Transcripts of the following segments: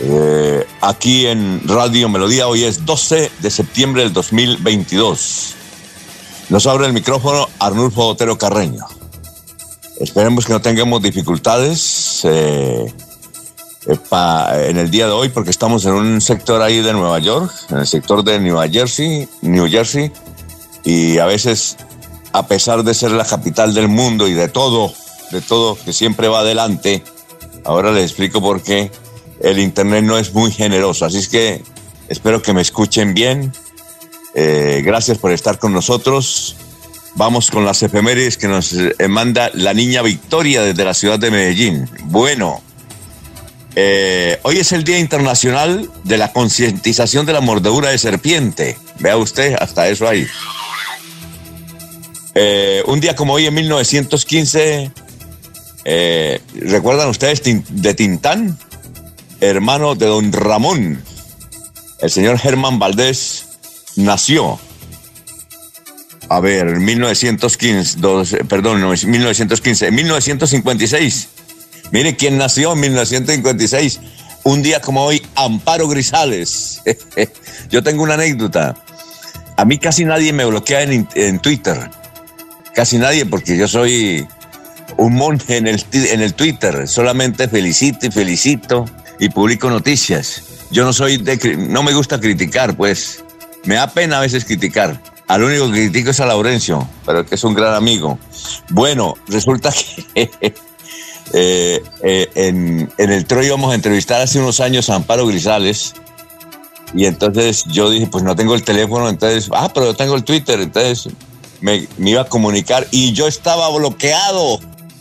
eh, aquí en Radio Melodía. Hoy es 12 de septiembre del 2022. Nos abre el micrófono Arnulfo Otero Carreño. Esperemos que no tengamos dificultades eh, en el día de hoy porque estamos en un sector ahí de Nueva York, en el sector de New Jersey, New Jersey, y a veces, a pesar de ser la capital del mundo y de todo, de todo que siempre va adelante, ahora les explico por qué el internet no es muy generoso. Así es que espero que me escuchen bien. Eh, gracias por estar con nosotros. Vamos con las efemérides que nos eh, manda la niña Victoria desde la ciudad de Medellín. Bueno, eh, hoy es el Día Internacional de la Concientización de la Mordedura de Serpiente. Vea usted, hasta eso ahí. un día como hoy en 1915, ¿recuerdan ustedes de Tintán? Hermano de don Ramón. El señor Germán Valdés nació, a ver, en 1915, perdón, 1915, en 1956. Mire quién nació en 1956. Un día como hoy, Amparo Grisales. yo tengo una anécdota. A mí casi nadie me bloquea en, en Twitter. Casi nadie, porque yo soy un monje en el, en el Twitter. Solamente felicito y felicito y publico noticias. Yo no soy de, no me gusta criticar, pues me da pena a veces criticar. Al único que critico es a Laurencio, pero que es un gran amigo. Bueno, resulta que eh, eh, en, el Troy íbamos a entrevistar hace unos años a Amparo Grisales. Y entonces yo dije, pues no tengo el teléfono, entonces, ah, pero tengo el Twitter, entonces me iba a comunicar y yo estaba bloqueado.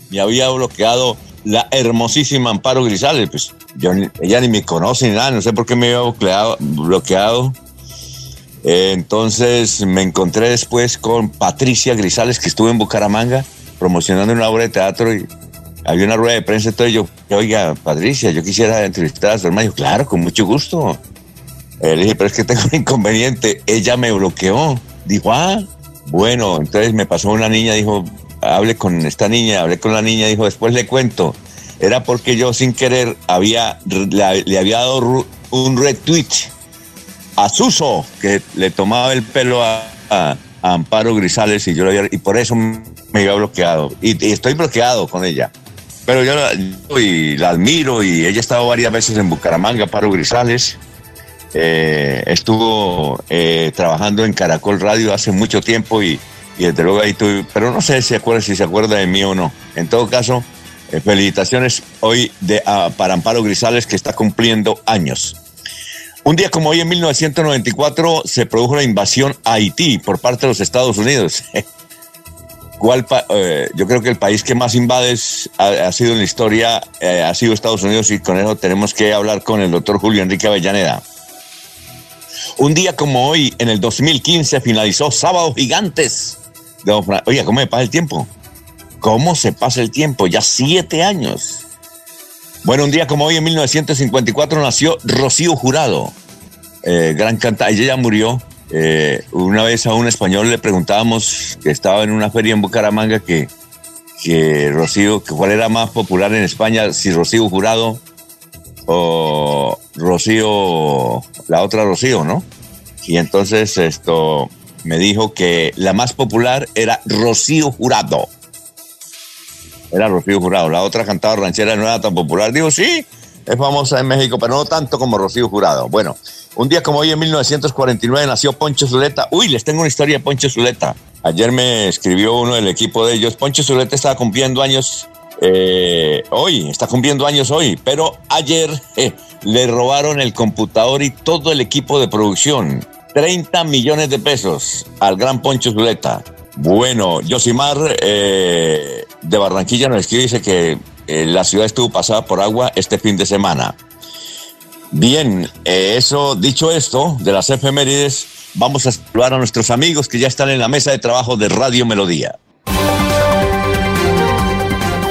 Me había bloqueado la hermosísima Amparo Grisales, pues yo, ella ni me conoce ni nada, no sé por qué me había bloqueado. Eh, entonces me encontré después con Patricia Grisales, que estuvo en Bucaramanga promocionando una obra de teatro y había una rueda de prensa, entonces yo, oiga, Patricia, yo quisiera entrevistar a su hermano. claro, con mucho gusto. Eh, le dije, pero es que tengo un inconveniente. Ella me bloqueó. Dijo, ah, bueno, entonces me pasó una niña, dijo, hable con esta niña, hablé con la niña, dijo, después le cuento. Era porque yo sin querer había, le, había dado un retweet a Suso, que le tomaba el pelo a, Amparo Grisales y yo y por eso me había bloqueado. Y, estoy bloqueado con ella. Pero yo la, la admiro y ella ha estado varias veces en Bucaramanga, Amparo Grisales. Eh, estuvo eh, trabajando en Caracol Radio hace mucho tiempo y, y desde luego ahí tuve, pero no sé si, acuerda, si se acuerda de mí o no. En todo caso, eh, felicitaciones hoy de, para Amparo Grisales que está cumpliendo años. Un día como hoy, en 1994, se produjo la invasión a Haití por parte de los Estados Unidos. ¿Cuál eh, yo creo que el país que más invades ha, sido en la historia eh, ha sido Estados Unidos y con eso tenemos que hablar con el doctor Julio Enrique Avellaneda. Un día como hoy, en el 2015, finalizó Sábado Gigantes Oiga, ¿cómo me pasa el tiempo? ¿Cómo se pasa el tiempo? Ya siete años. Bueno, un día como hoy, en 1954, nació Rocío Jurado, eh, gran cantante. Ella ya murió. Eh, una vez a un español le preguntábamos, que estaba en una feria en Bucaramanga, que, que Rocío, que cuál era más popular en España, si Rocío Jurado o Rocío, la otra Rocío, ¿no? Y entonces esto, me dijo que la más popular era Rocío Jurado. Era Rocío Jurado. La otra cantaba ranchera no era tan popular. Digo, sí, es famosa en México, pero no tanto como Rocío Jurado. Bueno, un día como hoy en 1949 nació Poncho Zuleta. Uy, les tengo una historia de Poncho Zuleta. Ayer me escribió uno del equipo de ellos. Poncho Zuleta estaba cumpliendo años eh, hoy, está cumpliendo años hoy, pero ayer eh, le robaron el computador y todo el equipo de producción. 30 millones de pesos al gran Poncho Zuleta. Bueno, Yosimar eh, de Barranquilla nos escribe dice que eh, la ciudad estuvo pasada por agua este fin de semana. Bien, eh, eso dicho esto de las efemérides, vamos a saludar a nuestros amigos que ya están en la mesa de trabajo de Radio Melodía.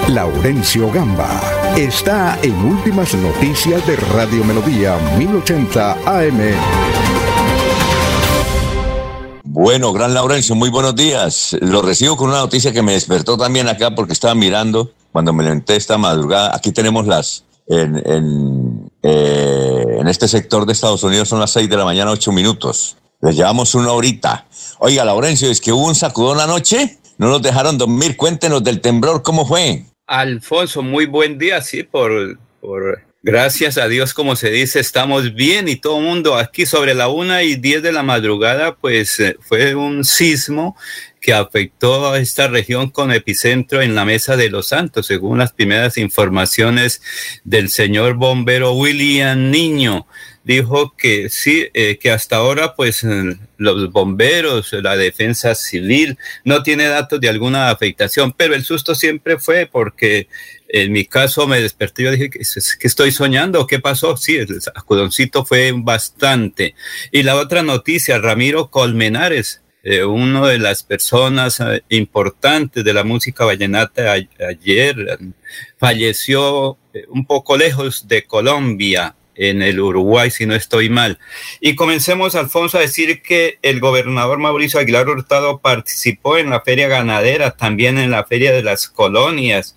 Laurencio Gamba está en Últimas Noticias de Radio Melodía 1080 AM. Bueno, gran Laurencio, muy buenos días. Lo recibo con una noticia que me despertó también acá porque estaba mirando cuando me levanté esta madrugada. Aquí tenemos las, en, en, eh, este sector de Estados Unidos son las 6 de la mañana, 8 minutos. Les llevamos una horita. Oiga, Laurencio, es que hubo un sacudón anoche, no nos dejaron dormir. Cuéntenos del temblor, ¿cómo fue? Alfonso, muy buen día, sí, por, por Gracias a Dios, como se dice, estamos bien y todo el mundo aquí sobre la una y diez de la madrugada, pues eh, fue un sismo que afectó a esta región con epicentro en la Mesa de los Santos, según las primeras informaciones del señor bombero William Niño. Dijo que sí, eh, que hasta ahora pues eh, los bomberos, la defensa civil, no tiene datos de alguna afectación, pero el susto siempre fue porque en mi caso me desperté y dije, ¿qué, estoy soñando? ¿Qué pasó? Sí, el sacudoncito fue bastante. Y la otra noticia, Ramiro Colmenares, eh, una de las personas eh, importantes de la música vallenata ayer, falleció eh, un poco lejos de Colombia, en el Uruguay, si no estoy mal. Y comencemos, Alfonso, a decir que el gobernador Mauricio Aguilar Hurtado participó en la feria ganadera, también en la feria de las colonias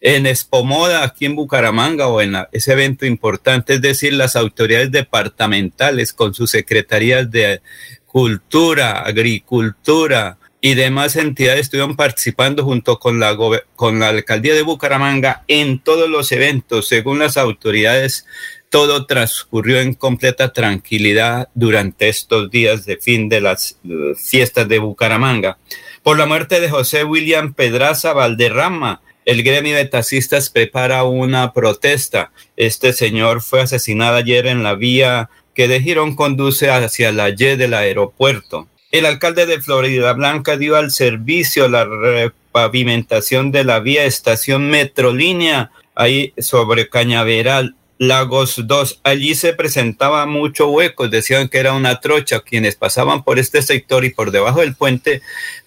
en Espomoda, aquí en Bucaramanga, o en ese evento importante, es decir, las autoridades departamentales con sus secretarías de cultura, agricultura y demás entidades estuvieron participando junto con la, con la alcaldía de Bucaramanga en todos los eventos. Según las autoridades, todo transcurrió en completa tranquilidad durante estos días de fin de las fiestas de Bucaramanga. Por la muerte de José William Pedraza Valderrama, el gremio de taxistas prepara una protesta. Este señor fue asesinado ayer en la vía que de Girón conduce hacia la Y del aeropuerto. El alcalde de Florida Blanca dio al servicio la repavimentación de la vía estación Metrolínea ahí sobre Cañaveral Lagos 2. Allí se presentaba mucho huecos, decían que era una trocha quienes pasaban por este sector y por debajo del puente,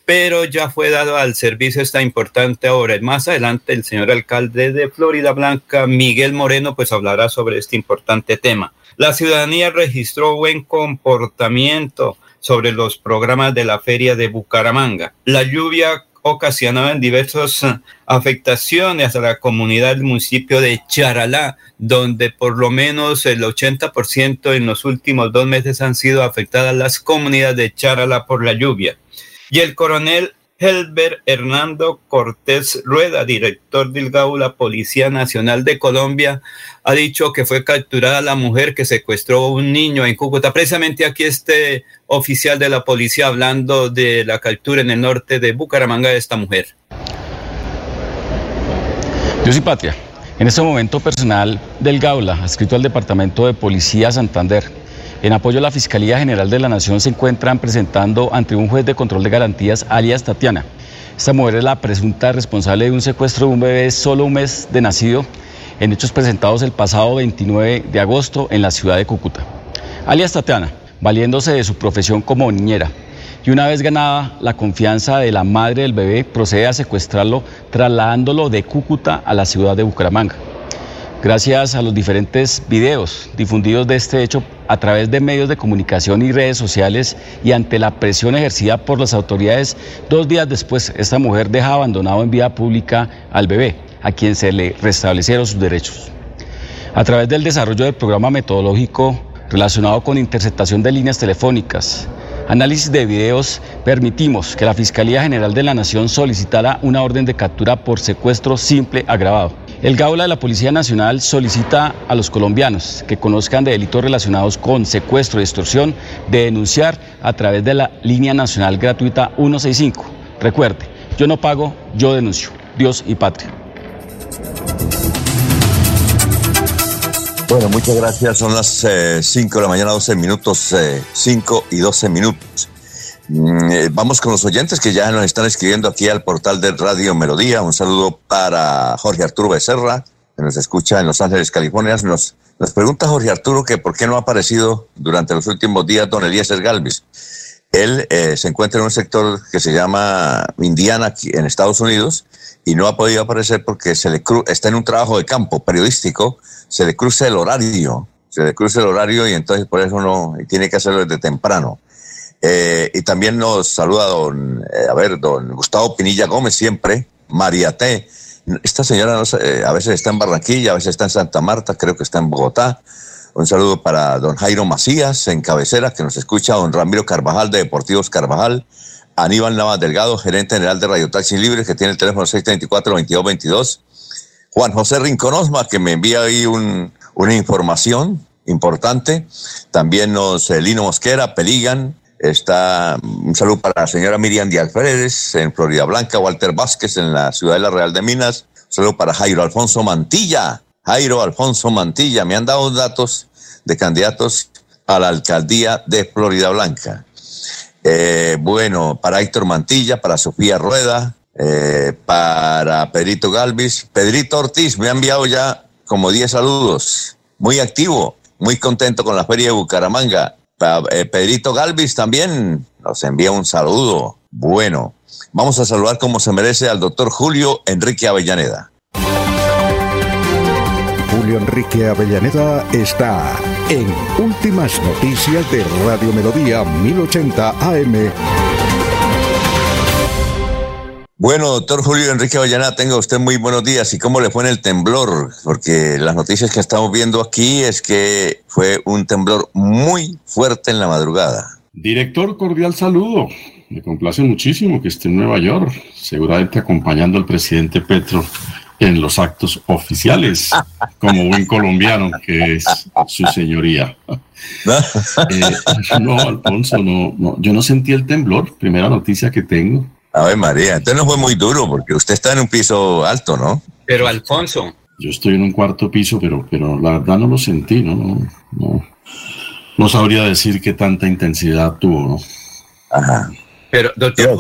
pero ya fue dado al servicio esta importante obra. Más adelante el señor alcalde de Florida Blanca, Miguel Moreno, pues hablará sobre este importante tema. La ciudadanía registró buen comportamiento sobre los programas de la feria de Bucaramanga. La lluvia ocasionaban diversas eh, afectaciones a la comunidad del municipio de Charalá, donde por lo menos el 80% en los últimos dos meses han sido afectadas las comunidades de Charalá por la lluvia. Y el coronel Helber Hernando Cortés Rueda, director del GAU, la Policía Nacional de Colombia, ha dicho que fue capturada la mujer que secuestró a un niño en Cúcuta. Precisamente aquí este oficial de la policía hablando de la captura en el norte de Bucaramanga de esta mujer. Yo soy Patria. En este momento personal del Gaula, escrito al Departamento de Policía Santander, en apoyo a la Fiscalía General de la Nación se encuentran presentando ante un juez de control de garantías, alias Tatiana. Esta mujer es la presunta responsable de un secuestro de un bebé solo un mes de nacido en hechos presentados el pasado 29 de agosto en la ciudad de Cúcuta. Alias Tatiana, valiéndose de su profesión como niñera, y una vez ganada la confianza de la madre del bebé, procede a secuestrarlo trasladándolo de Cúcuta a la ciudad de Bucaramanga. Gracias a los diferentes videos difundidos de este hecho a través de medios de comunicación y redes sociales y ante la presión ejercida por las autoridades, dos días después esta mujer deja abandonado en vía pública al bebé, a quien se le restablecieron sus derechos. A través del desarrollo del programa metodológico relacionado con interceptación de líneas telefónicas, análisis de videos, permitimos que la Fiscalía General de la Nación solicitara una orden de captura por secuestro simple agravado El Gaula de la Policía Nacional solicita a los colombianos que conozcan de delitos relacionados con secuestro y extorsión de denunciar a través de la línea nacional gratuita 165. Recuerde, yo no pago, yo denuncio. Dios y patria. Bueno, muchas gracias. Son las 5 eh, de la mañana, 12 minutos, 5 y 12 minutos. Mm, eh, vamos con los oyentes que ya nos están escribiendo aquí al portal de Radio Melodía. Un saludo para Jorge Arturo Becerra, que nos escucha en Los Ángeles, California. Nos, nos pregunta Jorge Arturo que por qué no ha aparecido durante los últimos días don Eliezer Galvis. Él eh, se encuentra en un sector que se llama Indiana, en Estados Unidos, y no ha podido aparecer porque se le está en un trabajo de campo periodístico, se le cruza el horario, se le cruza el horario y entonces por eso no, tiene que hacerlo desde temprano. Eh, y también nos saluda don, eh, a ver, don Gustavo Pinilla Gómez siempre, María T. Esta señora eh, a veces está en Barranquilla, a veces está en Santa Marta, creo que está en Bogotá. Un saludo para don Jairo Macías en cabecera, que nos escucha, don Ramiro Carvajal de Deportivos Carvajal, Aníbal Navas Delgado, gerente general de Radio Taxi Libre, que tiene el teléfono 634-2222. Juan José Rinconosma, que me envía ahí una información importante. También nos, Lino Mosquera, Peligan, Está un saludo para la señora Miriam Díaz Pérez en Florida Blanca, Walter Vázquez en la ciudad de la Real de Minas. Un saludo para Jairo Alfonso Mantilla. Jairo Alfonso Mantilla. Me han dado datos de candidatos a la alcaldía de Florida Blanca. Eh, bueno, para Héctor Mantilla, para Sofía Rueda, eh, para Pedrito Galvis. Pedrito Ortiz me ha enviado ya como 10 saludos. Muy activo, muy contento con la feria de Bucaramanga. Eh, Pedrito Galvis también nos envía un saludo. Bueno, vamos a saludar como se merece al doctor Julio Enrique Avellaneda. Julio Enrique Avellaneda está en Últimas Noticias de Radio Melodía 1080 AM. Bueno, doctor Julio Enrique Avellana, tenga usted muy buenos días. ¿Y cómo le fue en el temblor? Porque las noticias que estamos viendo aquí es que fue un temblor muy fuerte en la madrugada. Director, cordial saludo. Me complace muchísimo que esté en Nueva York, seguramente acompañando al presidente Petro en los actos oficiales, como buen colombiano que es su señoría. Eh, no, Alfonso, no, yo no sentí el temblor, primera noticia que tengo. A ver, María, entonces no fue muy duro porque usted está en un piso alto, ¿no? Pero Alfonso. Yo estoy en un cuarto piso, pero, pero la verdad no lo sentí, ¿no? No, no, sabría decir qué tanta intensidad tuvo, ¿no? Ajá. Pero, doctor,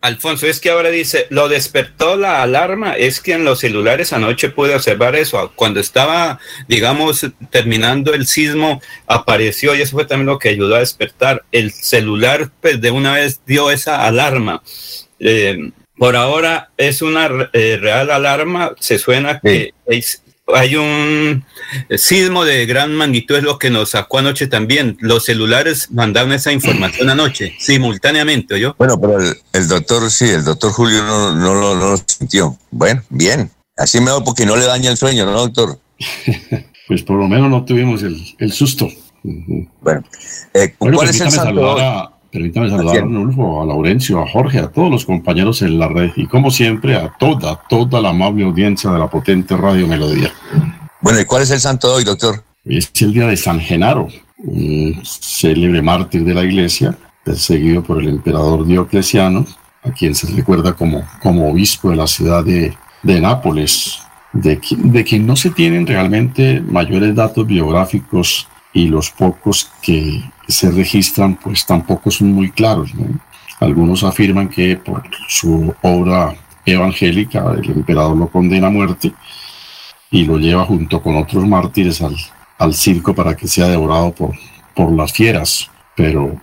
Alfonso, es que ahora dice, lo despertó la alarma, es que en los celulares anoche pude observar eso, cuando estaba, digamos, terminando el sismo, apareció y eso fue también lo que ayudó a despertar. El celular, pues de una vez dio esa alarma. Eh, por ahora es una eh, real alarma, se suena que hay un sismo de gran magnitud, es lo que nos sacó anoche también. Los celulares mandaron esa información anoche, simultáneamente, ¿yo? Bueno, pero el, doctor, sí, el doctor Julio no, no, lo sintió. Bueno, bien. Así me porque no le daña el sueño, ¿no, doctor? pues por lo menos no tuvimos el, susto. Bueno, eh, ¿cuál es el santo? Permítame saludar a Nulfo, a Laurencio, a Jorge, a todos los compañeros en la red y como siempre a toda, toda la amable audiencia de la potente Radio Melodía. Bueno, ¿y cuál es el santo de hoy, doctor? es el día de San Genaro, un célebre mártir de la iglesia, perseguido por el emperador Diocleciano, a quien se recuerda como, como obispo de la ciudad de, de Nápoles, de, de quien no se tienen realmente mayores datos biográficos y los pocos que se registran pues tampoco son muy claros. Algunos afirman que por su obra evangélica el emperador lo condena a muerte y lo lleva junto con otros mártires al, circo para que sea devorado por, por las fieras. Pero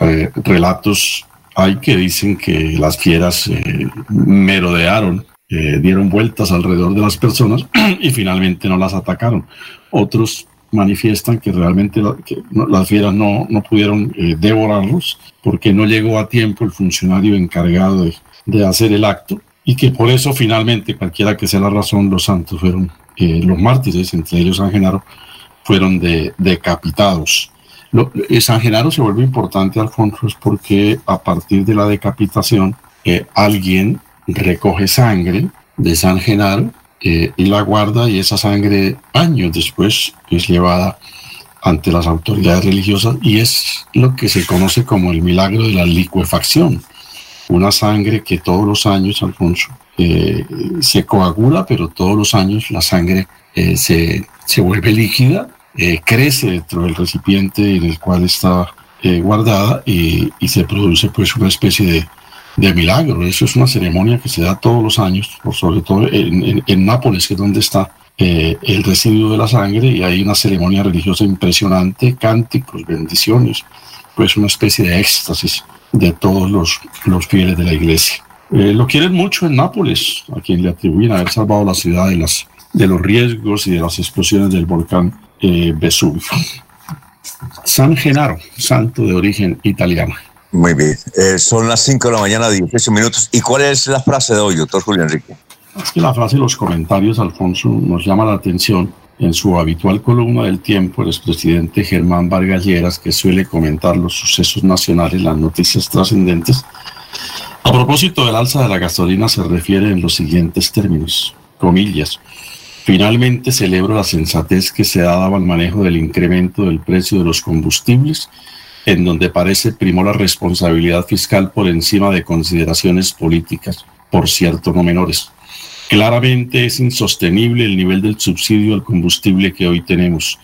eh, relatos hay que dicen que las fieras eh, merodearon, eh, dieron vueltas alrededor de las personas y finalmente no las atacaron. Otros manifiestan que realmente las fieras no, no pudieron eh, devorarlos porque no llegó a tiempo el funcionario encargado de, hacer el acto y que por eso finalmente, cualquiera que sea la razón, los santos fueron, eh, los mártires, entre ellos San Genaro, fueron de, decapitados. Eh, San Genaro se vuelve importante, Alfonso, es porque a partir de la decapitación alguien recoge sangre de San Genaro eh, y la guarda y esa sangre años después es llevada ante las autoridades religiosas y es lo que se conoce como el milagro de la licuefacción. Una sangre que todos los años, Alfonso, eh, se coagula, pero todos los años la sangre eh, se, se, vuelve líquida, crece dentro del recipiente en el cual está guardada y, y, se produce pues una especie de, de, milagro. Eso es una ceremonia que se da todos los años, por sobre todo en, Nápoles, que es donde está el residuo de la sangre y hay una ceremonia religiosa impresionante, cánticos, bendiciones, pues una especie de éxtasis de todos los, los fieles de la iglesia. Eh, lo quieren mucho en Nápoles, a quien le atribuyen haber salvado la ciudad de, las, de los riesgos y de las explosiones del volcán eh, Vesubio. San Genaro, santo de origen italiano. Muy bien, eh, son las 5 de la mañana, 18 minutos. ¿Y cuál es la frase de hoy, doctor Julio Enrique? Es que la frase de los comentarios, Alfonso, nos llama la atención. En su habitual columna del tiempo, el expresidente Germán Vargas Lleras, que suele comentar los sucesos nacionales, las noticias trascendentes, a propósito del alza de la gasolina se refiere en los siguientes términos, comillas. Finalmente celebro la sensatez que se ha dado al manejo del incremento del precio de los combustibles, en donde parece primó la responsabilidad fiscal por encima de consideraciones políticas, por cierto no menores. Claramente es insostenible el nivel del subsidio al combustible que hoy tenemos.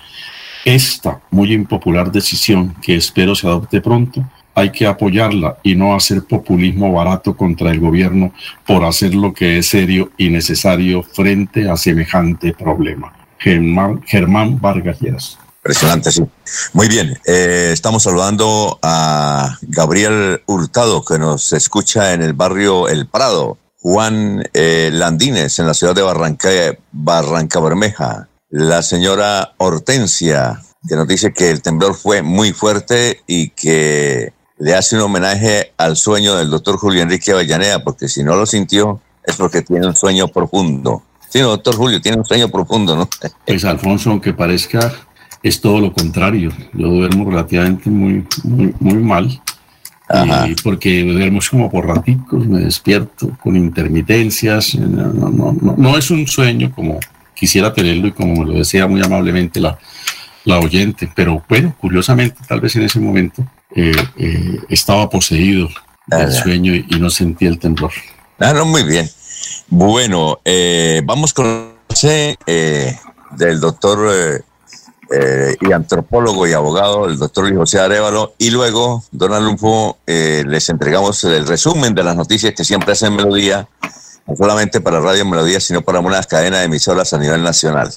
Esta muy impopular decisión, que espero se adopte pronto, hay que apoyarla y no hacer populismo barato contra el gobierno por hacer lo que es serio y necesario frente a semejante problema. Germán, Germán Vargas Lleras. Impresionante, sí. Muy bien, eh, estamos saludando a Gabriel Hurtado, que nos escucha en el barrio El Prado. Juan eh, Landines, en la ciudad de Barranca, Barranca Bermeja. La señora Hortensia, que nos dice que el temblor fue muy fuerte y que le hace un homenaje al sueño del doctor Julio Enrique Avellaneda, porque si no lo sintió es porque tiene un sueño profundo. Sí, doctor Julio, tiene un sueño profundo, ¿no? Pues Alfonso, aunque parezca, es todo lo contrario. Yo duermo relativamente muy, muy, muy mal. Y porque duermo como por raticos, me despierto con intermitencias. No, no, no, no, es un sueño como quisiera tenerlo y como me lo decía muy amablemente la, la oyente, pero bueno, curiosamente, tal vez en ese momento eh, eh, estaba poseído del sueño y, no sentía el temblor. Ah, no, muy bien. Bueno, eh, vamos con eh, del doctor y antropólogo y abogado, el doctor Luis José Arevalo, y luego, don Alumpo, les entregamos el resumen de las noticias que siempre hacen Melodía no solamente para Radio Melodía, sino para una cadena de emisoras a nivel nacional.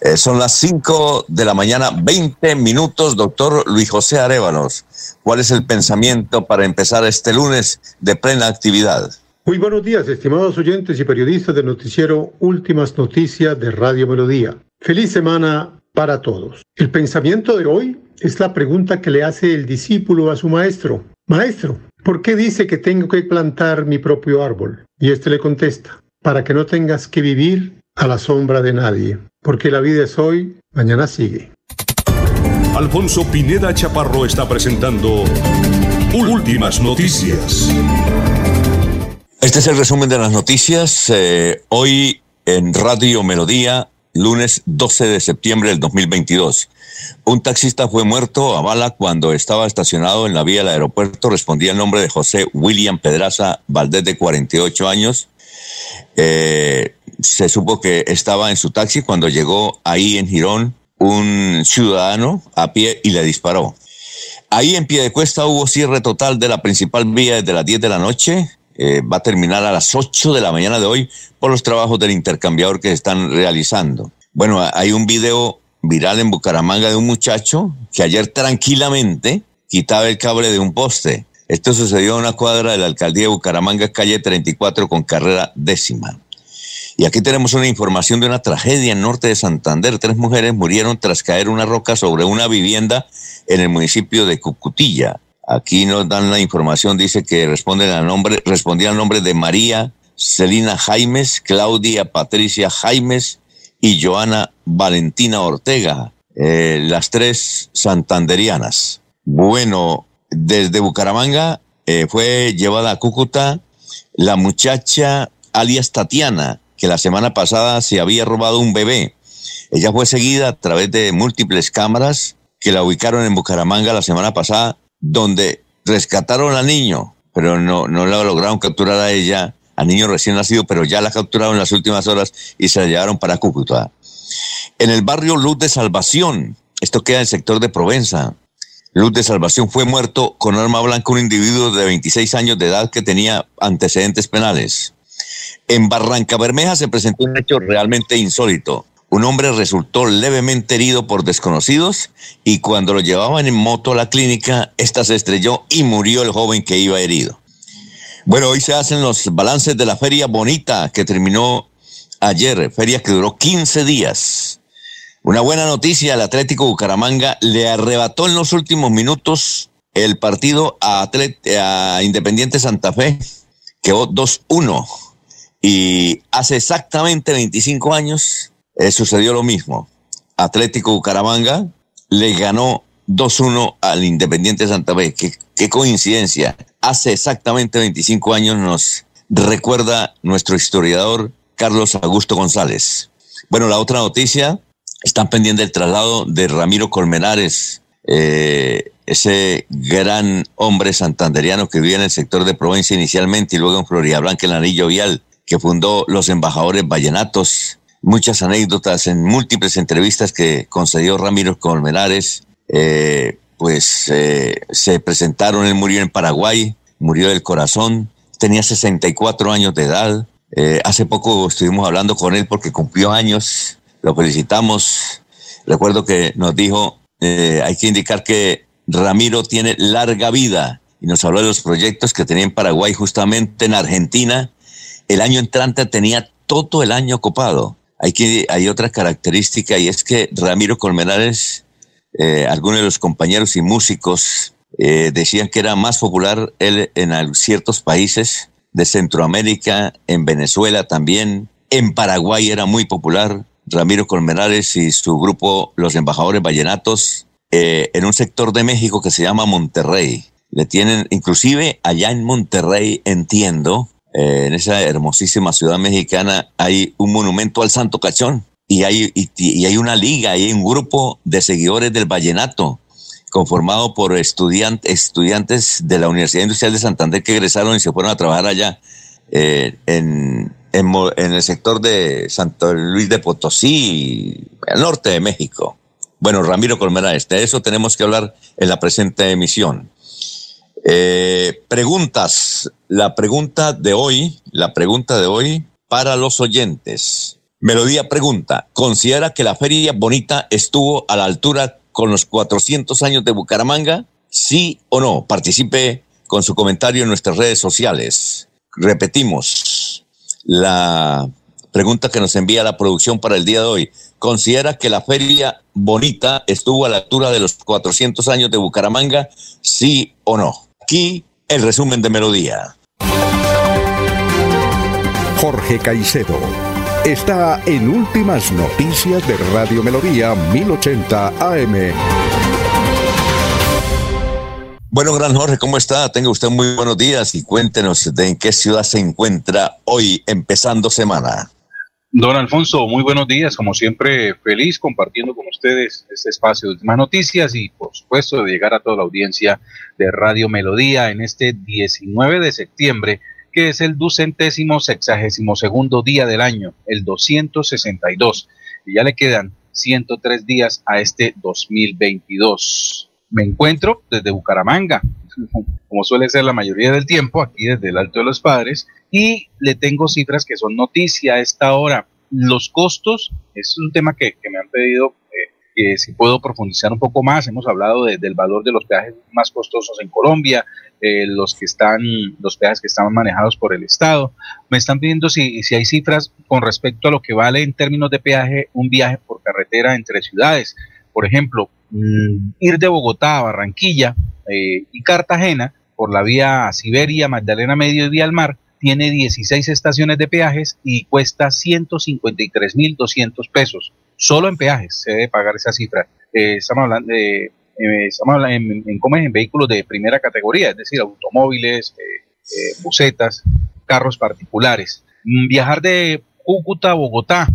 Eh, son las 5 de la mañana, 20 minutos, doctor Luis José Arévanos. ¿Cuál es el pensamiento para empezar este lunes de plena actividad? Muy buenos días, estimados oyentes y periodistas del noticiero Últimas Noticias de Radio Melodía. Feliz semana para todos. El pensamiento de hoy es la pregunta que le hace el discípulo a su maestro. Maestro, ¿por qué dice que tengo que plantar mi propio árbol? Y éste le contesta, para que no tengas que vivir a la sombra de nadie, porque la vida es hoy, mañana sigue. Alfonso Pineda Chaparro está presentando Últimas Noticias. Este es el resumen de las noticias. Eh, hoy en Radio Melodía, lunes 12 de septiembre del 2022. Un taxista fue muerto a bala cuando estaba estacionado en la vía del aeropuerto. Respondía el nombre de José William Pedraza Valdés, de 48 años. Eh, se supo que estaba en su taxi cuando llegó ahí en Girón un ciudadano a pie y le disparó. Ahí en pie de cuesta hubo cierre total de la principal vía desde las 10 de la noche. Eh, va a terminar a las 8 de la mañana de hoy por los trabajos del intercambiador que se están realizando. Bueno, hay un video viral en Bucaramanga de un muchacho que ayer tranquilamente quitaba el cable de un poste. Esto sucedió en una cuadra de la alcaldía de Bucaramanga, calle 34 con carrera décima. Y aquí tenemos una información de una tragedia en norte de Santander. Tres mujeres murieron tras caer una roca sobre una vivienda en el municipio de Cucutilla. Aquí nos dan la información, dice que responden al nombre, respondía al nombre de María Celina Jaimes, Claudia Patricia Jaimes, y Joana Valentina Ortega, eh, las tres santanderianas. Bueno, desde Bucaramanga eh, fue llevada a Cúcuta la muchacha alias Tatiana, que la semana pasada se había robado un bebé. Ella fue seguida a través de múltiples cámaras que la ubicaron en Bucaramanga la semana pasada, donde rescataron al niño, pero no, no la lograron capturar a ella, al niño recién nacido, pero ya la capturaron en las últimas horas y se la llevaron para Cúcuta. En el barrio Luz de Salvación, esto queda en el sector de Provenza, Luz de Salvación fue muerto con arma blanca un individuo de 26 años de edad que tenía antecedentes penales. En Barranca Bermeja se presentó un hecho realmente insólito. Un hombre resultó levemente herido por desconocidos y cuando lo llevaban en moto a la clínica, esta se estrelló y murió el joven que iba herido. Bueno, hoy se hacen los balances de la feria bonita que terminó ayer, feria que duró 15 días. Una buena noticia, el Atlético Bucaramanga le arrebató en los últimos minutos el partido a, Independiente Santa Fe, quedó 2-1. Y hace exactamente 25 años eh, sucedió lo mismo. Atlético Bucaramanga le ganó 2-1 al Independiente Santa Fe. Qué, coincidencia. Hace exactamente 25 años nos recuerda nuestro historiador Carlos Augusto González. Bueno, la otra noticia están pendientes del traslado de Ramiro Colmenares, eh, ese gran hombre santanderiano que vivía en el sector de Provincia inicialmente y luego en Florida Blanca, el Anillo Vial, que fundó los embajadores vallenatos. Muchas anécdotas en múltiples entrevistas que concedió Ramiro Colmenares. Eh, pues eh, se presentaron, él murió en Paraguay, murió del corazón, tenía 64 años de edad. hace poco estuvimos hablando con él porque cumplió años lo felicitamos. Recuerdo que nos dijo, eh, hay que indicar que Ramiro tiene larga vida y nos habló de los proyectos que tenía en Paraguay, justamente en Argentina. El año entrante tenía todo el año copado. Hay, que, hay otra característica y es que Ramiro Colmenares, eh, algunos de los compañeros y músicos eh, decían que era más popular él en ciertos países de Centroamérica, en Venezuela también, en Paraguay era muy popular, Ramiro Colmenares y su grupo Los Embajadores Vallenatos eh, en un sector de México que se llama Monterrey. Le tienen, inclusive allá en Monterrey, entiendo, eh, en esa hermosísima ciudad mexicana, hay un monumento al Santo Cachón y hay, y, hay una liga, hay un grupo de seguidores del vallenato conformado por estudiantes de la Universidad Industrial de Santander que egresaron y se fueron a trabajar allá eh, en, en, el sector de Santo Luis de Potosí, al norte de México. Bueno, Ramiro Colmenares, de eso tenemos que hablar en la presente emisión. Eh, preguntas. La pregunta de hoy, la pregunta de hoy para los oyentes. Melodía pregunta, ¿considera que la feria bonita estuvo a la altura con los 400 años de Bucaramanga? ¿Sí o no? Participe con su comentario en nuestras redes sociales. Repetimos, la pregunta que nos envía la producción para el día de hoy. ¿Considera que la feria bonita estuvo a la altura de los 400 años de Bucaramanga? ¿Sí o no? Aquí el resumen de Melodía. Jorge Caicedo está en Últimas Noticias de Radio Melodía 1080 AM. Bueno, gran Jorge, ¿cómo está? Tenga usted muy buenos días y cuéntenos de en qué ciudad se encuentra hoy empezando semana. Don Alfonso, muy buenos días. Como siempre, feliz compartiendo con ustedes este espacio de últimas noticias y, por supuesto, de llegar a toda la audiencia de Radio Melodía en este 19 de septiembre, que es el ducentésimo sexagésimo segundo día del año, el 262. Y ya le quedan 103 días a este 2022 me encuentro desde Bucaramanga, como suele ser la mayoría del tiempo, aquí desde el Alto de los Padres, y le tengo cifras que son noticia a esta hora. Los costos, es un tema que, me han pedido eh, si puedo profundizar un poco más. Hemos hablado del valor de los peajes más costosos en Colombia, eh, los que están, los peajes que están manejados por el Estado. Me están pidiendo si, si hay cifras con respecto a lo que vale en términos de peaje un viaje por carretera entre ciudades. Por ejemplo, Mm, ir de Bogotá a Barranquilla eh, y Cartagena por la vía Siberia, Magdalena Medio y Vía al Mar, tiene 16 estaciones de peajes y cuesta 153.200 pesos. Solo en peajes se debe pagar esa cifra. Eh, estamos hablando eh, estamos hablando en, en, vehículos de primera categoría, es decir, automóviles, busetas, carros particulares. Mm, viajar de Cúcuta, Bogotá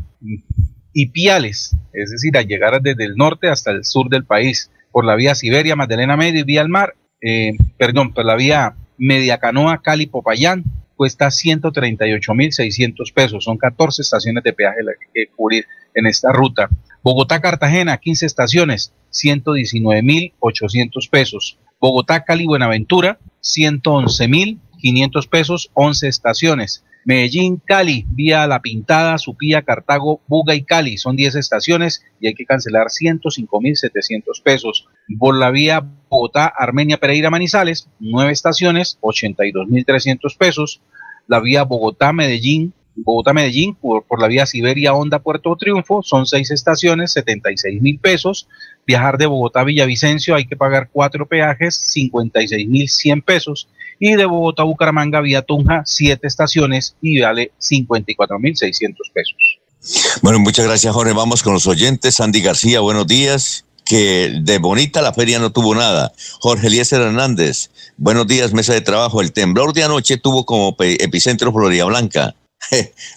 y Piales, es decir, a llegar desde el norte hasta el sur del país, por la vía Siberia, Magdalena Medio y vía al mar, eh, perdón, por la vía Media Canoa, Cali, Popayán, cuesta 138.600 pesos. Son 14 estaciones de peaje las que hay que cubrir en esta ruta. Bogotá-Cartagena, 15 estaciones, 119.800 pesos. Bogotá-Cali, Buenaventura, 111.500 pesos, 11 estaciones. Medellín, Cali, vía La Pintada, Supía, Cartago, Buga y Cali. Son 10 estaciones y hay que cancelar 105.700 pesos. Por la vía Bogotá, Armenia, Pereira, Manizales, 9 estaciones, 82.300 pesos. La vía Bogotá, Medellín, Bogotá, Medellín, por, la vía Siberia, Honda, Puerto Triunfo, son 6 estaciones, 76 mil pesos. Viajar de Bogotá a Villavicencio hay que pagar 4 peajes, 56 mil 100 pesos y de Bogotá a Bucaramanga vía Tunja, siete estaciones y vale 54 mil 600 pesos. Bueno, muchas gracias Jorge. Vamos con los oyentes. Sandy García, buenos días. Que de bonita la feria no tuvo nada. Jorge Eliezer Hernández, buenos días, mesa de trabajo. El temblor de anoche tuvo como epicentro Florida Blanca.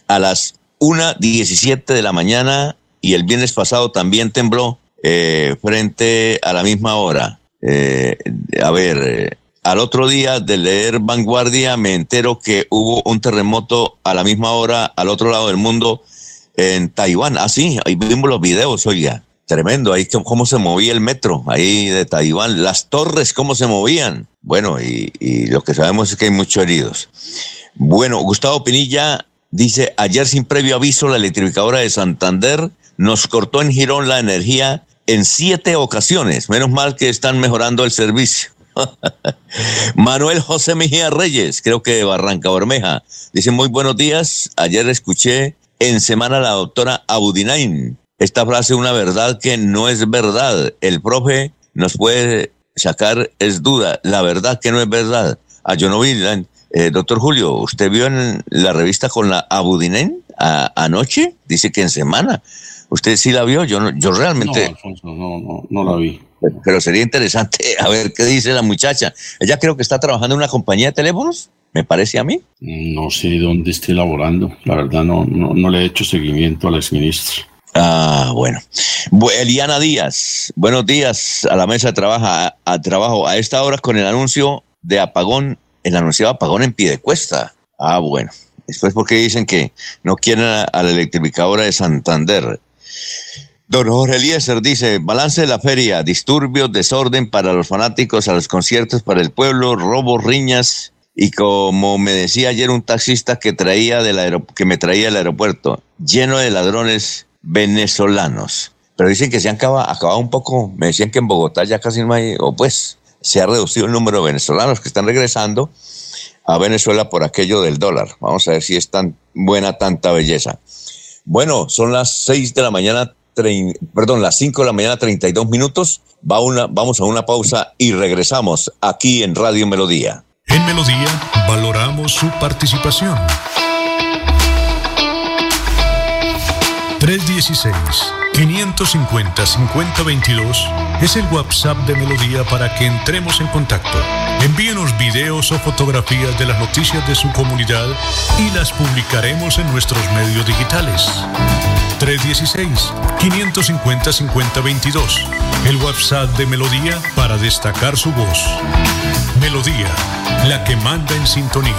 A las 1.17 de la mañana y el viernes pasado también tembló eh, frente a la misma hora. Eh, a ver, eh, al otro día de leer Vanguardia me entero que hubo un terremoto a la misma hora al otro lado del mundo en Taiwán. Ah, sí, ahí vimos los videos, oiga. Tremendo, ahí cómo se movía el metro, ahí de Taiwán, las torres, cómo se movían. Bueno, y, y lo que sabemos es que hay muchos heridos. Bueno, Gustavo Pinilla dice, ayer sin previo aviso, la electrificadora de Santander nos cortó en Girón la energía en siete ocasiones. Menos mal que están mejorando el servicio. Manuel José Mejía Reyes, creo que de Barranca Bermeja. Dice muy buenos días. Ayer escuché en semana la doctora Abudinain. Esta frase una verdad que no es verdad. El profe nos puede sacar es duda. La verdad que no es verdad. A ah, yo no vi, eh, doctor Julio, ¿usted vio en la revista con la Abudinain anoche? Dice que en semana. ¿Usted sí la vio? Yo, no, yo realmente... No, no, no, no la vi. Pero sería interesante a ver qué dice la muchacha. Ella creo que está trabajando en una compañía de teléfonos, me parece a mí. No sé dónde esté laborando. La verdad no, no, le he hecho seguimiento al exministro. Ah, bueno. Eliana Díaz, buenos días a la mesa de trabajo, a, trabajo. A esta hora con el anuncio de apagón, el anunciado apagón en pie de cuesta. Ah, bueno. Después porque dicen que no quieren a la electrificadora de Santander. Don Jorge Eliezer dice, balance de la feria, disturbios, desorden para los fanáticos, a los conciertos para el pueblo, robos, riñas y como me decía ayer un taxista que traía del que me traía del aeropuerto, lleno de ladrones venezolanos. Pero dicen que se han acabado, un poco, me decían que en Bogotá ya casi no hay, o pues se ha reducido el número de venezolanos que están regresando a Venezuela por aquello del dólar. Vamos a ver si es tan buena tanta belleza. Bueno, son las seis de la mañana, perdón, las 5 de la mañana, 32 minutos. Va una, vamos a una pausa y regresamos aquí en Radio Melodía. En Melodía valoramos su participación. 316 550 5022 es el WhatsApp de Melodía para que entremos en contacto. Envíenos videos o fotografías de las noticias de su comunidad y las publicaremos en nuestros medios digitales. 316-550-5022. El WhatsApp de Melodía para destacar su voz. Melodía, la que manda en sintonía.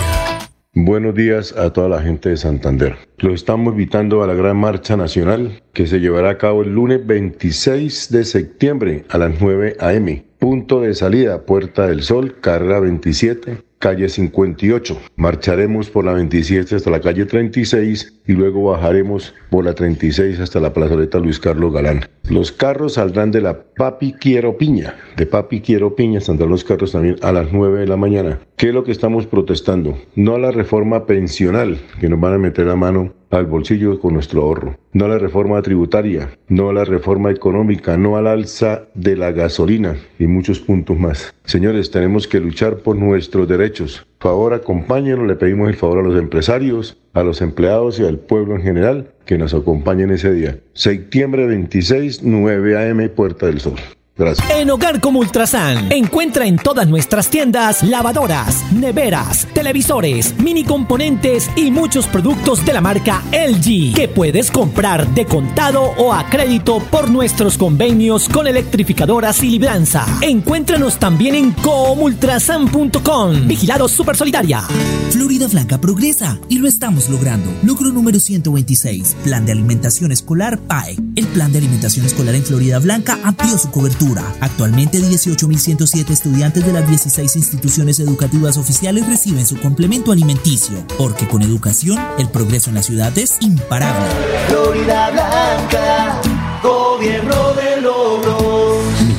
Buenos días a toda la gente de Santander. Los estamos invitando a la gran marcha nacional que se llevará a cabo el lunes 26 de septiembre a las 9 a.m. Punto de salida, Puerta del Sol, carrera 27, calle 58. Marcharemos por la 27 hasta la calle 36 y luego bajaremos por la 36 hasta la plazoleta Luis Carlos Galán. Los carros saldrán de la Papi Quiero Piña. De Papi Quiero Piña saldrán los carros también a las 9 de la mañana. ¿Qué es lo que estamos protestando? No a la reforma pensional que nos van a meter la mano al bolsillo con nuestro ahorro. No a la reforma tributaria, no a la reforma económica, no al alza de la gasolina y muchos puntos más. Señores, tenemos que luchar por nuestros derechos. Favor, acompáñenos, le pedimos el favor a los empresarios, a los empleados y al pueblo en general que nos acompañen ese día. Septiembre 26, 9 a.m., Puerta del Sol. Gracias. En Hogar como Ultrasan, encuentra en todas nuestras tiendas lavadoras, neveras, televisores, mini componentes y muchos productos de la marca LG que puedes comprar de contado o a crédito por nuestros convenios con electrificadoras y libranza. Encuéntranos también en comultrasan.com. Vigilado Super Solidaria. Florida Blanca progresa y lo estamos logrando. Logro número 126, Plan de Alimentación Escolar PAE. El Plan de Alimentación Escolar en Florida Blanca amplió su cobertura Actualmente 18.107 estudiantes de las 16 instituciones educativas oficiales reciben su complemento alimenticio, porque con educación el progreso en la ciudad es imparable. Florida Blanca, gobierno de logros.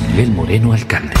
Miguel Moreno, alcalde.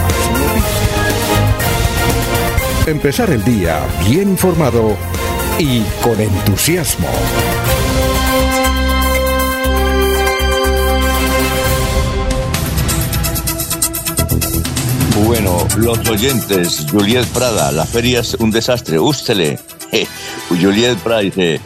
Empezar el día bien informado y con entusiasmo. Bueno, los oyentes, Juliet Prada, la feria es un desastre, ústele. Juliet Prada dice,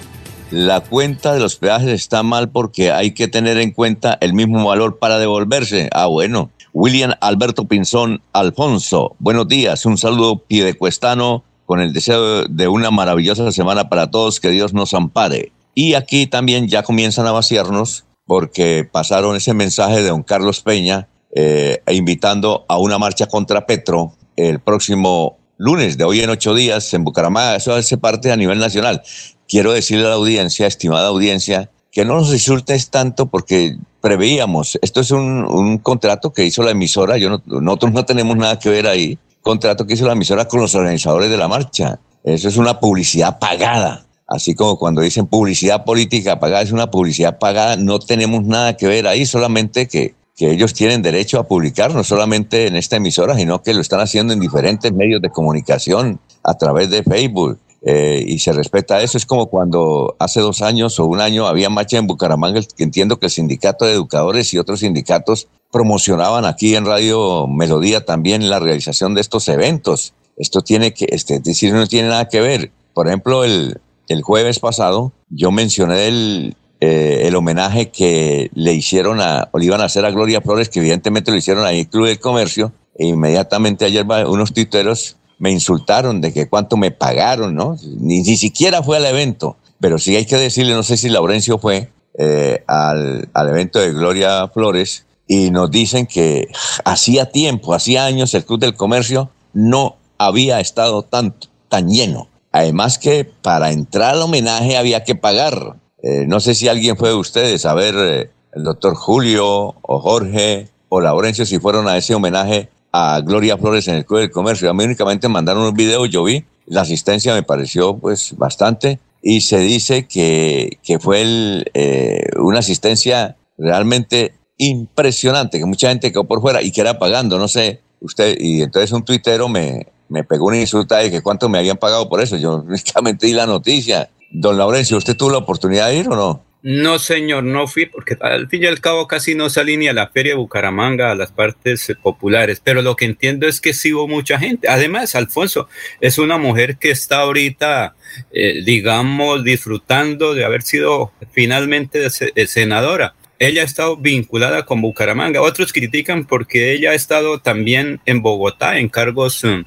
la cuenta de los peajes está mal porque hay que tener en cuenta el mismo valor para devolverse. Ah, bueno. William Alberto Pinzón Alfonso, buenos días, un saludo piedecuestano con el deseo de una maravillosa semana para todos, que Dios nos ampare. Y aquí también ya comienzan a vaciarnos porque pasaron ese mensaje de don Carlos Peña eh, invitando a una marcha contra Petro el próximo lunes de hoy en ocho días en Bucaramanga. Eso hace parte a nivel nacional. Quiero decirle a la audiencia, estimada audiencia, que no nos insultes tanto porque preveíamos, esto es un, contrato que hizo la emisora, yo nosotros no tenemos nada que ver ahí, contrato que hizo la emisora con los organizadores de la marcha. Eso es una publicidad pagada. Así como cuando dicen publicidad política pagada, es una publicidad pagada, no tenemos nada que ver ahí, solamente que, que ellos tienen derecho a publicar, no solamente en esta emisora, sino que lo están haciendo en diferentes medios de comunicación, a través de Facebook, eh, y se respeta eso. Es como cuando hace dos años o un año había marcha en Bucaramanga, que entiendo que el sindicato de educadores y otros sindicatos promocionaban aquí en Radio Melodía también la realización de estos eventos. Esto tiene que, este, decir, no tiene nada que ver. Por ejemplo, el, el jueves pasado yo mencioné el, eh, el homenaje que le hicieron a, o le iban a hacer a Gloria Flores, que evidentemente lo hicieron ahí en Club del Comercio, e inmediatamente ayer unos tuiteros me insultaron de que cuánto me pagaron, ¿no? Ni, ni siquiera fue al evento, pero sí hay que decirle, no sé si Laurencio fue eh, al, al evento de Gloria Flores y nos dicen que hacía tiempo, hacía años el Club del Comercio no había estado tan, tan lleno. Además que para entrar al homenaje había que pagar. Eh, no sé si alguien fue de ustedes a ver eh, el doctor Julio o Jorge o Laurencio si fueron a ese homenaje a Gloria Flores en el Club del Comercio. A mí únicamente mandaron un video, yo vi, la asistencia me pareció pues bastante y se dice que, que fue eh, una asistencia realmente impresionante, que mucha gente quedó por fuera y que era pagando, no sé, usted, y entonces un tuitero me, me pegó una insulta de que cuánto me habían pagado por eso. Yo únicamente di la noticia. Don Laurencio, ¿usted tuvo la oportunidad de ir o no? No, señor, no fui porque al fin y al cabo casi no salí ni a la feria de Bucaramanga, a las partes eh, populares, pero lo que entiendo es que sí hubo mucha gente. Además, Alfonso es una mujer que está ahorita, eh, digamos, disfrutando de haber sido finalmente senadora ella ha estado vinculada con Bucaramanga. Otros critican porque ella ha estado también en Bogotá, en cargos um,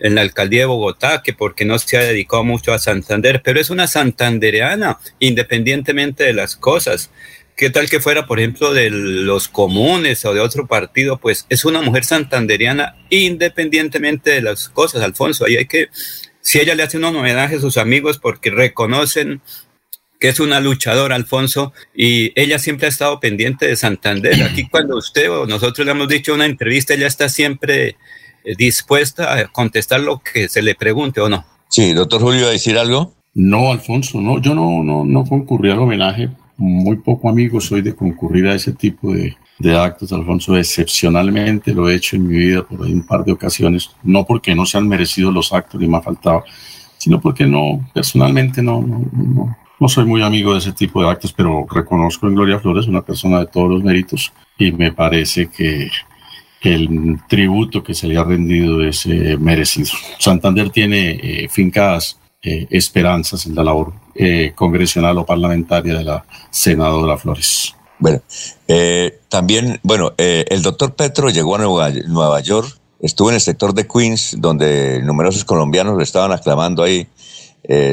en la alcaldía de Bogotá, que porque no se ha dedicado mucho a Santander, pero es una santandereana, independientemente de las cosas. ¿Qué tal que fuera, por ejemplo, de los comunes o de otro partido? Pues es una mujer santandereana independientemente de las cosas, Alfonso. Ahí hay que, si ella le hace un homenaje a sus amigos porque reconocen que es una luchadora, Alfonso, y ella siempre ha estado pendiente de Santander. Aquí cuando usted o nosotros le hemos dicho una entrevista, ella está siempre dispuesta a contestar lo que se le pregunte o no. Sí, doctor Julio, ¿a decir algo? No, Alfonso, no, yo no, no, no concurrí al homenaje, muy poco amigo soy de concurrir a ese tipo de, de actos, Alfonso, excepcionalmente lo he hecho en mi vida por un par de ocasiones, no porque no se han merecido los actos ni me ha faltado, sino porque no, personalmente no, no, no, no soy muy amigo de ese tipo de actos, pero reconozco en Gloria Flores una persona de todos los méritos y me parece que el tributo que se le ha rendido es eh, merecido. Santander tiene eh, fincas eh, esperanzas en la labor congresional o parlamentaria de la senadora Flores. Bueno, también, bueno, el doctor Petro llegó a Nueva, Nueva, York, estuvo en el sector de Queens, donde numerosos colombianos lo estaban aclamando ahí,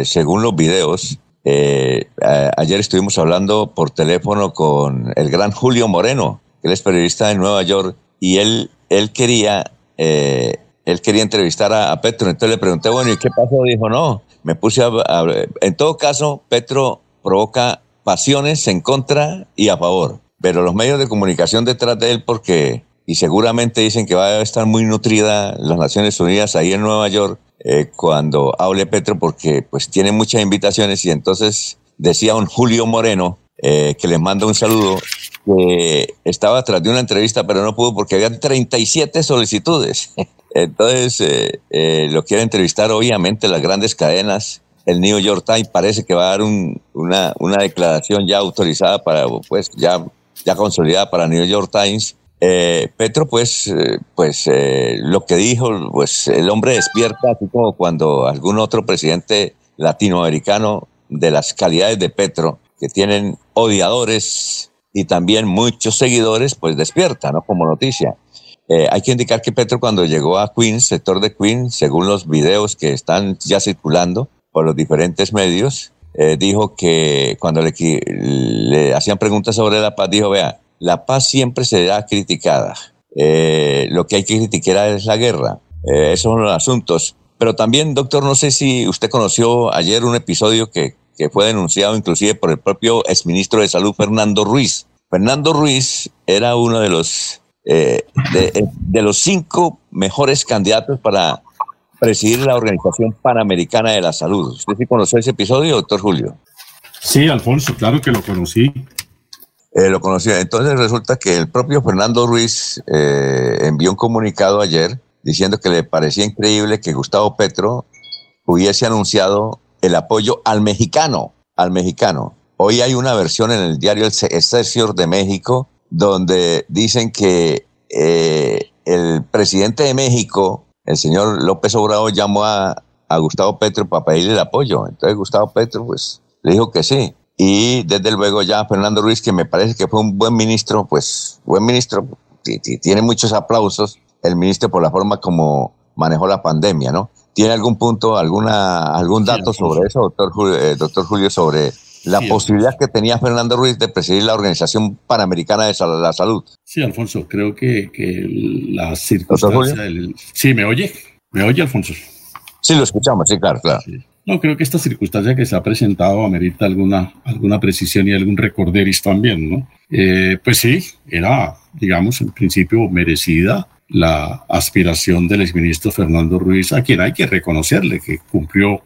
según los videos. ayer estuvimos hablando por teléfono con el gran Julio Moreno, que él es periodista de Nueva York, y él, él quería, eh, él quería entrevistar a, Petro. Entonces le pregunté, bueno, ¿y qué pasó? Dijo, no, me puse a, En todo caso, Petro provoca pasiones en contra y a favor. Pero los medios de comunicación detrás de él, porque, y seguramente dicen que va a estar muy nutrida las Naciones Unidas ahí en Nueva York eh, cuando hable Petro, porque pues tiene muchas invitaciones y entonces decía un Julio Moreno, eh, que les mando un saludo, que estaba tras de una entrevista, pero no pudo porque había 37 solicitudes. Entonces, eh, eh, lo quiere entrevistar, obviamente, las grandes cadenas. El New York Times parece que va a dar una, una declaración ya autorizada para, pues, ya, ya consolidada para New York Times. Petro, pues, pues lo que dijo, pues el hombre despierta, así como cuando algún otro presidente latinoamericano de las calidades de Petro, que tienen odiadores y también muchos seguidores, pues despierta, ¿no? Como noticia. Eh, hay que indicar que Petro cuando llegó a Queens, sector de Queens, según los videos que están ya circulando por los diferentes medios, eh, dijo que cuando le, hacían preguntas sobre la paz, dijo, vea, la paz siempre será criticada. Eh, lo que hay que criticar es la guerra. esos son los asuntos. Pero también, doctor, no sé si usted conoció ayer un episodio que que fue denunciado inclusive por el propio exministro de Salud, Fernando Ruiz. Fernando Ruiz era uno de los, eh, eh, de, los cinco mejores candidatos para presidir la Organización Panamericana de la Salud. ¿Usted sí conoció ese episodio, doctor Julio? Sí, Alfonso, claro que lo conocí. Eh, lo conocí. Entonces resulta que el propio Fernando Ruiz envió un comunicado ayer diciendo que le parecía increíble que Gustavo Petro hubiese anunciado el apoyo al mexicano, al mexicano. Hoy hay una versión en el diario Excelsior de México donde dicen que eh, el presidente de México, el señor López Obrador, llamó a, Gustavo Petro para pedirle el apoyo. Entonces Gustavo Petro pues le dijo que sí. Y desde luego ya Fernando Ruiz, que me parece que fue un buen ministro, pues buen ministro, tiene muchos aplausos, el ministro por la forma como manejó la pandemia, ¿no? ¿Tiene algún punto, alguna, algún dato sobre eso, doctor Julio, eh, doctor Julio sobre la posibilidad que tenía Fernando Ruiz de presidir la Organización Panamericana de la Salud? Sí, Alfonso, creo que, que la circunstancia... Sí, ¿me oye? ¿Me oye, Alfonso? Sí, lo escuchamos, sí, claro, claro. No, creo que esta circunstancia que se ha presentado amerita alguna, alguna precisión y algún recorderis también, ¿no? Eh, pues sí, era, digamos, en principio merecida la aspiración del exministro Fernando Ruiz, a quien hay que reconocerle que cumplió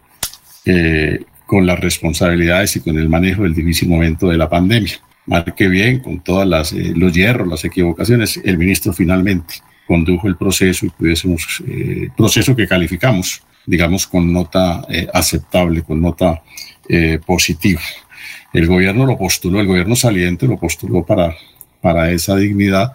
eh, con las responsabilidades y con el manejo del difícil momento de la pandemia. Mal que bien, con todos eh, los hierros, las equivocaciones, el ministro finalmente condujo el proceso y pudiésemos, eh, proceso que calificamos, digamos, con nota aceptable, con nota positiva. El gobierno lo postuló, el gobierno saliente lo postuló para, para esa dignidad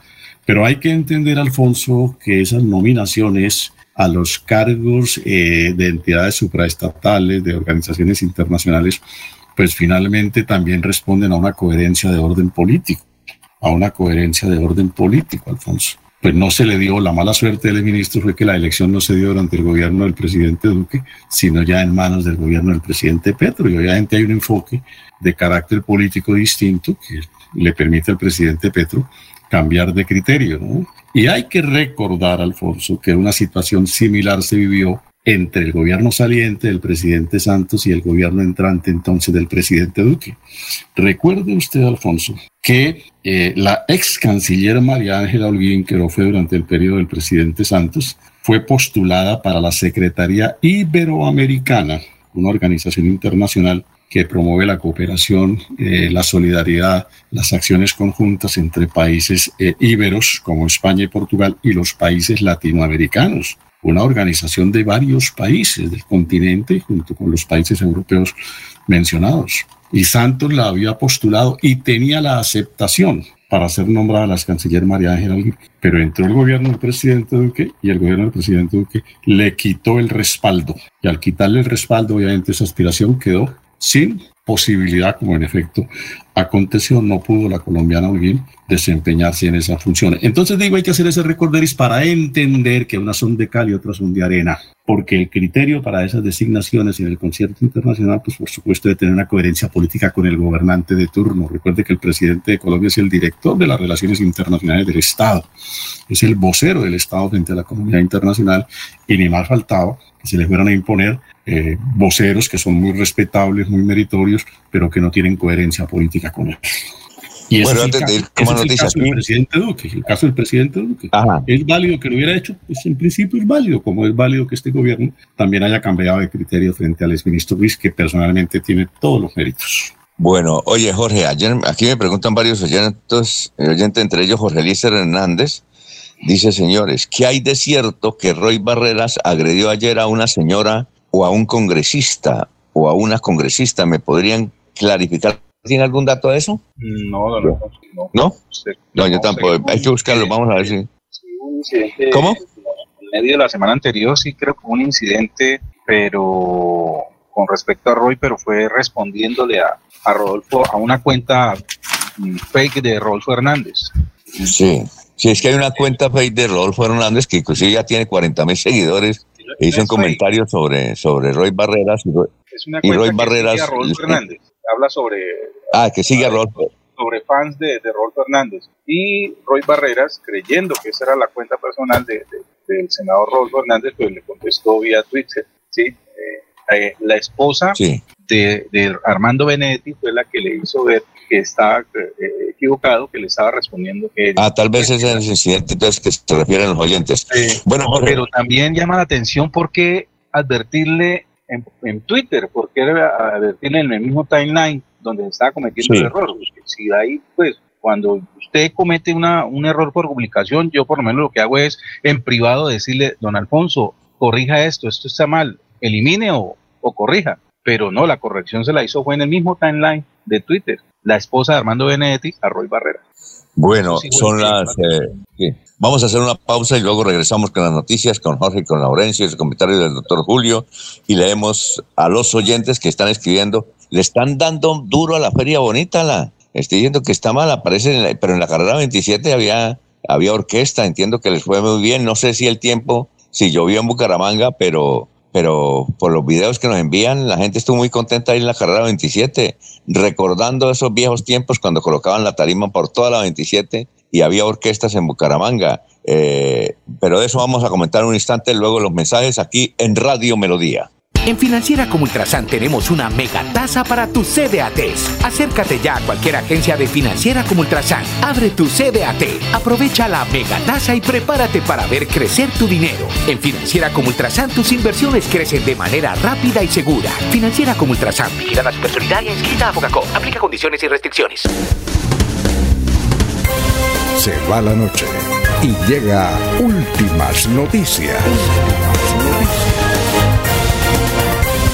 pero hay que entender, Alfonso, que esas nominaciones a los cargos eh, de entidades supraestatales, de organizaciones internacionales, pues finalmente también responden a una coherencia de orden político, a una coherencia de orden político, Alfonso. Pues no se le dio la mala suerte del ministro fue que la elección no se dio durante el gobierno del presidente Duque, sino ya en manos del gobierno del presidente Petro. Y obviamente hay un enfoque de carácter político distinto que le permite al presidente Petro cambiar de criterio. ¿no? Y hay que recordar, Alfonso, que una situación similar se vivió entre el gobierno saliente del presidente Santos y el gobierno entrante entonces del presidente Duque. Recuerde usted, Alfonso, que eh, la ex canciller María Ángela Holguín, que lo fue durante el periodo del presidente Santos, fue postulada para la Secretaría Iberoamericana, una organización internacional que promueve la cooperación, eh, la solidaridad, las acciones conjuntas entre países eh, íberos como España y Portugal y los países latinoamericanos. Una organización de varios países del continente junto con los países europeos mencionados. Y Santos la había postulado y tenía la aceptación para ser nombrada la canciller María Ángela pero entró el gobierno del presidente Duque y el gobierno del presidente Duque le quitó el respaldo. Y al quitarle el respaldo, obviamente esa aspiración quedó sin posibilidad, como en efecto aconteció, no pudo la colombiana Holguín desempeñarse en esa función. Entonces digo, hay que hacer ese recorderis para entender que unas son de cal y otras son de arena, porque el criterio para esas designaciones en el concierto internacional, pues por supuesto, debe tener una coherencia política con el gobernante de turno. Recuerde que el presidente de Colombia es el director de las relaciones internacionales del Estado, es el vocero del Estado frente a la comunidad internacional y ni más faltaba que se le fueran a imponer eh, voceros que son muy respetables, muy meritorios, pero que no tienen coherencia política con él. Y bueno, es, el, caso, es el caso del presidente Duque. El caso del presidente Duque. Es válido que lo hubiera hecho, pues en principio es válido, como es válido que este gobierno también haya cambiado de criterio frente al exministro Luis, que personalmente tiene todos los méritos. Bueno, oye Jorge, ayer aquí me preguntan varios oyentes, oyentes entre ellos Jorge Lícer Hernández, dice señores, ¿qué hay de cierto que Roy Barreras agredió ayer a una señora o a un congresista o a una congresista? ¿Me podrían clarificar? ¿Tiene algún dato de eso? No, no, no. ¿No? No, yo tampoco. Hay que buscarlo, vamos a ver si. ¿Cómo? En medio de la semana anterior sí creo que hubo un incidente, pero con respecto a Roy, pero fue respondiéndole a, a Rodolfo, a una cuenta mm, fake de Rodolfo Hernández. Sí, sí, es que hay una cuenta fake de Rodolfo Hernández que inclusive ya tiene 40 mil seguidores hizo un comentario sobre, sobre Roy Barreras y, Roy Barreras. Hernández. Habla sobre. Ah, que sigue a Rodolfo. Sobre fans de, de Rodolfo Hernández. Y Roy Barreras, creyendo que esa era la cuenta personal de, del senador Rodolfo Hernández, pues le contestó vía Twitter. ¿sí? Eh, eh, la esposa de, de, Armando Benedetti fue la que le hizo ver que estaba eh, equivocado, que le estaba respondiendo que... Ah, tal vez ese es el incidente entonces que se refieren los oyentes. bueno, pero también llama la atención porque advertirle en, en Twitter, porque advertirle en el mismo timeline donde se estaba cometiendo el error. Si ahí, pues, cuando usted comete una, un error por publicación, yo por lo menos lo que hago es en privado decirle, don Alfonso, corrija esto, esto está mal, elimine o, o corrija. Pero no, la corrección se la hizo fue en el mismo timeline de Twitter la esposa de Armando Benedetti a Roy Barrera. Bueno, son las... Eh, Vamos a hacer una pausa y luego regresamos con las noticias, con Jorge y con Laurencio, el comentario del doctor Julio, y leemos a los oyentes que están escribiendo. Le están dando duro a la Feria Bonita, la estoy diciendo que está mal, aparece, pero en la carrera 27 había, había orquesta, entiendo que les fue muy bien, no sé si el tiempo, si llovió en Bucaramanga, pero pero por los videos que nos envían, la gente estuvo muy contenta ahí en la carrera 27, recordando esos viejos tiempos cuando colocaban la tarima por toda la 27 y había orquestas en Bucaramanga. Eh, pero de eso vamos a comentar un instante, luego los mensajes aquí en Radio Melodía. En Financiera como Ultrasan tenemos una mega tasa para tus CDATs. Acércate ya a cualquier agencia de Financiera como Ultrasan. Abre tu CDAT, aprovecha la mega tasa y prepárate para ver crecer tu dinero. En Financiera como Ultrasan tus inversiones crecen de manera rápida y segura. Financiera como Ultrasan. Vigila la supersolidaria inscrita a Fogacop. Aplica condiciones y restricciones. Se va la noche y llega últimas noticias.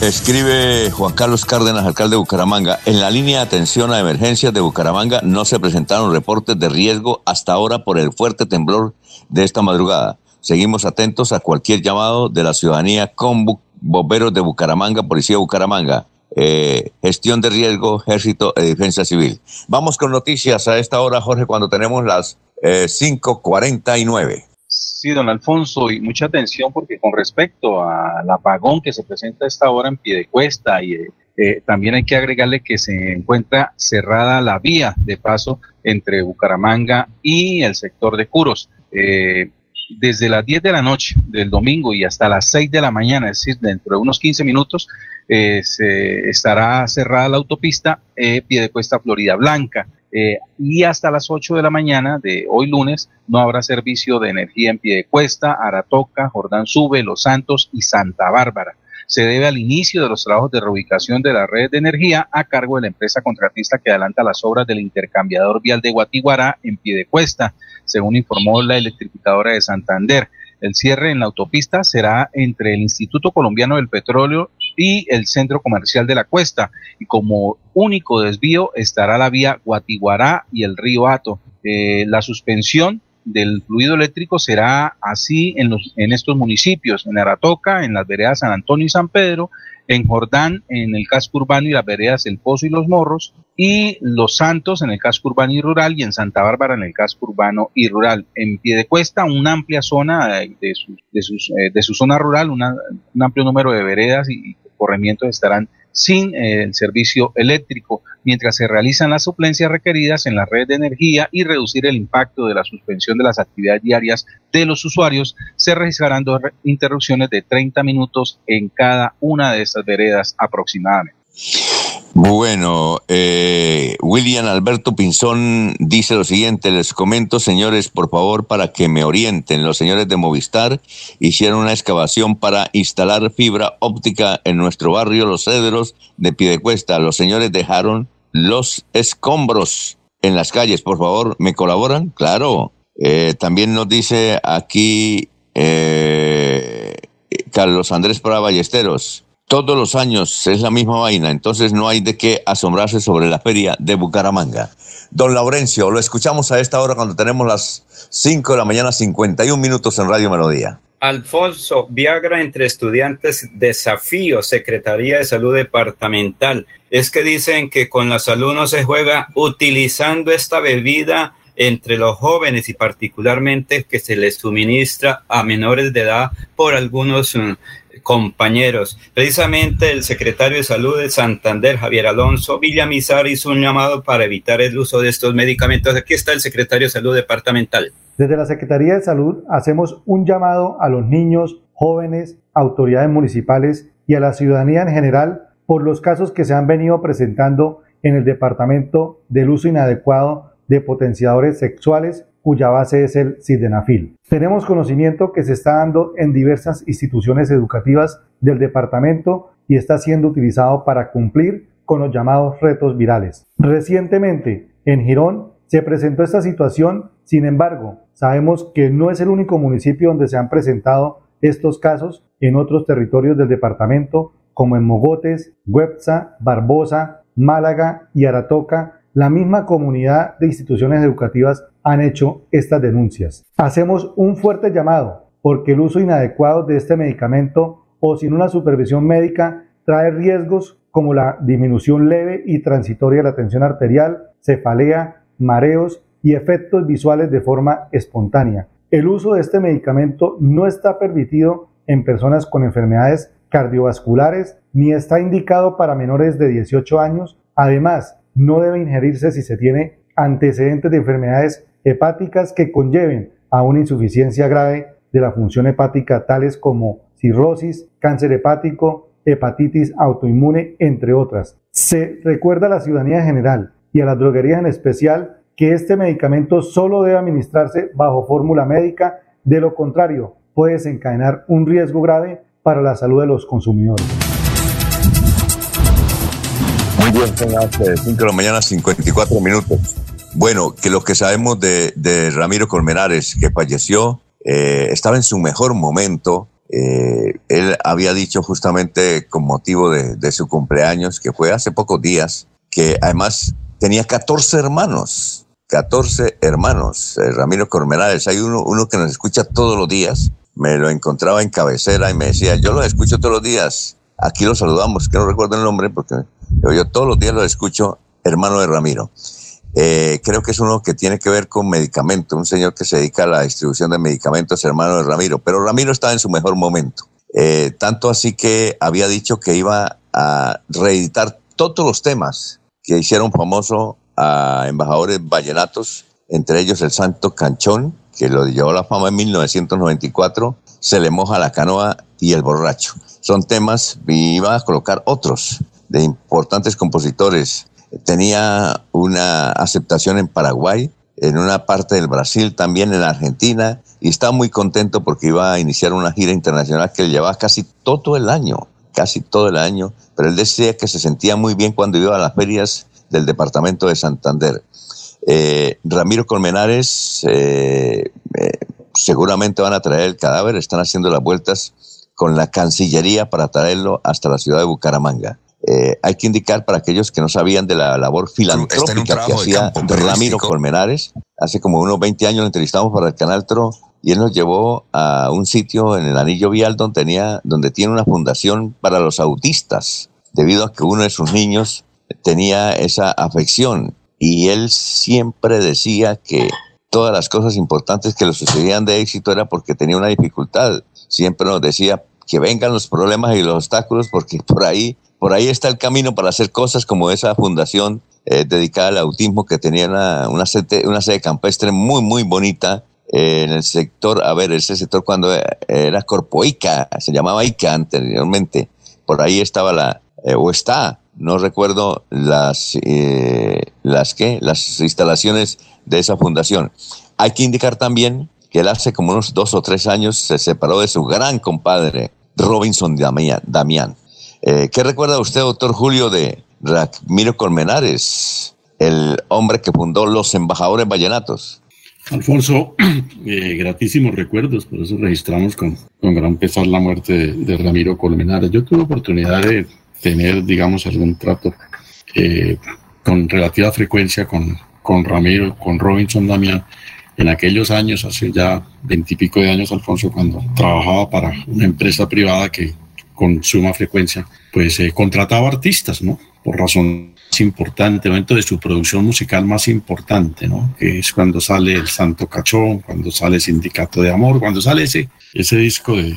escribe Juan Carlos Cárdenas, alcalde de Bucaramanga. En la línea de atención a emergencias de Bucaramanga no se presentaron reportes de riesgo hasta ahora por el fuerte temblor de esta madrugada. Seguimos atentos a cualquier llamado de la ciudadanía con bomberos de Bucaramanga, Policía de Bucaramanga. Eh, gestión de riesgo, ejército y defensa civil. Vamos con noticias a esta hora, Jorge, cuando tenemos las eh, 549. Sí, don Alfonso, y mucha atención porque con respecto al apagón que se presenta a esta hora en pie de cuesta y eh, también hay que agregarle que se encuentra cerrada la vía de paso entre Bucaramanga y el sector de Curos. Eh, desde las 10 de la noche del domingo y hasta las 6 de la mañana, es decir, dentro de unos 15 minutos, eh, se estará cerrada la autopista eh, Piedecuesta Florida Blanca. Eh, y hasta las 8 de la mañana de hoy lunes no habrá servicio de energía en Piedecuesta, Aratoca, Jordán Sube, Los Santos y Santa Bárbara. Se debe al inicio de los trabajos de reubicación de la red de energía a cargo de la empresa contratista que adelanta las obras del intercambiador vial de Guatiguará en Piedecuesta, según informó la electrificadora de Santander. El cierre en la autopista será entre el Instituto Colombiano del Petróleo y el Centro Comercial de la Cuesta. Y como único desvío estará la vía Guatiguará y el río Ato. Eh, la suspensión del fluido eléctrico será así en, los, en estos municipios, en Aratoca, en las veredas San Antonio y San Pedro, en Jordán, en el casco urbano y las veredas El Pozo y Los Morros, y Los Santos en el casco urbano y rural, y en Santa Bárbara en el casco urbano y rural. En pie de cuesta, una amplia zona de, su, de, sus, eh, de su zona rural, un amplio número de veredas y corrimientos estarán sin eh, el servicio eléctrico, mientras se realizan las suplencias requeridas en la red de energía y reducir el impacto de la suspensión de las actividades diarias de los usuarios, se registrarán dos interrupciones de 30 minutos en cada una de estas veredas aproximadamente. Bueno, eh, William Alberto Pinzón dice lo siguiente, les comento señores, por favor, para que me orienten. Los señores de Movistar hicieron una excavación para instalar fibra óptica en nuestro barrio Los Cedros de Piedecuesta. Los señores dejaron los escombros en las calles. Por favor, ¿me colaboran? Claro. Eh, también nos dice aquí eh, Carlos Andrés Prada Ballesteros todos los años es la misma vaina, entonces no hay de qué asombrarse sobre la feria de Bucaramanga. Don Laurencio, lo escuchamos a esta hora cuando tenemos las 5 de la mañana, 51 minutos en Radio Melodía. Alfonso, Viagra entre estudiantes, desafío, Secretaría de Salud Departamental. Es que dicen que con la salud no se juega utilizando esta bebida entre los jóvenes y particularmente que se les suministra a menores de edad por algunos mm, compañeros. Precisamente el secretario de Salud de Santander, Javier Alonso Villamizar, hizo un llamado para evitar el uso de estos medicamentos. Aquí está el secretario de Salud departamental. Desde la Secretaría de Salud hacemos un llamado a los niños, jóvenes, autoridades municipales y a la ciudadanía en general por los casos que se han venido presentando en el departamento del uso inadecuado de potenciadores sexuales cuya base es el sildenafil. Tenemos conocimiento que se está dando en diversas instituciones educativas del departamento y está siendo utilizado para cumplir con los llamados retos virales. Recientemente, en Girón, se presentó esta situación, sin embargo, sabemos que no es el único municipio donde se han presentado estos casos en otros territorios del departamento, como en Mogotes, Huepza, Barbosa, Málaga y Aratoca, la misma comunidad de instituciones educativas han hecho estas denuncias. Hacemos un fuerte llamado porque el uso inadecuado de este medicamento o sin una supervisión médica trae riesgos como la disminución leve y transitoria de la tensión arterial, cefalea, mareos y efectos visuales de forma espontánea. El uso de este medicamento no está permitido en personas con enfermedades cardiovasculares ni está indicado para menores de 18 años. Además, no debe ingerirse si se tiene antecedentes de enfermedades hepáticas que conlleven a una insuficiencia grave de la función hepática tales como cirrosis, cáncer hepático, hepatitis autoinmune, entre otras. Se recuerda a la ciudadanía en general y a las droguerías en especial que este medicamento solo debe administrarse bajo fórmula médica, de lo contrario puede desencadenar un riesgo grave para la salud de los consumidores. Muy bien, son las 5 de la mañana, 54 minutos. Bueno, que lo que sabemos de, de Ramiro Colmenares, que falleció, eh, estaba en su mejor momento. Eh, él había dicho justamente con motivo de, de, su cumpleaños, que fue hace pocos días, que además tenía 14 hermanos, 14 hermanos. Eh, Ramiro Colmenares, hay uno, uno que nos escucha todos los días. Me lo encontraba en cabecera y me decía, yo lo escucho todos los días. Aquí lo saludamos, que no recuerdo el nombre porque yo, todos los días lo escucho, hermano de Ramiro. Eh, creo que es uno que tiene que ver con medicamentos, un señor que se dedica a la distribución de medicamentos, hermano de Ramiro. Pero Ramiro estaba en su mejor momento. Eh, tanto así que había dicho que iba a reeditar todos los temas que hicieron famoso a embajadores vallenatos, entre ellos el Santo Canchón, que lo llevó a la fama en 1994, Se le moja la canoa y El borracho. Son temas, iba a colocar otros de importantes compositores. Tenía una aceptación en Paraguay, en una parte del Brasil, también en Argentina, y estaba muy contento porque iba a iniciar una gira internacional que le llevaba casi todo el año, casi todo el año, pero él decía que se sentía muy bien cuando iba a las ferias del departamento de Santander. Eh, Ramiro Colmenares, eh, eh, seguramente van a traer el cadáver, están haciendo las vueltas con la Cancillería para traerlo hasta la ciudad de Bucaramanga. hay que indicar para aquellos que no sabían de la labor filantrópica que hacía Ramiro Colmenares. Hace como unos 20 años lo entrevistamos para el Canal Tro y él nos llevó a un sitio en el Anillo Vial donde, tenía, donde tiene una fundación para los autistas, debido a que uno de sus niños tenía esa afección y él siempre decía que todas las cosas importantes que le sucedían de éxito era porque tenía una dificultad. Siempre nos decía que vengan los problemas y los obstáculos porque por ahí, por ahí está el camino para hacer cosas como esa fundación eh, dedicada al autismo que tenía una, una, sede, una sede campestre muy, muy bonita eh, en el sector, a ver, ese sector cuando era Corpoica, se llamaba ICA anteriormente, por ahí estaba la, eh, o está no recuerdo las, eh, las, ¿qué? las instalaciones de esa fundación. Hay que indicar también que él hace como unos dos o tres años se separó de su gran compadre, Robinson Damián. Eh, ¿Qué recuerda usted, doctor Julio, de Ramiro Colmenares, el hombre que fundó los embajadores vallenatos? Alfonso, eh, gratísimos recuerdos, por eso registramos con, con gran pesar la muerte de, de Ramiro Colmenares. Yo tuve oportunidad de tener, digamos, algún trato eh, con relativa frecuencia con, con Ramiro, con Robinson Damián, en aquellos años, hace ya veintipico de años, Alfonso, cuando trabajaba para una empresa privada que con suma frecuencia, pues eh, contrataba artistas, ¿no? Por razón más importante, momento de su producción musical más importante, ¿no? Que es cuando sale El Santo Cachón, cuando sale Sindicato de Amor, cuando sale ese, ese disco de,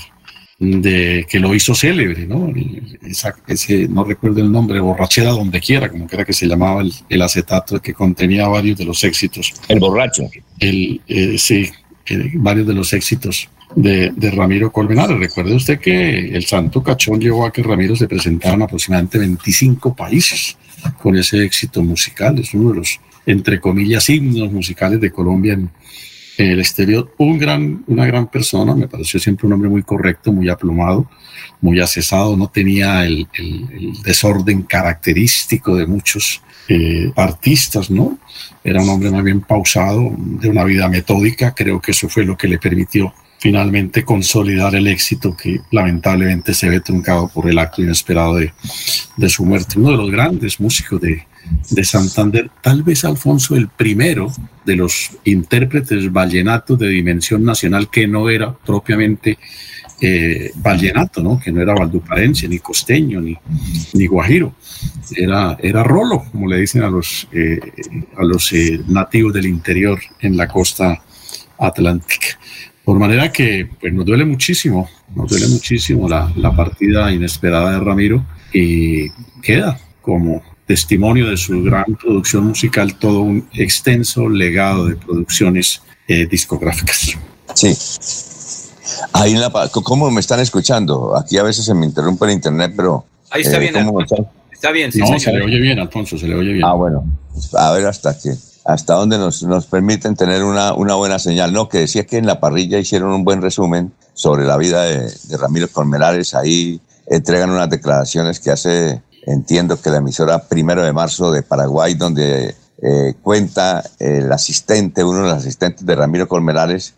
de que lo hizo célebre, ¿no? ese, no recuerdo el nombre, borrachera donde quiera, como que era que se llamaba el, acetato que contenía varios de los éxitos. El borracho. El, eh, sí, varios de los éxitos de, de, Ramiro Colmenares. Recuerde usted que el Santo Cachón llevó a que Ramiro se presentara en aproximadamente 25 países con ese éxito musical. Es uno de los, entre comillas, himnos musicales de Colombia en, en el exterior. Un gran, una gran persona, me pareció siempre un hombre muy correcto, muy aplomado, muy asesado, no tenía el, desorden característico de muchos eh, artistas, ¿no? Era un hombre más bien pausado, de una vida metódica, creo que eso fue lo que le permitió finalmente consolidar el éxito que lamentablemente se ve truncado por el acto inesperado de, de su muerte. Uno de los grandes músicos de, de Santander, tal vez Alfonso el primero de los intérpretes vallenatos de dimensión nacional que no era propiamente eh, vallenato, ¿no? que no era valduparense, ni costeño, ni, guajiro, era, era rolo, como le dicen a los, eh, a los eh, nativos del interior en la costa atlántica. Por manera que pues, nos duele muchísimo, nos duele muchísimo la, la partida inesperada de Ramiro y queda como testimonio de su gran producción musical, todo un extenso legado de producciones eh, discográficas. Sí. Ahí en la, ¿Cómo me están escuchando? Aquí a veces se me interrumpe el internet, pero... Ahí está bien. Está? bien, sí, No, se le oye bien, Alfonso, se le oye bien. Ah, bueno. A ver hasta que hasta dónde nos, nos permiten tener una, una buena señal. No, que decía que en la parrilla hicieron un buen resumen sobre la vida de, de Ramiro Colmenares. Ahí entregan unas declaraciones que hace entiendo que la emisora Primero de Marzo de Paraguay, donde eh, cuenta el asistente, uno de los asistentes de Ramiro Colmenares,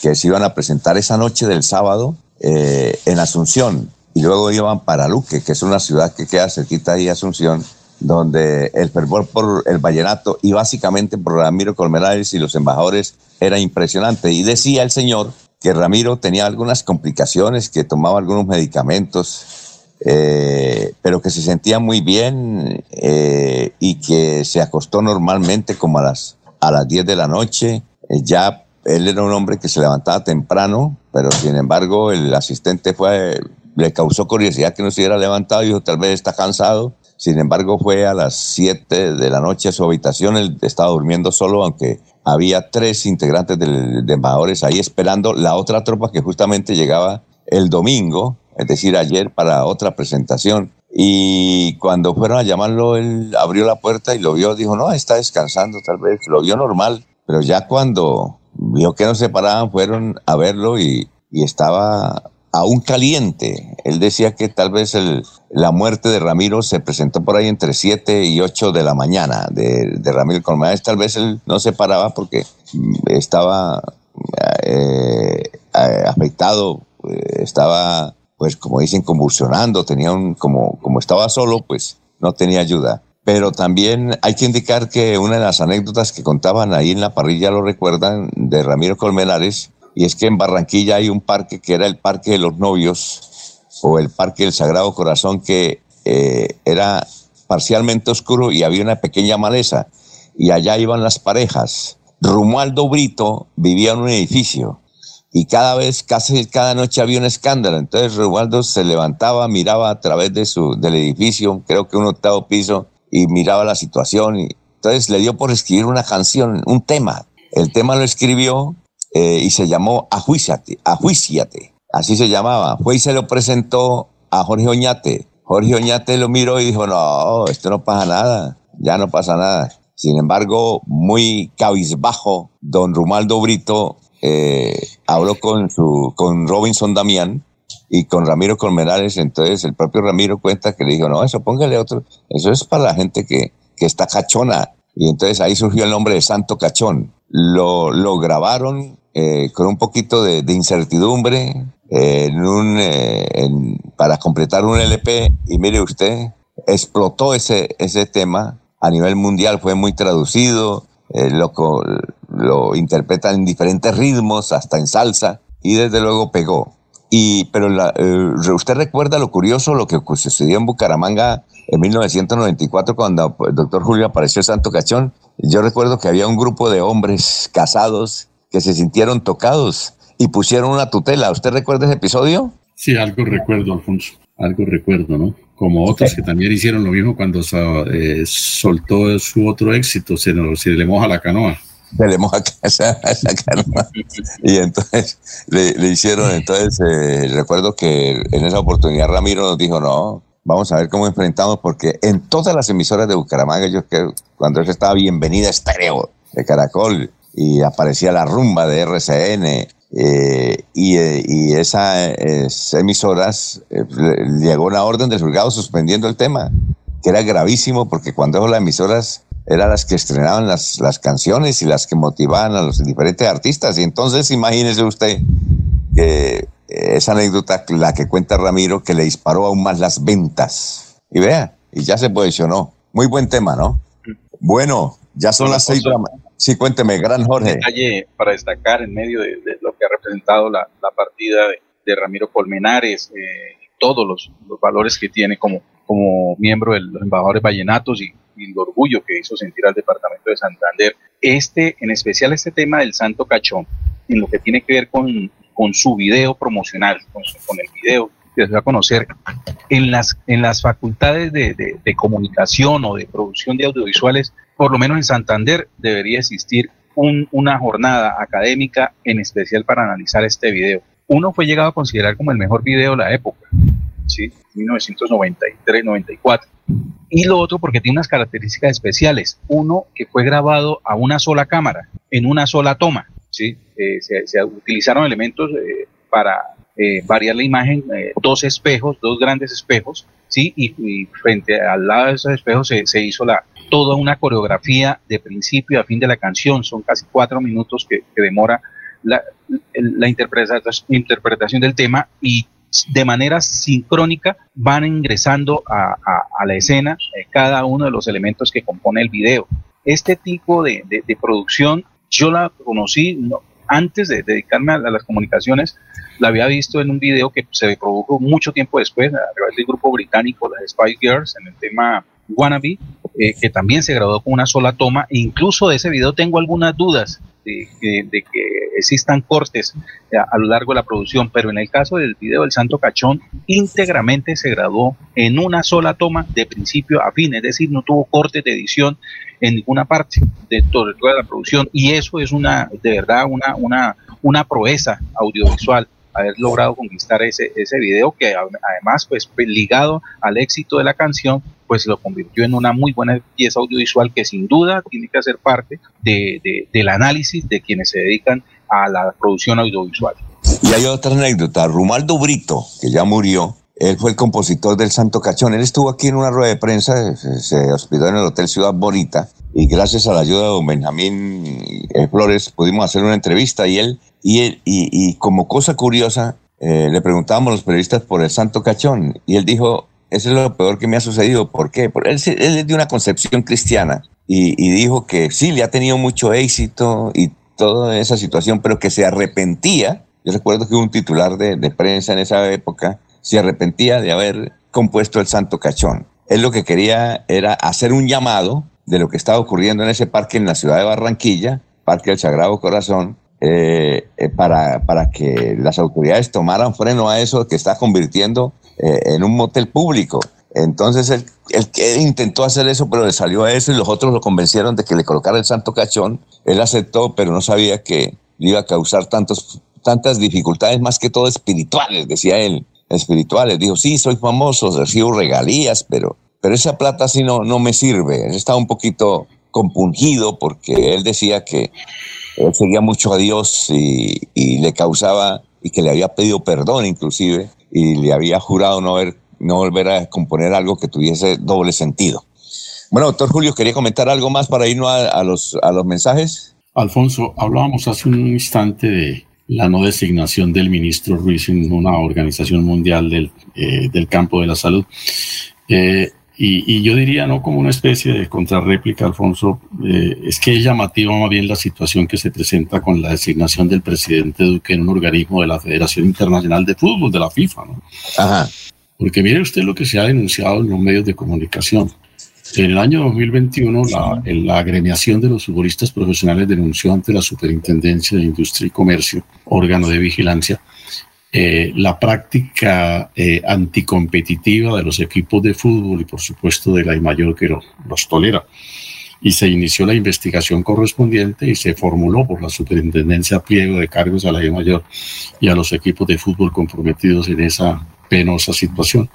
que se iban a presentar esa noche del sábado eh, en Asunción y luego iban para Luque, que es una ciudad que queda cerquita ahí, Asunción, donde el fervor por el vallenato y básicamente por Ramiro Colmenares y los embajadores era impresionante. Y decía el señor que Ramiro tenía algunas complicaciones, que tomaba algunos medicamentos eh, pero que se sentía muy bien eh, y que se acostó normalmente como a las, a las 10 de la noche. Eh, ya él era un hombre que se levantaba temprano, pero sin embargo el asistente fue, le causó curiosidad que no se hubiera levantado y dijo tal vez está cansado. Sin embargo, fue a las 7 de la noche a su habitación. Él estaba durmiendo solo, aunque había tres integrantes de, de embajadores ahí esperando la otra tropa que justamente llegaba el domingo es decir, ayer para otra presentación. Y cuando fueron a llamarlo, él abrió la puerta y lo vio, dijo, no, está descansando tal vez, lo vio normal, pero ya cuando vio que no se paraban, fueron a verlo y, estaba aún caliente. Él decía que tal vez el, la muerte de Ramiro se presentó por ahí entre 7 y 8 de la mañana de, Ramiro Colmenares. Tal vez él no se paraba porque estaba eh, eh, afectado, eh, estaba pues como dicen, convulsionando, tenía un, como, como estaba solo, pues no tenía ayuda. Pero también hay que indicar que una de las anécdotas que contaban ahí en la parrilla, lo recuerdan, de Ramiro Colmenares, y es que en Barranquilla hay un parque que era el Parque de los Novios, o el Parque del Sagrado Corazón, que eh, era parcialmente oscuro y había una pequeña maleza, y allá iban las parejas. Rumualdo Brito vivía en un edificio y cada vez, casi cada noche había un escándalo. Entonces Romualdo se levantaba, miraba a través de su, del edificio, creo que un octavo piso, y miraba la situación. Y, entonces le dio por escribir una canción, un tema. El tema lo escribió eh, y se llamó Ajuíciate, Ajuíciate. Así se llamaba. Fue y se lo presentó a Jorge Oñate. Jorge Oñate lo miró y dijo, no, esto no pasa nada, ya no pasa nada. Sin embargo, muy cabizbajo, don Rumaldo Brito eh, habló con, su, con Robinson Damián y con Ramiro Colmenares, entonces el propio Ramiro cuenta que le dijo, no, eso póngale otro, eso es para la gente que, que está cachona. Y entonces ahí surgió el nombre de Santo Cachón. Lo, lo grabaron eh, con un poquito de, incertidumbre un, eh, para completar un LP y mire usted, explotó ese, ese tema a nivel mundial, fue muy traducido, eh, lo interpretan en diferentes ritmos, hasta en salsa, y desde luego pegó. Y, pero eh, usted recuerda lo curioso, lo que sucedió en Bucaramanga en 1994 cuando el doctor Julio apareció Santo Cachón. Yo recuerdo que había un grupo de hombres casados que se sintieron tocados y pusieron una tutela. ¿Usted recuerda ese episodio? Sí, algo recuerdo, Alfonso. Algo recuerdo, ¿no? Como otros que también hicieron lo mismo cuando eh, soltó su otro éxito, se, se le moja la canoa se le moja esa, canoa. Y entonces le, hicieron, entonces eh, recuerdo que en esa oportunidad Ramiro nos dijo, no, vamos a ver cómo enfrentamos, porque en todas las emisoras de Bucaramanga, yo creo, cuando eso estaba Bienvenida Estéreo de Caracol, y aparecía la rumba de RCN, eh, y, eh, y esas emisoras eh, llegó una orden del juzgado suspendiendo el tema, que era gravísimo porque cuando las emisoras eran las que estrenaban las, las canciones y las que motivaban a los diferentes artistas. Y entonces imagínese usted que esa anécdota, la que cuenta Ramiro, que le disparó aún más las ventas. Y vea, y ya se posicionó. Muy buen tema, ¿no? Bueno, ya son las seis de la mañana. Sí, cuénteme, gran Jorge. Detalle para destacar en medio de, lo que ha representado la, partida de, Ramiro Colmenares, eh, todos los, valores que tiene como, como miembro de los embajadores vallenatos y, el orgullo que hizo sentir al departamento de Santander. Este, en especial este tema del Santo Cachón, en lo que tiene que ver con, con su video promocional, con, el video que se va a conocer en las, en las facultades de, de, comunicación o de producción de audiovisuales, por lo menos en Santander, debería existir un, una jornada académica en especial para analizar este video. Uno fue llegado a considerar como el mejor video de la época, ¿sí? 1993-94. Y lo otro porque tiene unas características especiales. Uno, que fue grabado a una sola cámara, en una sola toma. ¿sí? Eh, se, utilizaron elementos eh, para eh, variar la imagen, dos espejos, dos grandes espejos, ¿sí? Y, frente al lado de esos espejos se, hizo la, toda una coreografía de principio a fin de la canción. Son casi cuatro minutos que, demora la, la interpretación del tema y de manera sincrónica van ingresando a, la escena eh, cada uno de los elementos que compone el video. Este tipo de, producción yo la conocí antes de dedicarme a, las comunicaciones, la había visto en un video que se produjo mucho tiempo después a través del grupo británico, las Spy Girls, en el tema Wannabe, eh, que también se grabó con una sola toma. E incluso de ese video tengo algunas dudas de, que existan cortes a, lo largo de la producción, pero en el caso del video del Santo Cachón, íntegramente se grabó en una sola toma de principio a fin, es decir, no tuvo cortes de edición en ninguna parte de toda la producción y eso es una, de verdad, una, una, una proeza audiovisual haber logrado conquistar ese, ese video que además pues ligado al éxito de la canción pues lo convirtió en una muy buena pieza audiovisual que sin duda tiene que hacer parte de, del análisis de quienes se dedican a la producción audiovisual. Y hay otra anécdota, Rumaldo Brito, que ya murió, él fue el compositor del Santo Cachón. Él estuvo aquí en una rueda de prensa, se, hospedó en el Hotel Ciudad Bonita y gracias a la ayuda de don Benjamín eh, Flores pudimos hacer una entrevista y él, y, él, y, como cosa curiosa, eh, le preguntábamos a los periodistas por el Santo Cachón y él dijo, eso es lo peor que me ha sucedido. ¿Por qué? Porque él, es de una concepción cristiana y, dijo que sí, le ha tenido mucho éxito y toda esa situación, pero que se arrepentía. Yo recuerdo que un titular de, de prensa en esa época se arrepentía de haber compuesto el Santo Cachón. Él lo que quería era hacer un llamado de lo que estaba ocurriendo en ese parque en la ciudad de Barranquilla, Parque del Sagrado Corazón, eh, para, para que las autoridades tomaran freno a eso que está convirtiendo eh, en un motel público. Entonces él, él, intentó hacer eso, pero le salió a eso y los otros lo convencieron de que le colocara el santo cachón. Él aceptó, pero no sabía que iba a causar tantos, tantas dificultades, más que todo espirituales, decía él espirituales. Dijo, sí, soy famoso, recibo regalías, pero, pero esa plata sí no, no me sirve. Él estaba un poquito compungido porque él decía que él seguía mucho a Dios y, le causaba, y que le había pedido perdón inclusive, y le había jurado no, ver, no volver a componer algo que tuviese doble sentido. Bueno, doctor Julio, quería comentar algo más para irnos a, a los, a los mensajes. Alfonso, hablábamos hace un instante de, la no designación del ministro Ruiz en una organización mundial del, eh, del campo de la salud. Eh, y, y, yo diría, no como una especie de contrarréplica, Alfonso, eh, es que es llamativa más bien la situación que se presenta con la designación del presidente Duque en un organismo de la Federación Internacional de Fútbol, de la FIFA. ¿no? Ajá. Porque mire usted lo que se ha denunciado en los medios de comunicación. En el año 2021, la, la, agremiación de los futbolistas profesionales denunció ante la Superintendencia de Industria y Comercio, órgano de vigilancia, eh, la práctica eh, anticompetitiva de los equipos de fútbol y, por supuesto, de la mayor que lo, los tolera. Y se inició la investigación correspondiente y se formuló por la Superintendencia pliego de cargos a la mayor y a los equipos de fútbol comprometidos en esa penosa situación.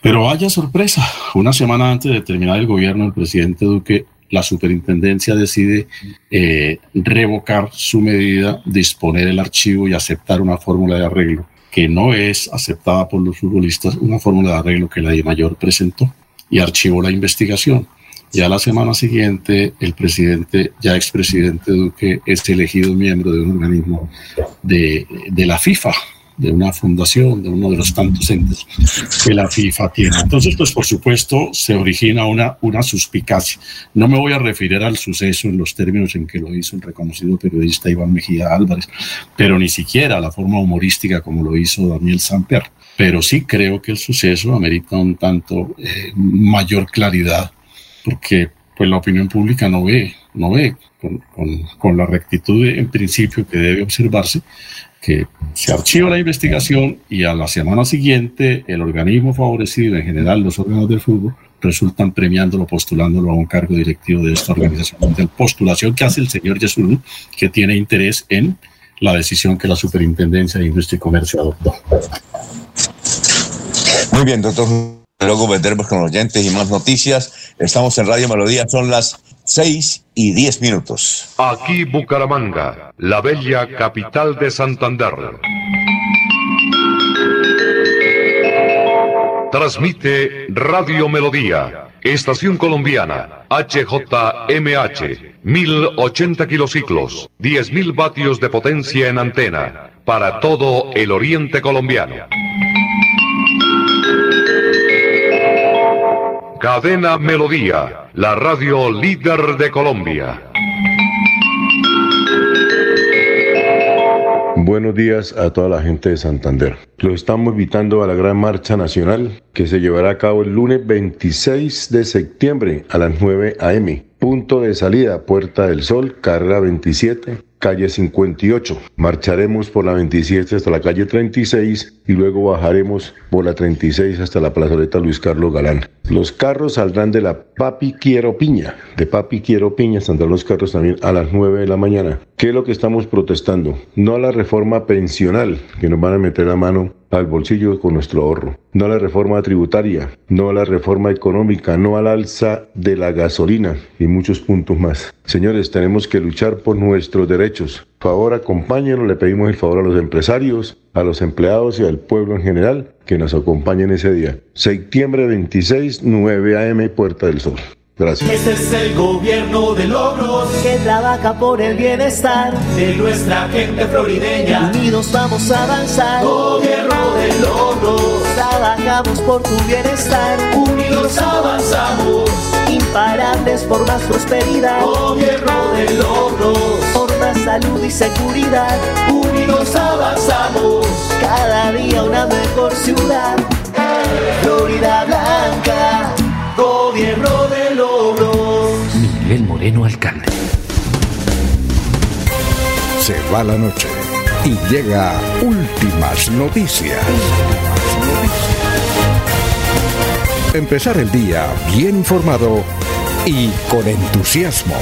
Pero vaya sorpresa, una semana antes de terminar el gobierno del presidente Duque, la superintendencia decide eh, revocar su medida, disponer el archivo y aceptar una fórmula de arreglo que no es aceptada por los futbolistas, una fórmula de arreglo que la de mayor presentó y archivó la investigación. Ya la semana siguiente, el presidente, ya expresidente Duque, es elegido miembro de un organismo de, de la FIFA, de una fundación, de uno de los tantos entes que la FIFA tiene. Entonces, pues por supuesto, se origina una, una suspicacia. No me voy a referir al suceso en los términos en que lo hizo el reconocido periodista Iván Mejía Álvarez, pero ni siquiera la forma humorística como lo hizo Daniel Samper. Pero sí creo que el suceso amerita un tanto eh, mayor claridad, porque pues la opinión pública no ve, no ve con, con, con la rectitud en principio que debe observarse que se archiva la investigación y a la semana siguiente el organismo favorecido, en general los órganos del fútbol, resultan premiándolo, postulándolo a un cargo directivo de esta organización. De postulación que hace el señor Jesús, que tiene interés en la decisión que la Superintendencia de Industria y Comercio adoptó. Muy bien, doctor. Luego vendremos con los oyentes y más noticias. Estamos en Radio Melodía, son las 6 y 10 minutos. Aquí Bucaramanga, la bella capital de Santander. Transmite Radio Melodía, Estación Colombiana, HJMH, 1080 kilociclos, 10.000 vatios de potencia en antena, para todo el oriente colombiano. Cadena Melodía, la radio líder de Colombia. Buenos días a toda la gente de Santander. Los estamos invitando a la gran marcha nacional que se llevará a cabo el lunes 26 de septiembre a las 9 a.m. Punto de salida, Puerta del Sol, carrera 27, calle 58. Marcharemos por la 27 hasta la calle 36 y luego bajaremos por la 36 hasta la plazoleta Luis Carlos Galán. Los carros saldrán de la Papi Quiero Piña, de Papi Quiero Piña saldrán los carros también a las 9 de la mañana. ¿Qué es lo que estamos protestando? No a la reforma pensional que nos van a meter a mano al bolsillo con nuestro ahorro. No a la reforma tributaria, no a la reforma económica, no al alza de la gasolina y muchos puntos más. Señores, tenemos que luchar por nuestros derechos. Por favor, acompáñenos, le pedimos el favor a los empresarios, a los empleados y al pueblo en general que nos acompañen ese día. Septiembre 26, 9 a.m., Puerta del Sol. Gracias. Este es el gobierno de logros que trabaja por el bienestar de nuestra gente florideña. Unidos vamos a avanzar. Gobierno de logros. Trabajamos por tu bienestar. Unidos avanzamos. Imparables por más prosperidad. Gobierno de logros. Salud y seguridad. Unidos avanzamos. Cada día una mejor ciudad. Florida Blanca. Gobierno de logros. Miguel Moreno, alcalde. Se va la noche y llega últimas noticias. Empezar el día bien informado y con entusiasmo.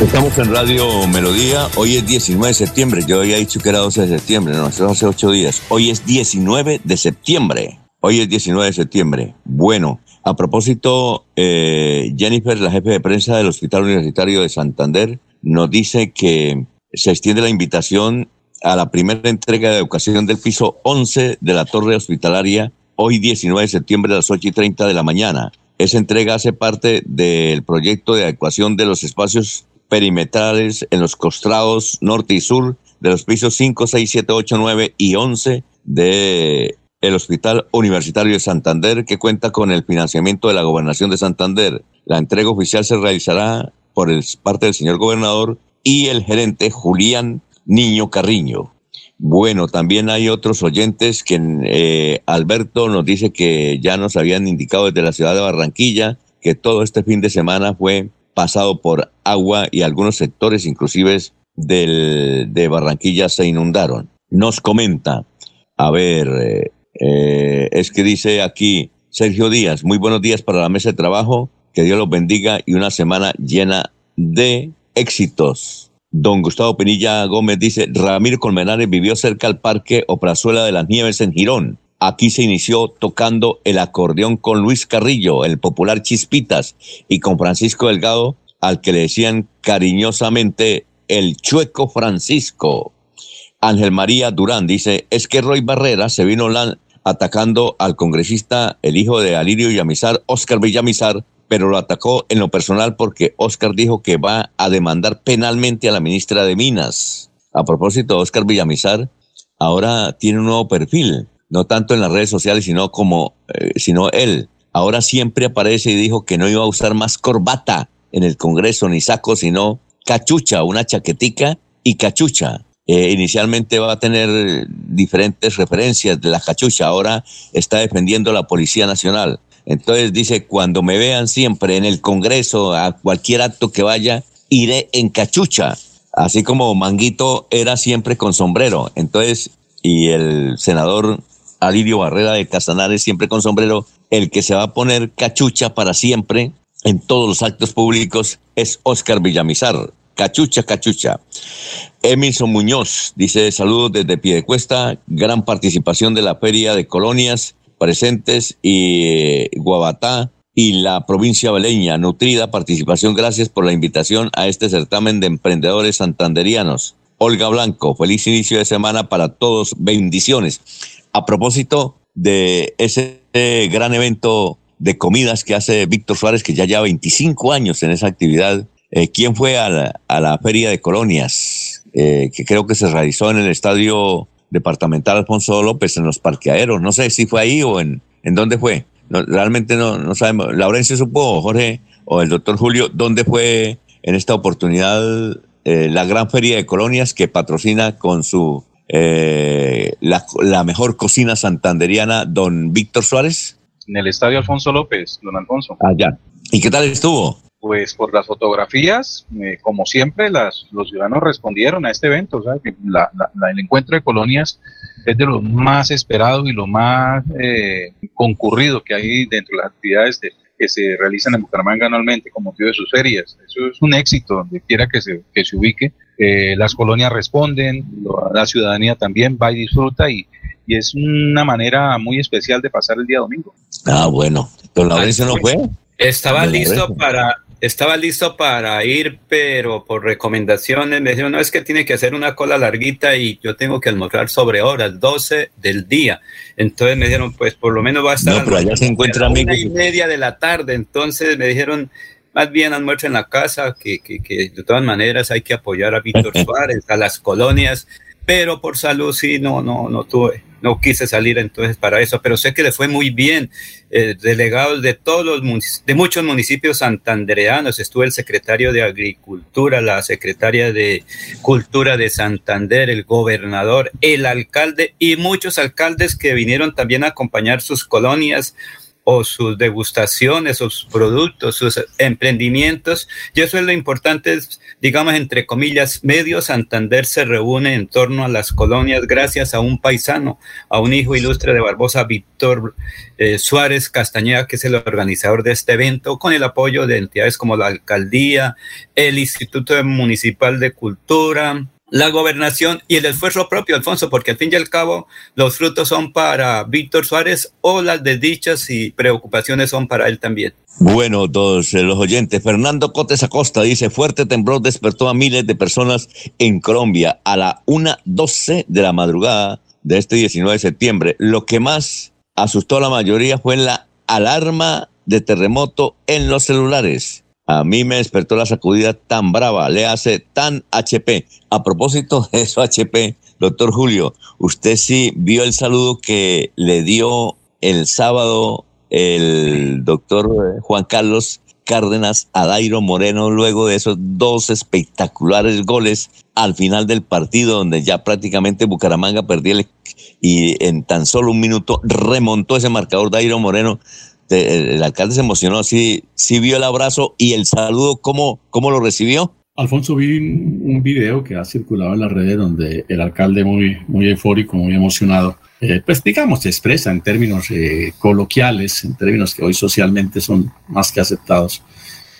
Estamos en Radio Melodía. Hoy es 19 de septiembre. Yo había dicho que era 12 de septiembre. No, eso hace 8 días. Hoy es 19 de septiembre. Hoy es 19 de septiembre. Bueno, a propósito, eh, Jennifer, la jefe de prensa del Hospital Universitario de Santander, nos dice que se extiende la invitación a la primera entrega de educación del piso 11 de la torre hospitalaria hoy 19 de septiembre a las 8 y 30 de la mañana. Esa entrega hace parte del proyecto de adecuación de los espacios perimetrales en los costrados norte y sur de los pisos 5, 6, 7, 8, 9 y 11 de el Hospital Universitario de Santander, que cuenta con el financiamiento de la Gobernación de Santander. La entrega oficial se realizará por parte del señor gobernador y el gerente Julián Niño Carriño. Bueno, también hay otros oyentes que eh, Alberto nos dice que ya nos habían indicado desde la ciudad de Barranquilla que todo este fin de semana fue pasado por agua y algunos sectores inclusive del, de Barranquilla se inundaron. Nos comenta, a ver, eh, eh, es que dice aquí Sergio Díaz, muy buenos días para la mesa de trabajo, que Dios los bendiga y una semana llena de éxitos. Don Gustavo Penilla Gómez dice, Ramiro Colmenares vivió cerca al Parque Oprazuela de las Nieves en Girón. Aquí se inició tocando el acordeón con Luis Carrillo, el popular Chispitas, y con Francisco Delgado, al que le decían cariñosamente el Chueco Francisco. Ángel María Durán dice, es que Roy Barrera se vino atacando al congresista, el hijo de Alirio Villamizar, Oscar Villamizar, pero lo atacó en lo personal porque Oscar dijo que va a demandar penalmente a la ministra de Minas. A propósito, Oscar Villamizar ahora tiene un nuevo perfil, no tanto en las redes sociales, sino como, eh, sino él. Ahora siempre aparece y dijo que no iba a usar más corbata en el Congreso ni saco, sino cachucha, una chaquetica y cachucha. Eh, inicialmente va a tener diferentes referencias de la cachucha, ahora está defendiendo la Policía Nacional. Entonces dice, cuando me vean siempre en el Congreso, a cualquier acto que vaya, iré en cachucha, así como Manguito era siempre con sombrero. Entonces, y el senador Alirio Barrera de Casanares siempre con sombrero, el que se va a poner cachucha para siempre en todos los actos públicos es Oscar Villamizar. Cachucha, cachucha. Emilson Muñoz dice saludos desde Piedecuesta, gran participación de la Feria de Colonias presentes y eh, Guabatá y la provincia beleña. Nutrida participación, gracias por la invitación a este certamen de emprendedores santanderianos. Olga Blanco, feliz inicio de semana para todos, bendiciones. A propósito de ese gran evento de comidas que hace Víctor Suárez, que ya lleva 25 años en esa actividad, eh, ¿Quién fue a la, Feria de Colonias? Eh, que creo que se realizó en el estadio departamental Alfonso López en los parqueaderos. No sé si fue ahí o en, dónde fue. realmente no, no sabemos. Laurencio supo, Jorge o el doctor Julio, dónde fue en esta oportunidad eh, la gran feria de colonias que patrocina con su eh, la, la, mejor cocina santanderiana, don Víctor Suárez. En el estadio Alfonso López, don Alfonso. Allá. ¿Y qué tal estuvo? Pues por las fotografías, eh, como siempre, las, los ciudadanos respondieron a este evento. La, el encuentro de colonias es de lo más esperado y lo más eh, concurrido que hay dentro de las actividades que se realizan en Bucaramanga anualmente con motivo de sus ferias. Eso es un éxito donde quiera que se, que se ubique. Eh, las colonias responden, la ciudadanía también va y disfruta y, y es una manera muy especial de pasar el día domingo. Ah, bueno. ¿Don Laurencio no fue? Estaba listo para estaba listo para ir, pero por recomendaciones me dijeron, no, es que tiene que hacer una cola larguita y yo tengo que almorzar sobre horas, 12 del día. Entonces me dijeron, pues por lo menos va a estar no, pero allá se encuentra a una y media de la tarde. Entonces me dijeron, más bien almuerzo en la casa, que, que, que de todas maneras hay que apoyar a Víctor Suárez, a las colonias, pero por salud sí, no, no, no tuve no quise salir entonces para eso, pero sé que le fue muy bien. Eh, delegados de todos los de muchos municipios santandereanos, estuvo el secretario de Agricultura, la secretaria de Cultura de Santander, el gobernador, el alcalde y muchos alcaldes que vinieron también a acompañar sus colonias o sus degustaciones, sus productos, sus emprendimientos. Y eso es lo importante, digamos, entre comillas, medio Santander se reúne en torno a las colonias gracias a un paisano, a un hijo ilustre de Barbosa, Víctor eh, Suárez Castañeda, que es el organizador de este evento, con el apoyo de entidades como la alcaldía, el Instituto Municipal de Cultura, la gobernación y el esfuerzo propio, Alfonso, porque al fin y al cabo los frutos son para Víctor Suárez o las desdichas y preocupaciones son para él también. Bueno, todos los oyentes, Fernando Cotes Acosta dice, fuerte temblor despertó a miles de personas en Colombia a la 1.12 de la madrugada de este 19 de septiembre. Lo que más asustó a la mayoría fue la alarma de terremoto en los celulares. A mí me despertó la sacudida tan brava, le hace tan HP. A propósito de eso, HP, doctor Julio, usted sí vio el saludo que le dio el sábado el doctor Juan Carlos Cárdenas a Dairo Moreno luego de esos dos espectaculares goles al final del partido donde ya prácticamente Bucaramanga perdió y en tan solo un minuto remontó ese marcador Dairo Moreno el alcalde se emocionó, sí, sí vio el abrazo y el saludo, ¿cómo, cómo lo recibió? Alfonso, vi un, video que ha circulado en las redes donde el alcalde muy, muy eufórico, muy emocionado, eh, pues digamos, se expresa en términos eh, coloquiales, en términos que hoy socialmente son más que aceptados,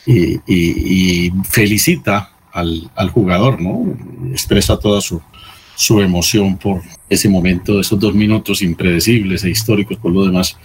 y, y, felicita al, al, jugador, ¿no? Expresa toda su, su emoción por ese momento, esos dos minutos impredecibles e históricos por lo demás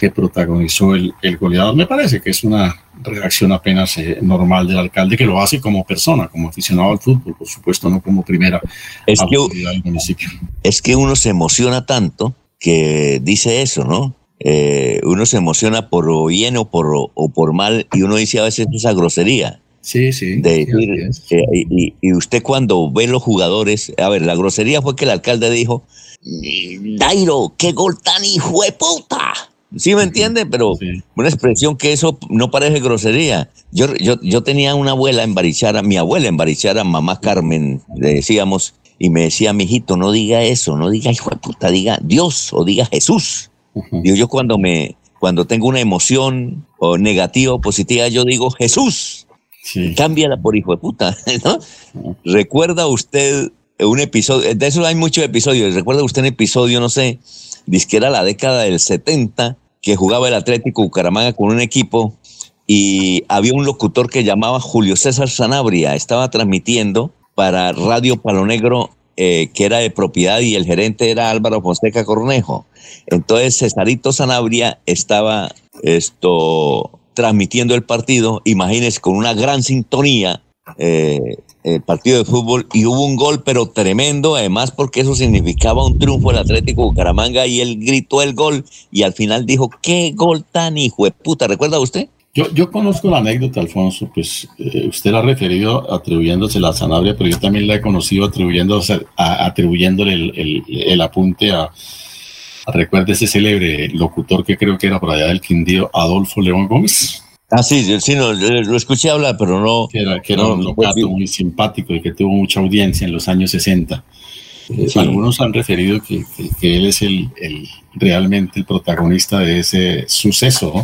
que protagonizó el, el, goleador. Me parece que es una reacción apenas eh, normal del alcalde, que lo hace como persona, como aficionado al fútbol, por supuesto, no como primera es que, del municipio. Es que uno se emociona tanto que dice eso, ¿no? Eh, uno se emociona por bien o por, o por mal y uno dice a veces esa grosería. Sí, sí. De decir, y, y, usted cuando ve los jugadores, a ver, la grosería fue que el alcalde dijo, Dairo, qué gol tan hijo de puta. Sí, me entiende, pero una expresión que eso no parece grosería. Yo, yo, yo tenía una abuela en Barichara, mi abuela en Barichara, mamá Carmen, le decíamos, y me decía, mijito, no diga eso, no diga hijo de puta, diga Dios o diga Jesús. yo cuando me, cuando tengo una emoción o negativa o positiva, yo digo Jesús. Cámbiala por hijo de puta, ¿Recuerda usted un episodio? De eso hay muchos episodios. ¿Recuerda usted un episodio, no sé, que era la década del 70, que jugaba el Atlético Bucaramanga con un equipo y había un locutor que llamaba Julio César Sanabria, estaba transmitiendo para Radio Palo Negro, eh, que era de propiedad, y el gerente era Álvaro Fonseca Cornejo. Entonces Cesarito Sanabria estaba esto transmitiendo el partido, imagínense, con una gran sintonía, eh, el partido de fútbol y hubo un gol, pero tremendo, además porque eso significaba un triunfo del Atlético Bucaramanga y él gritó el gol y al final dijo, qué gol tan hijo de puta, ¿recuerda usted? Yo, yo conozco la anécdota, Alfonso, pues eh, usted la ha referido atribuyéndose la Sanabria, pero yo también la he conocido atribuyéndose, atribuyéndole el, apunte a, recuerde ese célebre locutor que creo que era por allá del Quindío, Adolfo León Gómez. Ah, sí, sí, no, lo escuché hablar, pero no. Que era, que era un locato muy simpático y que tuvo mucha audiencia en los años 60. Eh, algunos han referido que, que, él es el, el, realmente el protagonista de ese suceso, ¿no?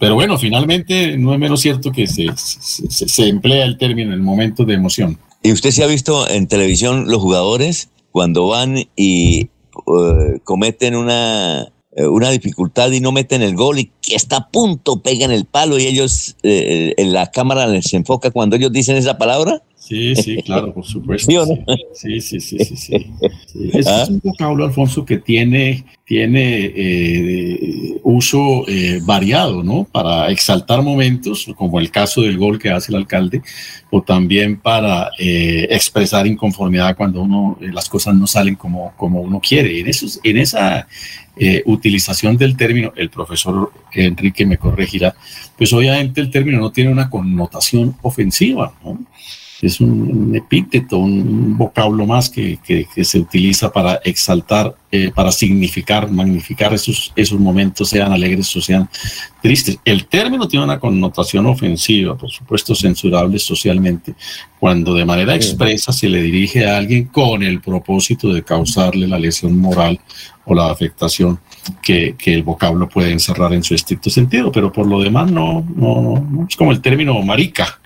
Pero bueno, finalmente no es menos cierto que se, se, emplea el término en el momento de emoción. ¿Y usted se ha visto en televisión los jugadores cuando van y eh, cometen una, eh, una dificultad y no meten el gol y que está a punto pegan el palo y ellos eh, en la cámara les enfoca cuando ellos dicen esa palabra? Sí, sí, claro, por supuesto. ¿Sí, sí, sí, sí, sí, Es, ¿Ah? un vocablo, Alfonso, que tiene, tiene eh, uso eh, variado, ¿no? Para exaltar momentos, como el caso del gol que hace el alcalde, o también para eh, expresar inconformidad cuando uno, las cosas no salen como, como uno quiere. En, eso, en esa utilización del término, el profesor Enrique me corregirá, pues obviamente el término no tiene una connotación ofensiva, ¿no? Es un, epíteto, un vocablo más que, se utiliza para exaltar, eh, para significar, magnificar esos, esos momentos, sean alegres o sean tristes. El término tiene una connotación ofensiva, por supuesto censurable socialmente, cuando de manera expresa se le dirige a alguien con el propósito de causarle la lesión moral o la afectación que, el vocablo puede encerrar en su estricto sentido, pero por lo demás no, no, no. Es como el término marica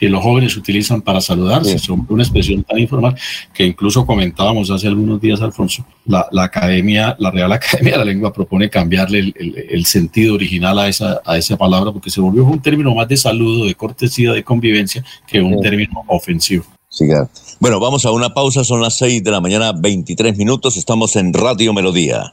que los jóvenes utilizan para saludarse. Son una expresión tan informal que incluso comentábamos hace algunos días, Alfonso, la, Academia, la Real Academia de la Lengua propone cambiarle el, sentido original a esa, a esa palabra porque se volvió un término más de saludo, de cortesía, de convivencia que un término ofensivo. Bueno, vamos a una pausa, son las 6 de la mañana, 23 minutos, estamos en Radio Melodía.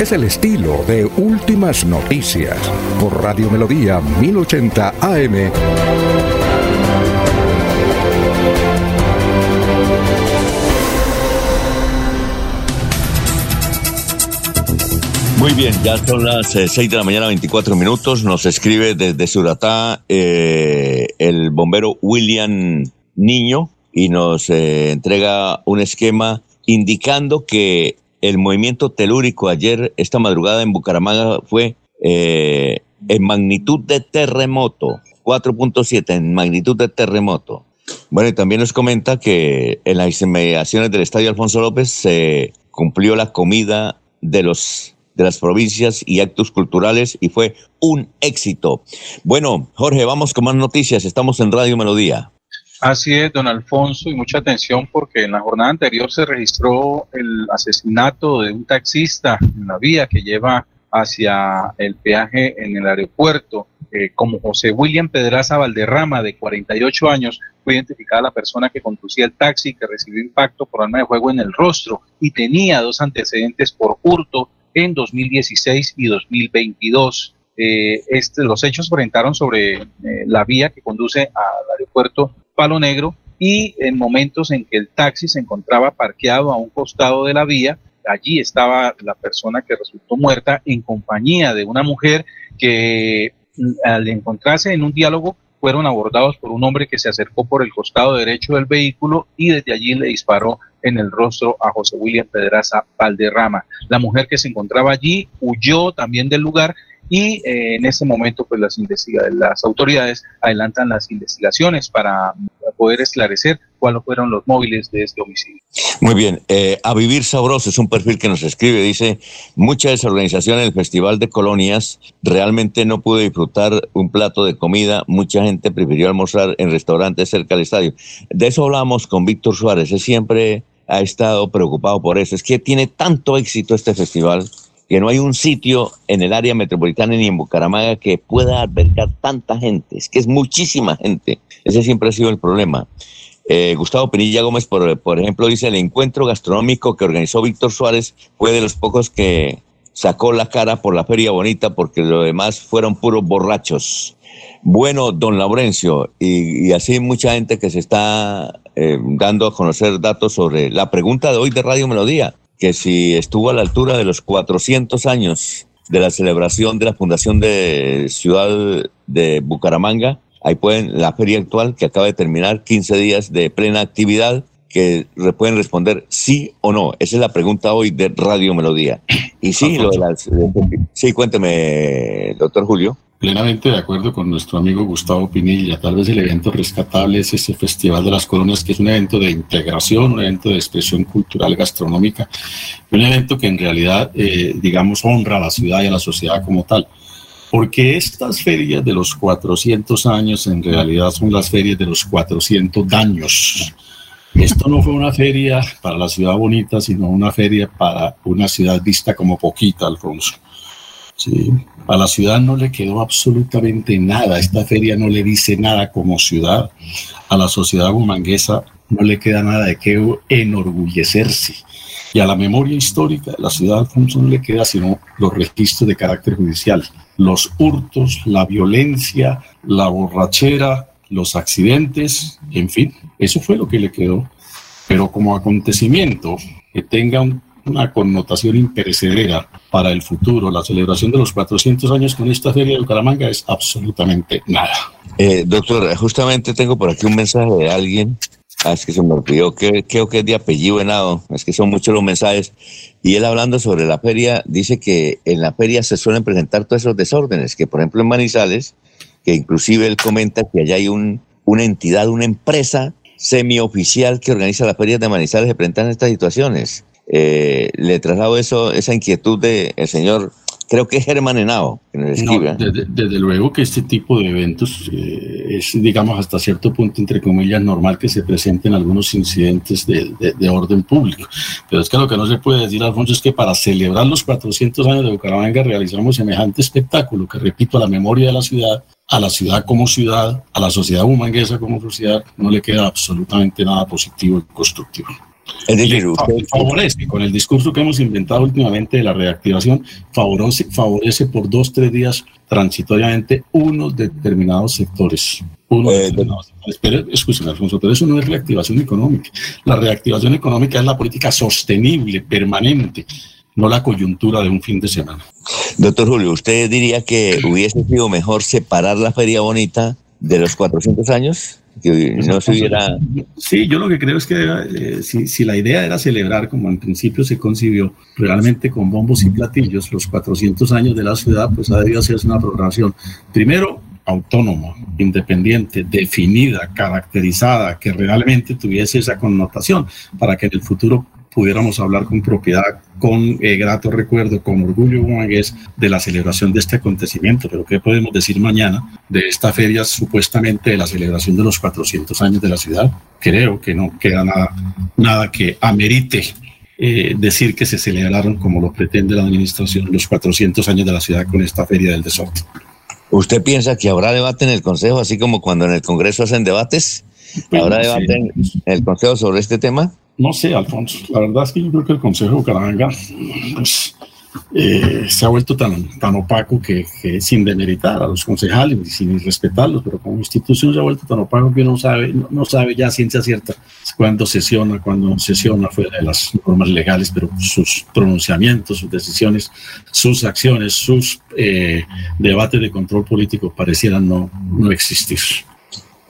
Es el estilo de Últimas Noticias por Radio Melodía 1080 AM. Muy bien, ya son las 6 eh, de la mañana, 24 minutos. Nos escribe desde Suratá eh, el bombero William Niño y nos eh, entrega un esquema indicando que el movimiento telúrico ayer, esta madrugada en Bucaramanga, fue eh, en magnitud de terremoto, 4.7 en magnitud de terremoto. Bueno, y también nos comenta que en las inmediaciones del Estadio Alfonso López se cumplió la comida de los de las provincias y actos culturales y fue un éxito. Bueno, Jorge, vamos con más noticias. Estamos en Radio Melodía. Así es, don Alfonso, y mucha atención porque en la jornada anterior se registró el asesinato de un taxista en la vía que lleva hacia el peaje en el aeropuerto. Eh, como José William Pedraza Valderrama, de 48 años, fue identificada la persona que conducía el taxi que recibió impacto por arma de juego en el rostro y tenía dos antecedentes por hurto en 2016 y 2022. Eh, este, los hechos se orientaron sobre eh, la vía que conduce al aeropuerto Palo Negro y en momentos en que el taxi se encontraba parqueado a un costado de la vía, allí estaba la persona que resultó muerta en compañía de una mujer que mm, al encontrarse en un diálogo fueron abordados por un hombre que se acercó por el costado derecho del vehículo y desde allí le disparó en el rostro a José William Pedraza Valderrama. La mujer que se encontraba allí huyó también del lugar y eh, en ese momento pues las, las autoridades adelantan las investigaciones para poder esclarecer cuáles fueron los móviles de este homicidio. Muy bien, eh, a vivir sabroso es un perfil que nos escribe, dice, muchas desorganizaciones del Festival de Colonias, realmente no pude disfrutar un plato de comida, mucha gente prefirió almorzar en restaurantes cerca del estadio. De eso hablamos con Víctor Suárez, él siempre ha estado preocupado por eso, es que tiene tanto éxito este festival que no hay un sitio en el área metropolitana ni en Bucaramanga que pueda albergar tanta gente. Es que es muchísima gente. Ese siempre ha sido el problema. Eh, Gustavo Pinilla Gómez, por, por ejemplo, dice, el encuentro gastronómico que organizó Víctor Suárez fue de los pocos que sacó la cara por la feria bonita porque lo demás fueron puros borrachos. Bueno, don Laurencio, y, así mucha gente que se está eh, dando a conocer datos sobre la pregunta de hoy de Radio Melodía, que si estuvo a la altura de los 400 años de la celebración de la fundación de Ciudad de Bucaramanga, ahí pueden, la feria actual que acaba de terminar, 15 días de plena actividad, que pueden responder sí o no. Esa es la pregunta hoy de Radio Melodía. Y sí, lo de las, sí, cuénteme, doctor Julio plenamente de acuerdo con nuestro amigo Gustavo Pinilla. Tal vez el evento rescatable es ese Festival de las Colonias, que es un evento de integración, un evento de expresión cultural gastronómica, un evento que en realidad, eh, digamos, honra a la ciudad y a la sociedad como tal. Porque estas ferias de los 400 años en realidad son las ferias de los 400 daños. Esto no fue una feria para la ciudad bonita, sino una feria para una ciudad vista como poquita, Alfonso. Sí, a la ciudad no le quedó absolutamente nada. Esta feria no le dice nada como ciudad. A la sociedad bumanguesa no le queda nada de qué enorgullecerse. Y a la memoria histórica de la ciudad no le queda sino los registros de carácter judicial, los hurtos, la violencia, la borrachera, los accidentes, en fin, eso fue lo que le quedó. Pero como acontecimiento que tenga un una connotación imperecedera para el futuro. La celebración de los 400 años con esta feria de Bucaramanga es absolutamente nada. Eh, doctor, justamente tengo por aquí un mensaje de alguien. Ah, es que se me olvidó, que, creo que es de apellido venado, es que son muchos los mensajes. Y él hablando sobre la feria, dice que en la feria se suelen presentar todos esos desórdenes, que por ejemplo en Manizales, que inclusive él comenta que allá hay un, una entidad, una empresa semioficial que organiza las ferias de Manizales se presentan estas situaciones. Eh, le traslado eso, esa inquietud del señor, creo que es Germán Henao, que nos escribe. desde, luego que este tipo de eventos eh, es, digamos, hasta cierto punto, entre comillas, normal que se presenten algunos incidentes de, de, orden público. Pero es que lo que no se puede decir, Alfonso, es que para celebrar los 400 años de Bucaramanga realizamos semejante espectáculo que, repito, a la memoria de la ciudad, a la ciudad como ciudad, a la sociedad humanguesa como sociedad, no le queda absolutamente nada positivo y constructivo. Es decir, favorece, con el discurso que hemos inventado últimamente de la reactivación, favorece, favorece por dos, tres días transitoriamente unos determinados sectores. Unos eh, determinados Pero, Alfonso, pero eso no es reactivación económica. La reactivación económica es la política sostenible, permanente, no la coyuntura de un fin de semana. Doctor Julio, ¿usted diría que hubiese sido mejor separar la feria bonita de los 400 años? Que no se hubiera... Sí, yo lo que creo es que eh, si, si, la idea era celebrar, como en principio se concibió, realmente con bombos y platillos, los 400 años de la ciudad, pues ha debido hacerse una programación, primero, autónoma, independiente, definida, caracterizada, que realmente tuviese esa connotación, para que en el futuro pudiéramos hablar con propiedad, con eh, grato recuerdo, con orgullo humangués de la celebración de este acontecimiento. Pero ¿qué podemos decir mañana de esta feria supuestamente de la celebración de los 400 años de la ciudad? Creo que no queda nada, nada que amerite eh, decir que se celebraron como lo pretende la administración los 400 años de la ciudad con esta feria del desorden. ¿Usted piensa que habrá debate en el Consejo, así como cuando en el Congreso hacen debates? ¿Habrá debate en el Consejo sobre este tema? No sé, Alfonso. La verdad es que yo creo que el Consejo de Bucaramanga pues, eh, se ha vuelto tan, tan opaco que, sin demeritar a los concejales y sin respetarlos, pero como institución se ha vuelto tan opaco que no sabe, no, sabe ya ciencia cierta cuándo sesiona, cuándo no fuera de las normas legales, pero sus pronunciamientos, sus decisiones, sus acciones, sus eh, debates de control político parecieran no, no existir.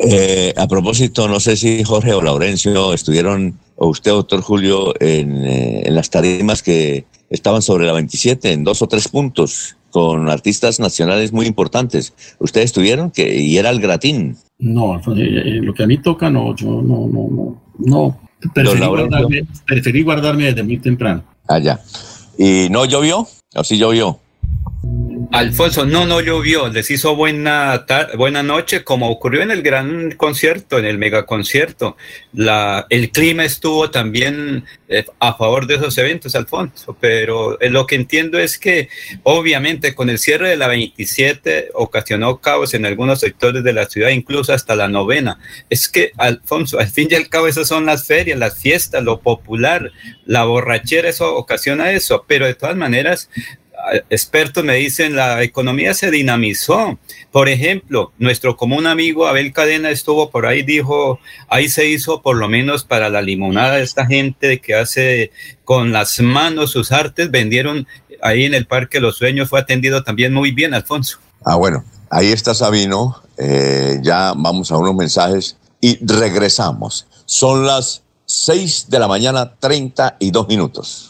Eh, a propósito, no sé si Jorge o Laurencio estuvieron, o usted, doctor Julio, en, eh, en, las tarimas que estaban sobre la 27, en dos o tres puntos, con artistas nacionales muy importantes. ¿Ustedes estuvieron? Que, y era el gratín. No, eh, lo que a mí toca, no, yo no, no, no, no. Preferí guardarme, preferí guardarme desde muy temprano. Ah, ya. ¿Y no llovió? ¿O sí llovió? Alfonso, no, no llovió, les hizo buena, buena noche, como ocurrió en el gran concierto, en el megaconcierto. La, el clima estuvo también eh, a favor de esos eventos, Alfonso, pero eh, lo que entiendo es que obviamente con el cierre de la 27 ocasionó caos en algunos sectores de la ciudad, incluso hasta la novena. Es que, Alfonso, al fin y al cabo esas son las ferias, las fiestas, lo popular, la borrachera, eso ocasiona eso, pero de todas maneras expertos me dicen la economía se dinamizó. Por ejemplo, nuestro común amigo Abel Cadena estuvo por ahí, dijo, ahí se hizo por lo menos para la limonada esta gente que hace con las manos sus artes, vendieron ahí en el Parque Los Sueños, fue atendido también muy bien, Alfonso. Ah, bueno, ahí está Sabino, eh, ya vamos a unos mensajes y regresamos. Son las 6 de la mañana, 32 minutos.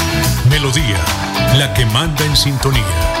Melodía, la que manda en sintonía.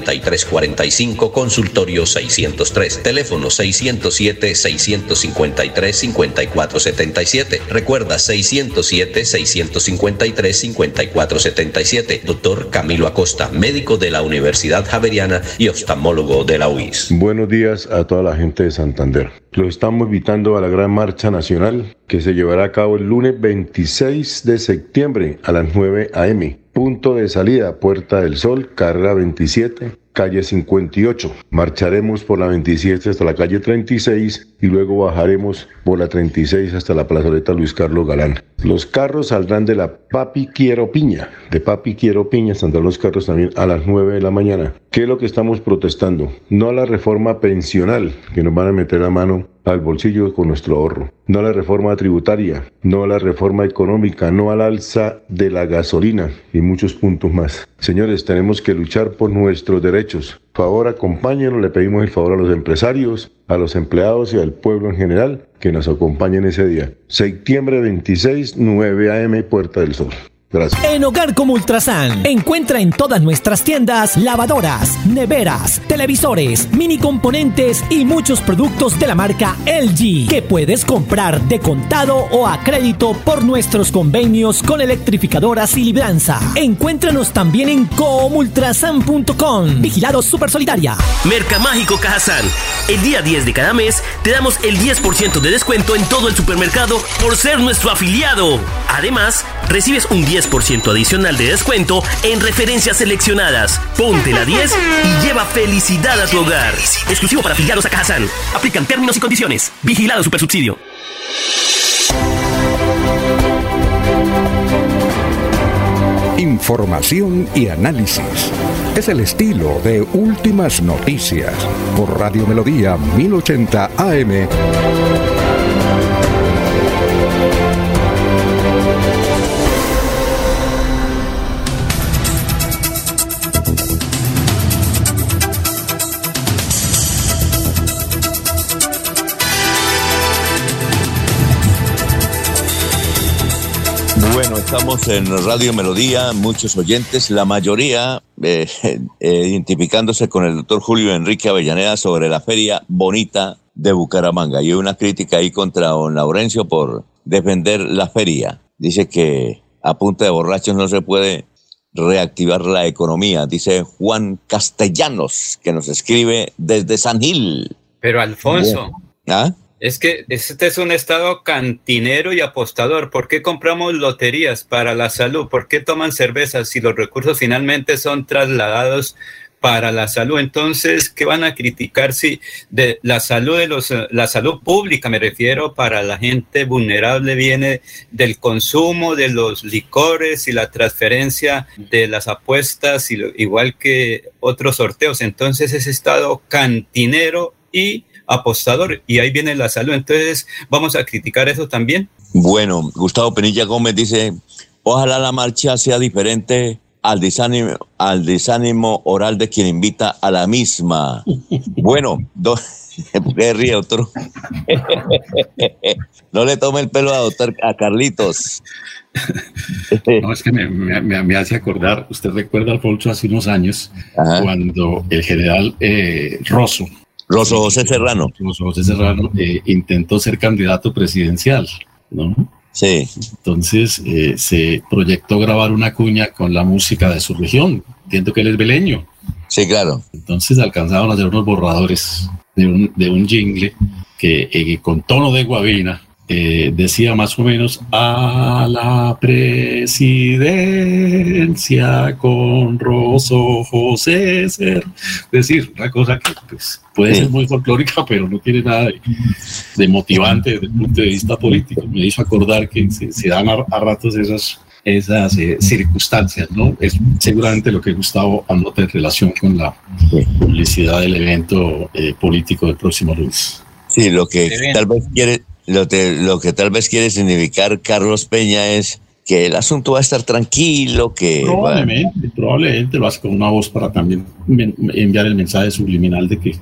3345, consultorio 603, teléfono 607-653-5477. Recuerda 607-653-5477. Doctor Camilo Acosta, médico de la Universidad Javeriana y oftalmólogo de la UIS. Buenos días a toda la gente de Santander. Lo estamos invitando a la gran marcha nacional que se llevará a cabo el lunes 26 de septiembre a las 9 a.m. Punto de salida, Puerta del Sol, carrera 27, calle 58. Marcharemos por la 27 hasta la calle 36 y luego bajaremos por la 36 hasta la plazoleta Luis Carlos Galán. Los carros saldrán de la Papi Quiero Piña. De Papi Quiero Piña saldrán los carros también a las 9 de la mañana. ¿Qué es lo que estamos protestando? No a la reforma pensional que nos van a meter a mano al bolsillo con nuestro ahorro. No a la reforma tributaria, no a la reforma económica, no al alza de la gasolina y muchos puntos más. Señores, tenemos que luchar por nuestros derechos. Por favor, acompáñenos, le pedimos el favor a los empresarios, a los empleados y al pueblo en general que nos acompañen ese día. Septiembre 26, 9 a.m., Puerta del Sol. En Hogar como Ultrasan, encuentra en todas nuestras tiendas lavadoras, neveras, televisores, mini componentes y muchos productos de la marca LG que puedes comprar de contado o a crédito por nuestros convenios con electrificadoras y libranza. Encuéntranos también en comultrasan.com. Vigilado Super Solidaria. Mercamágico Cajazán. El día 10 de cada mes te damos el 10% de descuento en todo el supermercado por ser nuestro afiliado. Además, recibes un 10 10% adicional de descuento en referencias seleccionadas. Ponte la 10 y lleva felicidad a tu hogar. Exclusivo para afiliados a Kazan. Aplican términos y condiciones. Vigilado Supersubsidio. Información y análisis. Es el estilo de Últimas Noticias por Radio Melodía 1080 AM. Estamos en Radio Melodía, muchos oyentes, la mayoría eh, eh, identificándose con el doctor Julio Enrique Avellaneda sobre la feria bonita de Bucaramanga. Y una crítica ahí contra don Laurencio por defender la feria. Dice que a punta de borrachos no se puede reactivar la economía, dice Juan Castellanos, que nos escribe desde San Gil. Pero Alfonso, ¿Ah? Es que este es un estado cantinero y apostador. ¿Por qué compramos loterías para la salud? ¿Por qué toman cervezas si los recursos finalmente son trasladados para la salud. Entonces, ¿qué van a criticar si de la salud de los la salud pública me refiero para la gente vulnerable viene del consumo de los licores y la transferencia de las apuestas y igual que otros sorteos. Entonces, ese estado cantinero y apostador y ahí viene la salud. Entonces, vamos a criticar eso también. Bueno, Gustavo Penilla Gómez dice, ojalá la marcha sea diferente al desánimo, al desánimo oral de quien invita a la misma. Bueno, ¿por ríe, doctor? no le tome el pelo a doctor a Carlitos. No, es que me, hace acordar, usted recuerda, Alfonso, hace unos años, cuando el general eh, Rosso, Rosso José Serrano, Rosso José Serrano eh, intentó ser candidato presidencial, ¿no? Sí. Entonces eh, se proyectó grabar una cuña con la música de su región. Entiendo que él es beleño. Sí, claro. Entonces alcanzaron a hacer unos borradores de un, de un jingle que eh, con tono de guabina eh, decía más o menos a la presidencia con Rosso José Ser. Es decir, una cosa que pues, puede ser muy folclórica, pero no tiene nada de, motivante desde el punto de vista político. Me hizo acordar que se, dan a, ratos esas, esas eh, circunstancias, ¿no? Es seguramente lo que Gustavo anota en relación con la publicidad del evento eh, político del próximo lunes. Sí, lo que tal vez quiere lo, lo que tal vez quiere significar Carlos Peña es que el asunto va a estar tranquilo, que... Probablemente, probablemente lo hace con una voz para también enviar el mensaje subliminal de que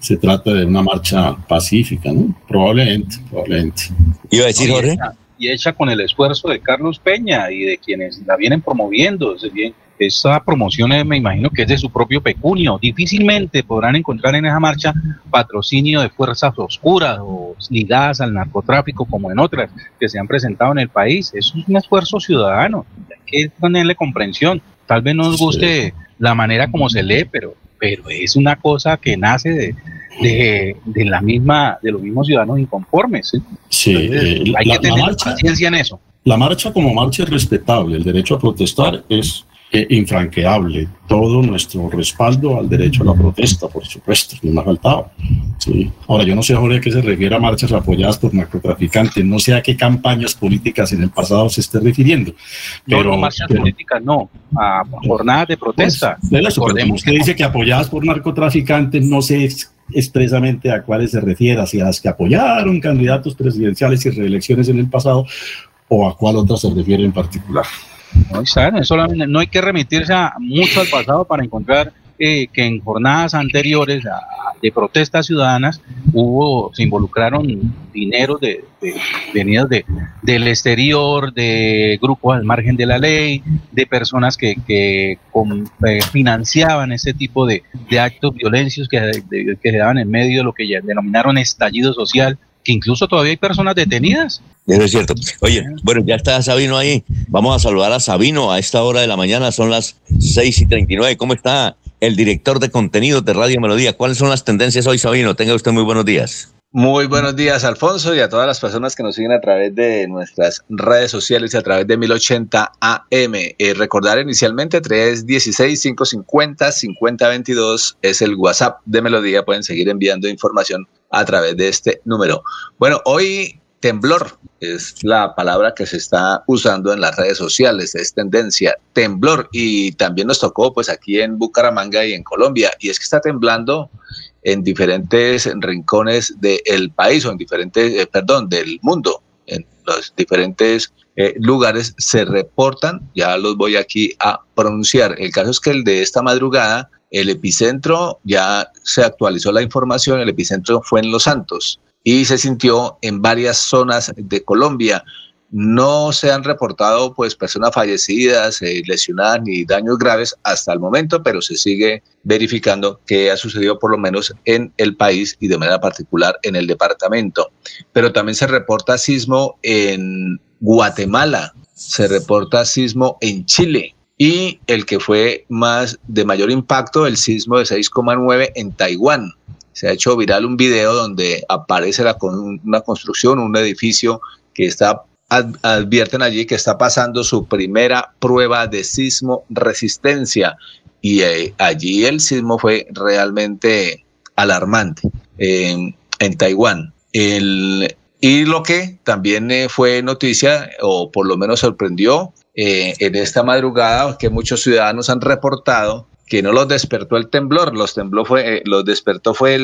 se trata de una marcha pacífica, ¿no? Probablemente, probablemente. ¿Iba a decir, Jorge? Y hecha con el esfuerzo de Carlos Peña y de quienes la vienen promoviendo, bien esa promoción me imagino que es de su propio pecunio. Difícilmente podrán encontrar en esa marcha patrocinio de fuerzas oscuras o ligadas al narcotráfico como en otras que se han presentado en el país. Es un esfuerzo ciudadano. Hay que tenerle comprensión. Tal vez no nos guste la manera como se lee, pero, pero es una cosa que nace de, de, la misma, de los mismos ciudadanos inconformes. Sí, eh, hay que tener paciencia en eso. La marcha como marcha es respetable, el derecho a protestar es eh, infranqueable. Todo nuestro respaldo al derecho a la protesta, por supuesto, no me ha faltado. Sí. Ahora, yo no sé, a qué se refiere a marchas apoyadas por narcotraficantes, no sé a qué campañas políticas en el pasado se esté refiriendo. Pero, no, marchas políticas no, a jornadas de protesta. Pues, usted dice que apoyadas por narcotraficantes, no sé expresamente a cuáles se refiere, si a las que apoyaron candidatos presidenciales y reelecciones en el pasado, o a cuál otra se refiere en particular. No, solamente, no hay que remitirse mucho al pasado para encontrar eh, que en jornadas anteriores de protestas ciudadanas hubo, se involucraron dineros de, venidos de, del exterior, de grupos al margen de la ley, de personas que, que eh, financiaban ese tipo de, actos violencios que, que se daban en medio de lo que ya denominaron estallido social que incluso todavía hay personas detenidas. Eso es cierto. Oye, bueno, ya está Sabino ahí. Vamos a saludar a Sabino a esta hora de la mañana, son las 6 y 39. ¿Cómo está el director de contenido de Radio Melodía? ¿Cuáles son las tendencias hoy, Sabino? Tenga usted muy buenos días. Muy buenos días, Alfonso, y a todas las personas que nos siguen a través de nuestras redes sociales y a través de 1080 AM. Eh, recordar inicialmente 316-550-5022 es el WhatsApp de Melodía. Pueden seguir enviando información a través de este número. Bueno, hoy temblor es la palabra que se está usando en las redes sociales, es tendencia, temblor. Y también nos tocó pues aquí en Bucaramanga y en Colombia. Y es que está temblando en diferentes rincones del país o en diferentes, eh, perdón, del mundo. En los diferentes eh, lugares se reportan, ya los voy aquí a pronunciar. El caso es que el de esta madrugada, el epicentro, ya se actualizó la información, el epicentro fue en Los Santos y se sintió en varias zonas de Colombia. No se han reportado pues personas fallecidas, eh, lesionadas ni daños graves hasta el momento, pero se sigue verificando que ha sucedido por lo menos en el país y de manera particular en el departamento. Pero también se reporta sismo en Guatemala, se reporta sismo en Chile y el que fue más de mayor impacto, el sismo de 6,9 en Taiwán. Se ha hecho viral un video donde aparece una construcción, un edificio que está advierten allí que está pasando su primera prueba de sismo resistencia y eh, allí el sismo fue realmente alarmante en, Taiwán. y lo que también eh, fue noticia, o por lo menos sorprendió, eh, en esta madrugada, que muchos ciudadanos han reportado que no los despertó el temblor, los, tembló fue, los despertó fue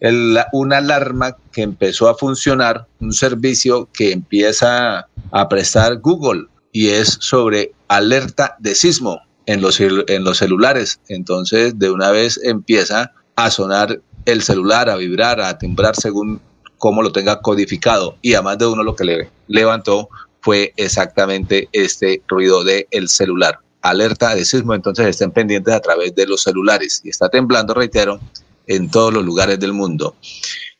el, una alarma que empezó a funcionar, un servicio que empieza a prestar Google y es sobre alerta de sismo en los, en los celulares. Entonces, de una vez empieza a sonar el celular, a vibrar, a timbrar según cómo lo tenga codificado. Y a más de uno lo que le levantó fue exactamente este ruido del el celular. Alerta de sismo, entonces estén pendientes a través de los celulares. Y está temblando, reitero, en todos los lugares del mundo.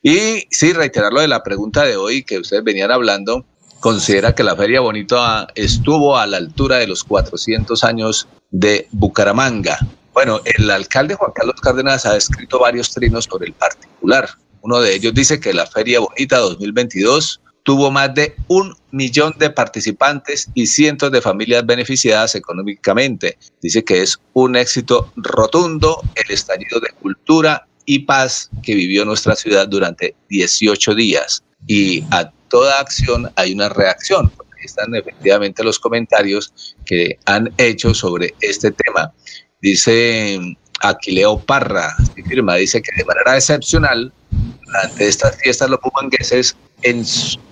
Y sí, reiterar lo de la pregunta de hoy que ustedes venían hablando, considera que la Feria Bonito estuvo a la altura de los 400 años de Bucaramanga. Bueno, el alcalde Juan Carlos Cárdenas ha escrito varios trinos sobre el particular. Uno de ellos dice que la Feria Bonita 2022 tuvo más de un millón de participantes y cientos de familias beneficiadas económicamente. Dice que es un éxito rotundo el estallido de cultura y paz que vivió nuestra ciudad durante 18 días. Y a toda acción hay una reacción. Están efectivamente los comentarios que han hecho sobre este tema. Dice Aquileo Parra, firma, dice que de manera excepcional, durante estas fiestas los bumangueses, en,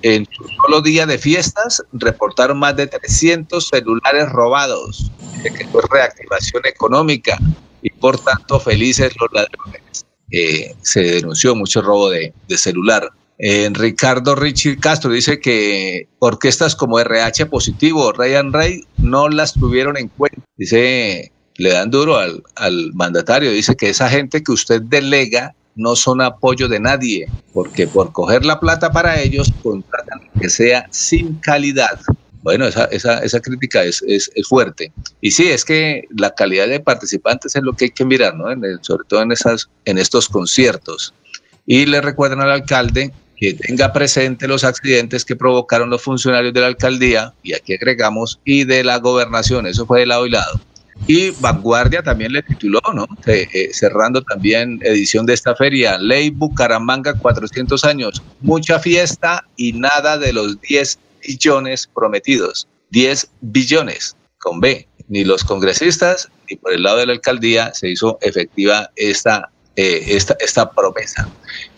en su solo día de fiestas, reportaron más de 300 celulares robados. Dice que fue reactivación económica y por tanto felices los ladrones. Eh, se denunció mucho robo de, celular. Eh, Ricardo Richie Castro dice que orquestas como RH positivo, Ryan Ray, no las tuvieron en cuenta. Dice, le dan duro al, al mandatario, dice que esa gente que usted delega no son apoyo de nadie, porque por coger la plata para ellos contratan que sea sin calidad. Bueno, esa, esa, esa crítica es, es, fuerte. Y sí, es que la calidad de participantes es lo que hay que mirar, ¿no? sobre todo en, esas, en estos conciertos. Y le recuerdan al alcalde que tenga presente los accidentes que provocaron los funcionarios de la alcaldía, y aquí agregamos, y de la gobernación, eso fue de lado y lado. Y Vanguardia también le tituló, ¿no? Eh, cerrando también edición de esta feria, Ley Bucaramanga 400 años, mucha fiesta y nada de los 10 billones prometidos. 10 billones con B. Ni los congresistas ni por el lado de la alcaldía se hizo efectiva esta, eh, esta, esta promesa.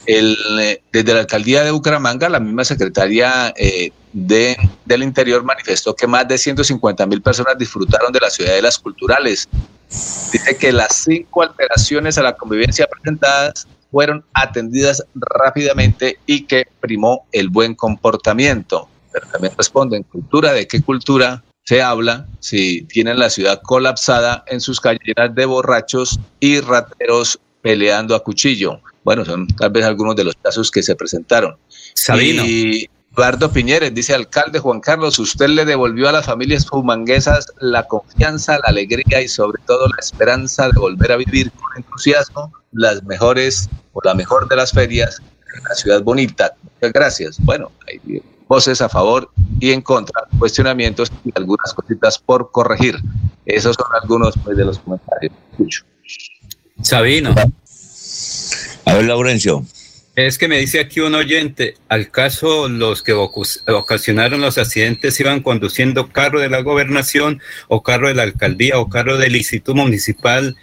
El, eh, desde la alcaldía de Bucaramanga, la misma secretaria eh, de, del Interior manifestó que más de 150 mil personas disfrutaron de la ciudad de las culturales. Dice que las cinco alteraciones a la convivencia presentadas fueron atendidas rápidamente y que primó el buen comportamiento pero también responden, cultura, ¿de qué cultura se habla si tienen la ciudad colapsada en sus calles de borrachos y rateros peleando a cuchillo? Bueno, son tal vez algunos de los casos que se presentaron. Sabino. Y Eduardo Piñeres dice, alcalde Juan Carlos, usted le devolvió a las familias fumanguesas la confianza, la alegría y sobre todo la esperanza de volver a vivir con entusiasmo las mejores o la mejor de las ferias en la ciudad bonita. Muchas gracias. Bueno, ahí voces a favor y en contra, cuestionamientos y algunas cositas por corregir. Esos son algunos pues, de los comentarios. Escucho. Sabino. A ver, Laurencio. Es que me dice aquí un oyente, al caso los que ocasionaron los accidentes iban conduciendo carro de la gobernación o carro de la alcaldía o carro del Instituto Municipal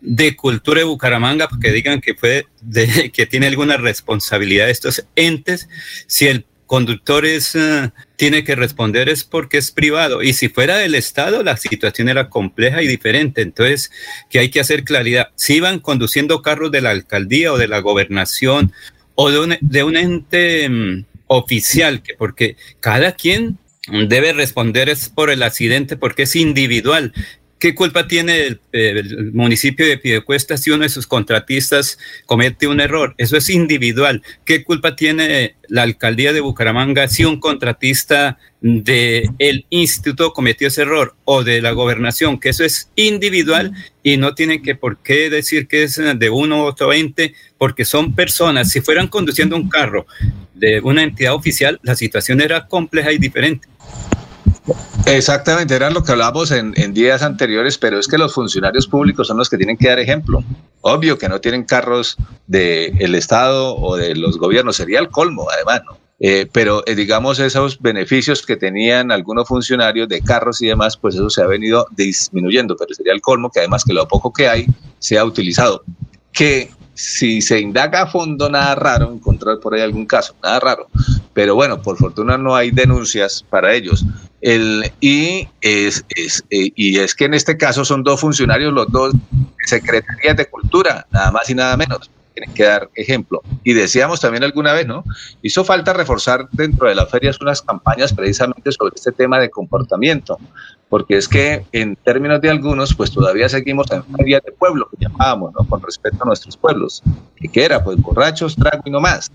de Cultura de Bucaramanga, porque digan que fue de, que tiene alguna responsabilidad estos entes, si el conductores uh, tiene que responder es porque es privado. Y si fuera del Estado, la situación era compleja y diferente. Entonces, que hay que hacer claridad. Si iban conduciendo carros de la alcaldía o de la gobernación o de un, de un ente um, oficial, que porque cada quien debe responder es por el accidente porque es individual ¿Qué culpa tiene el, el, municipio de Piedecuesta si uno de sus contratistas comete un error? Eso es individual. ¿Qué culpa tiene la alcaldía de Bucaramanga si un contratista del el instituto cometió ese error o de la gobernación? Que eso es individual y no tienen que por qué decir que es de uno u otro 20, porque son personas. Si fueran conduciendo un carro de una entidad oficial, la situación era compleja y diferente. Exactamente, era lo que hablábamos en, días anteriores, pero es que los funcionarios públicos son los que tienen que dar ejemplo. Obvio que no tienen carros del Estado o de los gobiernos, sería el colmo, además, ¿no? Eh, pero eh, digamos esos beneficios que tenían algunos funcionarios de carros y demás, pues eso se ha venido disminuyendo, pero sería el colmo que además que lo poco que hay sea utilizado. Que si se indaga a fondo, nada raro encontrar por ahí algún caso, nada raro. Pero bueno, por fortuna no hay denuncias para ellos. El, y, es, es eh, y es que en este caso son dos funcionarios, los dos secretarías de cultura, nada más y nada menos. Tienen que dar ejemplo. Y decíamos también alguna vez, ¿no? Hizo falta reforzar dentro de las ferias unas campañas precisamente sobre este tema de comportamiento, porque es que en términos de algunos, pues todavía seguimos en ferias de pueblo, que llamábamos, ¿no? Con respecto a nuestros pueblos. ¿Y qué era? Pues borrachos, trago y no más.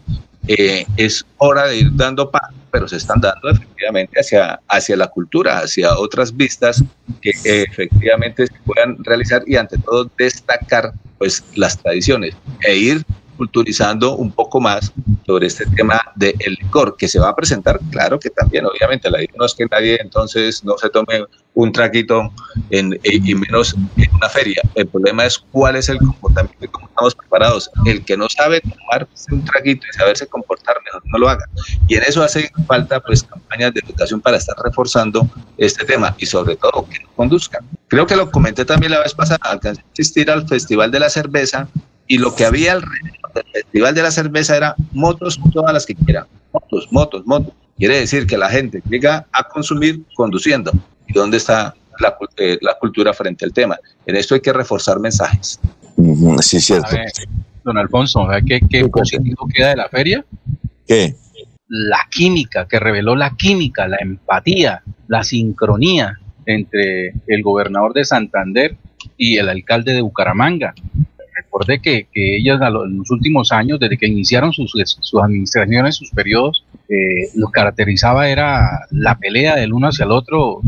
Eh, es hora de ir dando pasos, pero se están dando efectivamente hacia, hacia la cultura, hacia otras vistas que efectivamente se puedan realizar y ante todo destacar pues las tradiciones e ir culturizando un poco más sobre este tema del licor que se va a presentar, claro que también, obviamente, la idea no es que nadie entonces no se tome un traguito en, y menos en una feria. El problema es cuál es el comportamiento y cómo estamos preparados. El que no sabe tomar un traguito y saberse comportar, mejor no lo haga. Y en eso hace falta pues campañas de educación para estar reforzando este tema y sobre todo que no conduzcan. Creo que lo comenté también la vez pasada, alcancé a asistir al Festival de la Cerveza y lo que había alrededor del Festival de la Cerveza era motos, todas las que quieran, motos, motos, motos. Quiere decir que la gente llega a consumir conduciendo. ¿Y dónde está la, eh, la cultura frente al tema? En esto hay que reforzar mensajes. Sí, cierto. Ver, don Alfonso, ¿qué, qué positivo queda de la feria? ¿Qué? La química, que reveló la química, la empatía, la sincronía entre el gobernador de Santander y el alcalde de Bucaramanga recordé que, que ellas en los últimos años, desde que iniciaron sus, sus administraciones, sus periodos, eh, lo caracterizaba era la pelea del uno hacia el otro,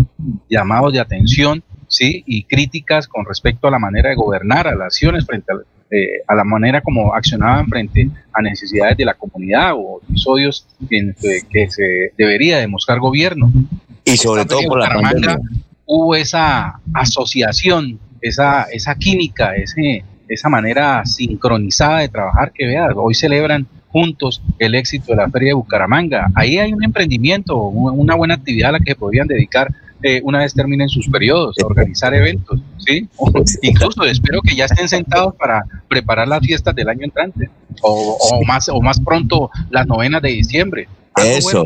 llamados de atención, ¿sí? Y críticas con respecto a la manera de gobernar, a las acciones frente a, eh, a la manera como accionaban frente a necesidades de la comunidad o episodios en que, que se debería demostrar gobierno. Y sobre todo por la pandemia. Hubo esa asociación, esa, esa química, ese, esa manera sincronizada de trabajar que vea, hoy celebran juntos el éxito de la Feria de Bucaramanga. Ahí hay un emprendimiento, una buena actividad a la que podrían dedicar eh, una vez terminen sus periodos, a organizar eventos, ¿sí? incluso espero que ya estén sentados para preparar las fiestas del año entrante, o, o más, o más pronto las novenas de diciembre. Eso.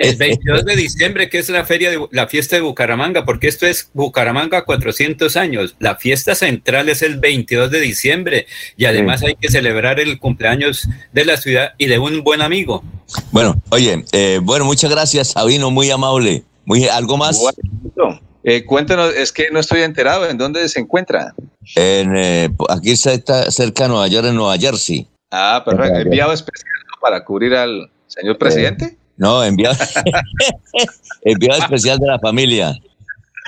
el 22 de diciembre, que es la feria de la fiesta de Bucaramanga, porque esto es Bucaramanga 400 años. La fiesta central es el 22 de diciembre y además hay que celebrar el cumpleaños de la ciudad y de un buen amigo. Bueno, oye, eh, bueno, muchas gracias, Sabino, muy amable. Muy, ¿Algo más? Bueno, eh, cuéntanos, es que no estoy enterado, ¿en dónde se encuentra? En, eh, aquí está cerca de Nueva York, en Nueva Jersey. Ah, perfecto. Enviado especial para cubrir al, Señor presidente. Eh, no, enviado, enviado especial de la familia.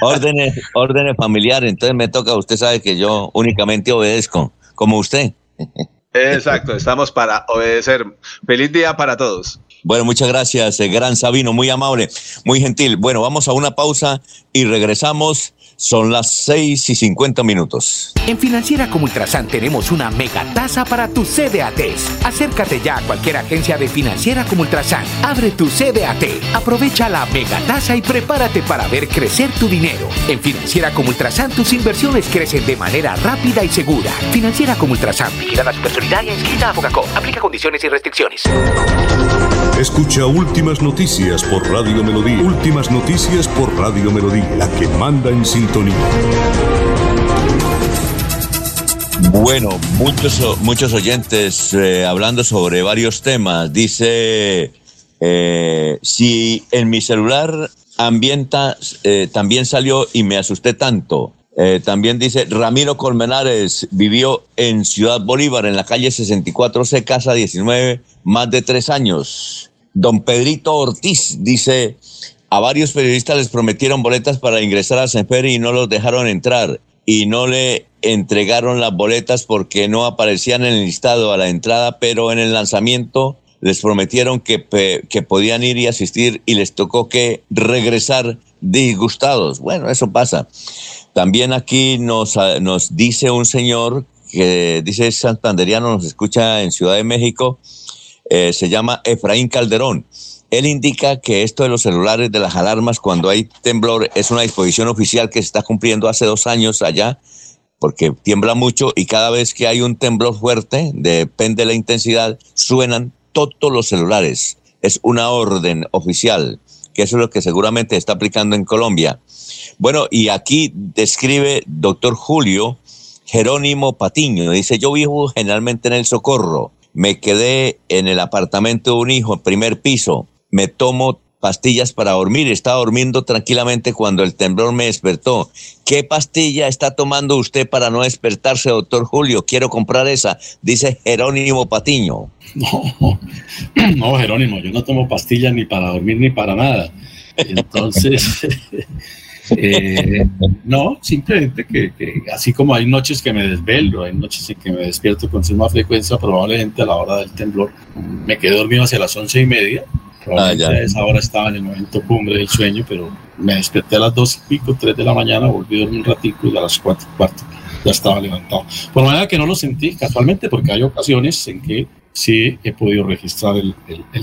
Órdenes, órdenes familiares. Entonces me toca, usted sabe que yo únicamente obedezco, como usted. Exacto, estamos para obedecer. Feliz día para todos. Bueno, muchas gracias, eh, gran Sabino, muy amable, muy gentil. Bueno, vamos a una pausa y regresamos. Son las 6 y 50 minutos. En Financiera como Ultrasan tenemos una mega tasa para tus CDATs. Acércate ya a cualquier agencia de Financiera como Ultrasan. Abre tu CDAT, aprovecha la mega tasa y prepárate para ver crecer tu dinero. En Financiera como Ultrasan tus inversiones crecen de manera rápida y segura. Financiera como Ultrasan. Vigila la supersolidaria inscrita a Fogacop. Aplica condiciones y restricciones. Escucha Últimas Noticias por Radio Melodía. Últimas Noticias por Radio Melodía. La que manda en sintonía. Bueno, muchos, muchos oyentes eh, hablando sobre varios temas. Dice, eh, si en mi celular ambienta, eh, también salió y me asusté tanto. También dice Ramiro Colmenares vivió en Ciudad Bolívar, en la calle 64C, casa 19, más de tres años. Don Pedrito Ortiz dice, a varios periodistas les prometieron boletas para ingresar a Senfer y no los dejaron entrar y no le entregaron las boletas porque no aparecían en el listado a la entrada, pero en el lanzamiento les prometieron que, que podían ir y asistir y les tocó que regresar disgustados. Bueno, eso pasa. También aquí nos, nos dice un señor que dice santanderiano, nos escucha en Ciudad de México, eh, se llama Efraín Calderón. Él indica que esto de los celulares, de las alarmas, cuando hay temblor, es una disposición oficial que se está cumpliendo hace dos años allá, porque tiembla mucho y cada vez que hay un temblor fuerte, depende de la intensidad, suenan todos los celulares. Es una orden oficial, que eso es lo que seguramente está aplicando en Colombia. Bueno, y aquí describe doctor Julio Jerónimo Patiño. Dice, yo vivo generalmente en el Socorro. Me quedé en el apartamento de un hijo, primer piso. Me tomo pastillas para dormir. Estaba durmiendo tranquilamente cuando el temblor me despertó. ¿Qué pastilla está tomando usted para no despertarse, doctor Julio? Quiero comprar esa, dice Jerónimo Patiño. No, no, Jerónimo, yo no tomo pastillas ni para dormir ni para nada. Entonces, Eh, no, simplemente que, así como hay noches que me desvelo, hay noches en que me despierto con suma frecuencia, probablemente a la hora del temblor me quedé dormido hacia las once y media. Probablemente ah, a esa hora estaba en el momento cumbre del sueño, pero me desperté a las dos y pico, tres de la mañana, volví a dormir un ratico y a las cuatro y cuarto ya estaba levantado. Por manera que no lo sentí casualmente, porque hay ocasiones en que sí he podido registrar el,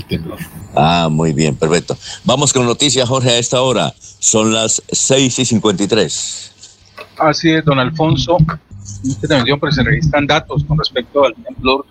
temblor. Ah, muy bien, perfecto. Vamos con noticias, Jorge, a esta hora. Son las 6 y 53. Así es, don Alfonso. Esta dimensión pues, se registran datos con respecto al temblor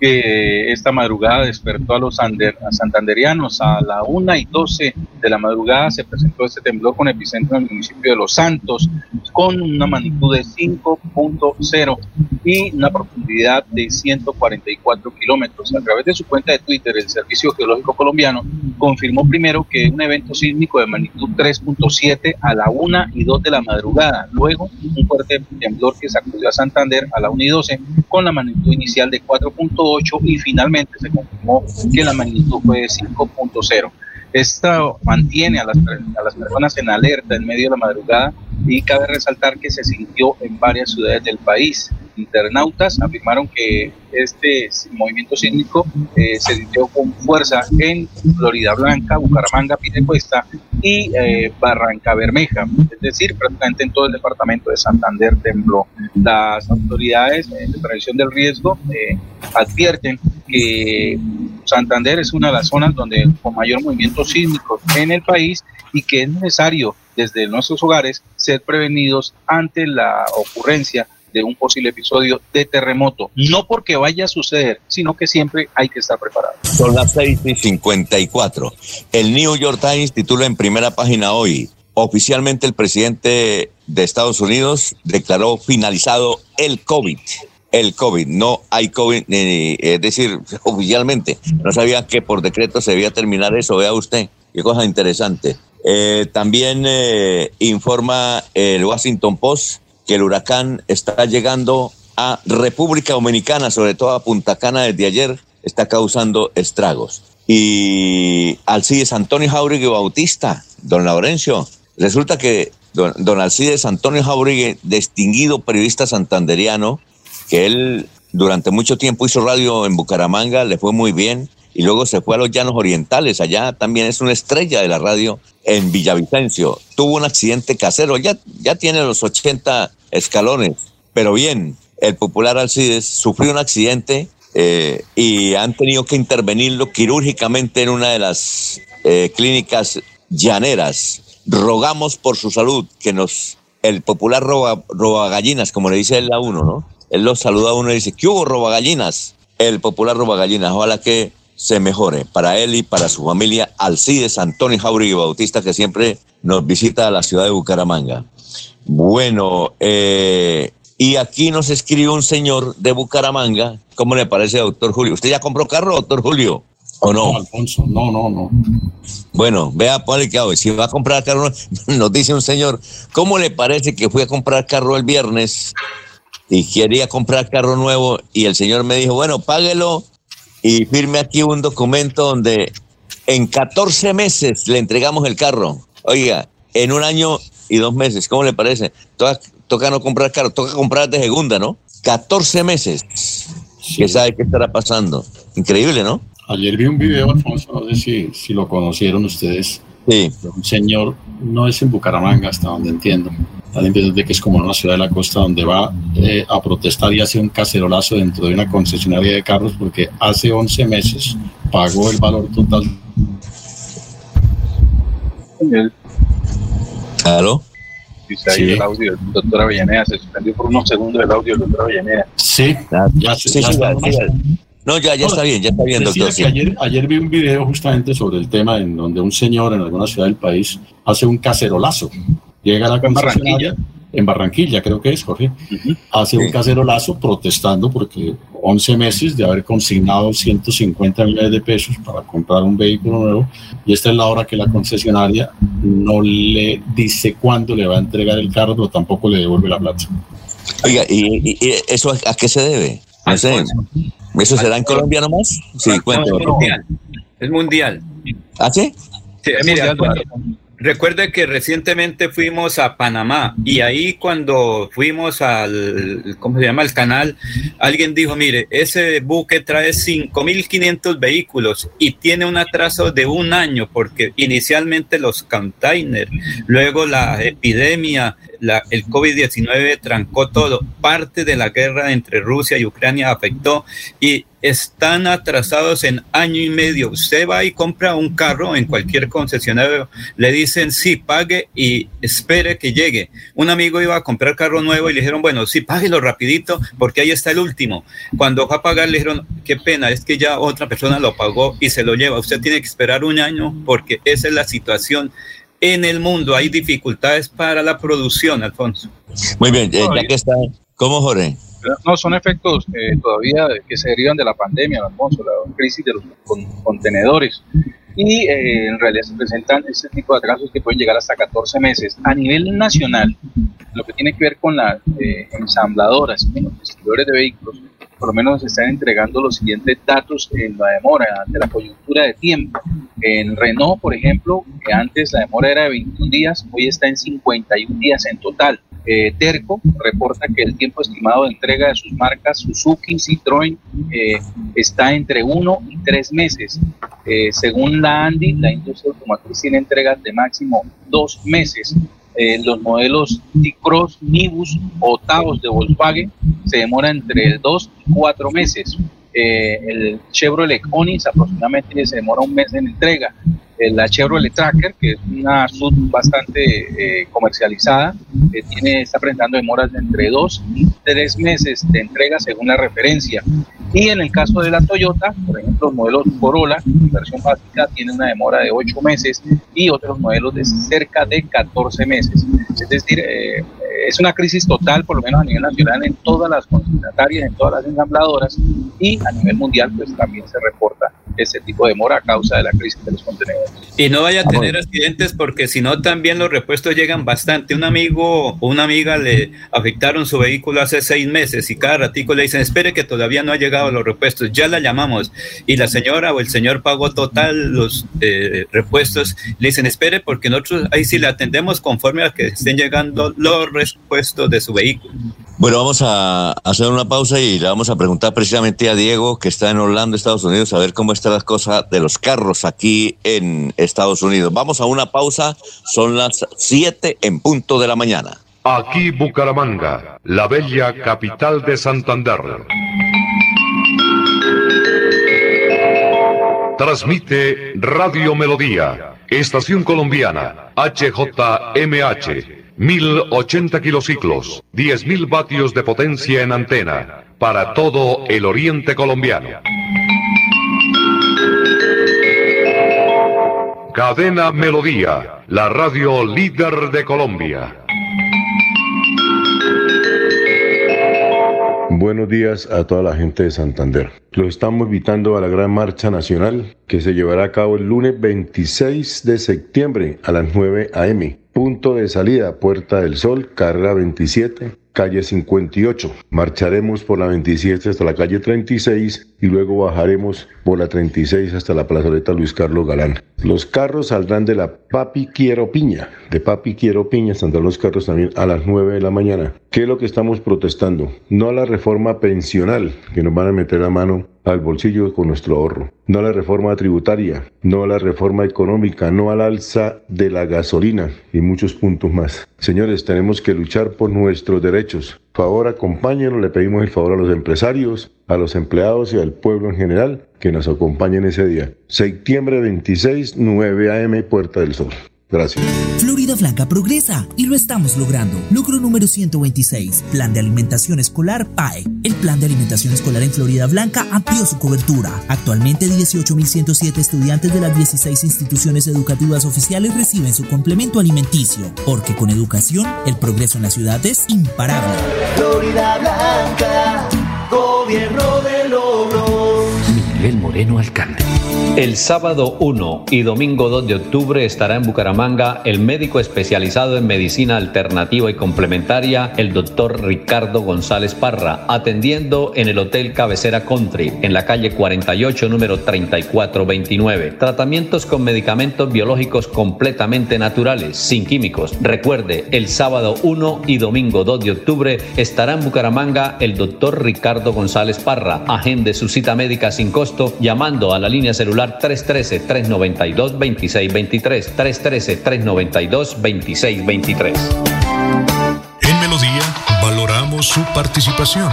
que esta madrugada despertó a los santanderianos. A la 1 y 12 de la madrugada se presentó este temblor con epicentro en el municipio de Los Santos, con una magnitud de 5.0 y una profundidad de 144 kilómetros. A través de su cuenta de Twitter, el Servicio Geológico Colombiano confirmó primero que un evento sísmico de magnitud 3.7 a la 1 y 2 de la madrugada. Luego, un fuerte temblor que sacudió a Santander a la 1 y 12 con la magnitud inicial de 4.2 y finalmente se confirmó que la magnitud fue de 5.0. Esto mantiene a las, a las personas en alerta en medio de la madrugada y cabe resaltar que se sintió en varias ciudades del país. Internautas afirmaron que este movimiento sísmico eh, se sintió con fuerza en Florida Blanca, Bucaramanga, Piedecuesta y eh, Barranca Bermeja, es decir, prácticamente en todo el departamento de Santander tembló. Las autoridades de prevención del riesgo eh, advierten que Santander es una de las zonas donde con mayor movimiento sísmico en el país y que es necesario desde nuestros hogares ser prevenidos ante la ocurrencia de un posible episodio de terremoto. No porque vaya a suceder, sino que siempre hay que estar preparado. Son las 6 y 54. El New York Times titula en primera página hoy. Oficialmente el presidente de Estados Unidos declaró finalizado el COVID el COVID. No hay COVID, es decir, oficialmente. No sabía que por decreto se debía terminar eso. Vea usted, qué cosa interesante. Eh, también eh, informa el Washington Post que el huracán está llegando a República Dominicana, sobre todo a Punta Cana desde ayer, está causando estragos. Y Alcides Antonio Jauregui Bautista, don Laurencio, resulta que don, don Alcides Antonio Jauregui, distinguido periodista santanderiano, que él durante mucho tiempo hizo radio en Bucaramanga, le fue muy bien, y luego se fue a los Llanos Orientales, allá también es una estrella de la radio en Villavicencio. Tuvo un accidente casero, ya, ya tiene los 80 escalones, pero bien, el popular Alcides sufrió un accidente eh, y han tenido que intervenirlo quirúrgicamente en una de las eh, clínicas llaneras. Rogamos por su salud que nos, el popular roba, roba gallinas, como le dice él a uno, ¿no? Él lo saluda a uno y dice, ¿qué hubo roba gallinas? El popular roba gallinas, ojalá que se mejore para él y para su familia, Alcides Antonio Jauregui Bautista, que siempre nos visita a la ciudad de Bucaramanga. Bueno, eh, y aquí nos escribe un señor de Bucaramanga. ¿Cómo le parece, doctor Julio? ¿Usted ya compró carro, doctor Julio? ¿O no? Alfonso, no, no, no. Bueno, vea, ponle que si va a comprar carro, nos dice un señor, ¿cómo le parece que fui a comprar carro el viernes y quería comprar carro nuevo y el señor me dijo, bueno, páguelo y firme aquí un documento donde en 14 meses le entregamos el carro. Oiga, en un año y dos meses, ¿cómo le parece? Toca, toca no comprar carro, toca comprar de segunda, ¿no? 14 meses. ¿Qué sabe qué estará pasando? Increíble, ¿no? Ayer vi un video, Alfonso, no sé si, si lo conocieron ustedes. Sí. Un señor, no es en Bucaramanga, hasta donde entiendo. También de que es como una ciudad de la costa donde va eh, a protestar y hace un cacerolazo dentro de una concesionaria de carros porque hace 11 meses pagó el valor total. ¿Aló? Ahí el audio del doctor Avellaneda, se suspendió por unos segundos el audio del doctor Avellaneda. Sí, ya, Sí, sí, ya, ya. No, ya, ya está bien, ya está bien, Decía doctor. que ayer, ayer vi un video justamente sobre el tema en donde un señor en alguna ciudad del país hace un cacerolazo. Llega a la concesionaria, en Barranquilla creo que es, Jorge, hace un cacerolazo protestando porque 11 meses de haber consignado 150 millones de pesos para comprar un vehículo nuevo y esta es la hora que la concesionaria no le dice cuándo le va a entregar el carro, pero tampoco le devuelve la plata. Oiga, ¿y, y- y eso a qué se debe? No sé. ¿Eso será en Colombia nomás? Sí, cuéntame. es mundial. Es mundial. ¿Ah, sí? Sí, mira, cuando- recuerde que recientemente fuimos a Panamá y ahí cuando fuimos al, ¿cómo se llama? El canal, alguien dijo, mire, ese buque trae 5.500 vehículos y tiene un atraso de un año porque inicialmente los containers, luego la epidemia, la, el COVID-19 trancó todo, parte de la guerra entre Rusia y Ucrania afectó y están atrasados en año y medio. Usted va y compra un carro en cualquier concesionario, le dicen sí, pague y espere que llegue. Un amigo iba a comprar carro nuevo y le dijeron, bueno, sí, páguelo rapidito porque ahí está el último. Cuando fue a pagar le dijeron, qué pena, es que ya otra persona lo pagó y se lo lleva. Usted tiene que esperar un año porque esa es la situación. En el mundo hay dificultades para la producción, Alfonso. Muy bien, eh, ya que está. ¿Cómo, Jorge? No, son efectos eh, todavía que se derivan de la pandemia, la crisis de los con- contenedores. Y eh, en realidad se presentan este tipo de atrasos que pueden llegar hasta 14 meses. A nivel nacional, lo que tiene que ver con las eh, ensambladoras, con los distribuidores de vehículos, por lo menos se están entregando los siguientes datos en la demora de la coyuntura de tiempo. En Renault, por ejemplo, que antes la demora era de 21 días, hoy está en 51 días en total. Eh, Terco reporta que el tiempo estimado de entrega de sus marcas Suzuki, Citroën, eh, está entre 1 y 3 meses. Eh, según la ANDI, la industria automotriz tiene entregas de máximo 2 meses. Los modelos T-Cross, Nibus o Taos de Volkswagen se demora entre 2 y 4 meses. Eh, el Chevrolet Onix aproximadamente se demora un mes en entrega. Eh, la Chevrolet Tracker, que es una sub bastante eh, comercializada, eh, tiene, está presentando demoras de entre 2 y 3 meses de entrega según la referencia. Y en el caso de la Toyota, por ejemplo, los modelos Corolla, versión básica, tiene una demora de 8 meses y otros modelos de cerca de 14 meses. Es decir, eh, es una crisis total, por lo menos a nivel nacional, en todas las consignatarias, en todas las ensambladoras y a nivel mundial, pues también se reporta ese tipo de demora a causa de la crisis de los contenedores. Y no vaya a tener accidentes porque si no también los repuestos llegan bastante. Un amigo o una amiga le afectaron su vehículo hace seis meses y cada ratico le dicen, espere que todavía no ha llegado los repuestos, ya la llamamos. Y la señora o el señor pagó total los eh, repuestos, le dicen, espere porque nosotros ahí sí le atendemos conforme a que estén llegando los repuestos de su vehículo. Bueno, vamos a hacer una pausa y le vamos a preguntar precisamente a Diego, que está en Orlando, Estados Unidos, a ver cómo está la cosa de los carros aquí en Estados Unidos. Vamos a una pausa, son las 7 en punto de la mañana. Aquí Bucaramanga, la bella capital de Santander. Transmite Radio Melodía, Estación Colombiana, HJMH, 1080 kilociclos, 10.000 vatios de potencia en antena, para todo el oriente colombiano. Cadena Melodía, la radio líder de Colombia. Buenos días a toda la gente de Santander. Los estamos invitando a la gran marcha nacional que se llevará a cabo el lunes 26 de septiembre a las 9 a.m. Punto de salida, Puerta del Sol, carrera 27, calle 58. Marcharemos por la 27 hasta la calle 36 y luego bajaremos por la 36 hasta la plazoleta Luis Carlos Galán. Los carros saldrán de la Papi Quiero Piña. De Papi Quiero Piña saldrán los carros también a las 9 de la mañana. ¿Qué es lo que estamos protestando? No a la reforma pensional que nos van a meter a mano al bolsillo con nuestro ahorro. No a la reforma tributaria, no a la reforma económica, no al alza de la gasolina y muchos puntos más. Señores, tenemos que luchar por nuestros derechos. Por favor, acompáñenos, le pedimos el favor a los empresarios, a los empleados y al pueblo en general que nos acompañen ese día. Septiembre 26, 9 a.m., Puerta del Sol. Gracias. Florida Blanca progresa y lo estamos logrando. Logro número 126, Plan de Alimentación Escolar PAE. El Plan de Alimentación Escolar en Florida Blanca amplió su cobertura. Actualmente 18.107 estudiantes de las 16 instituciones educativas oficiales reciben su complemento alimenticio, porque con educación el progreso en la ciudad es imparable. Florida Blanca, gobierno de logros. Moreno, alcalde. El sábado 1 y domingo 2 de octubre estará en Bucaramanga el médico especializado en medicina alternativa y complementaria, el doctor Ricardo González Parra, atendiendo en el Hotel Cabecera Country, en la calle 48, número 3429. Tratamientos con medicamentos biológicos completamente naturales, sin químicos. Recuerde, el sábado 1 y domingo 2 de octubre estará en Bucaramanga el doctor Ricardo González Parra. Agende su cita médica sin costo llamando a la línea celular 313-392-2623. 313-392-2623. En Melodía valoramos su participación.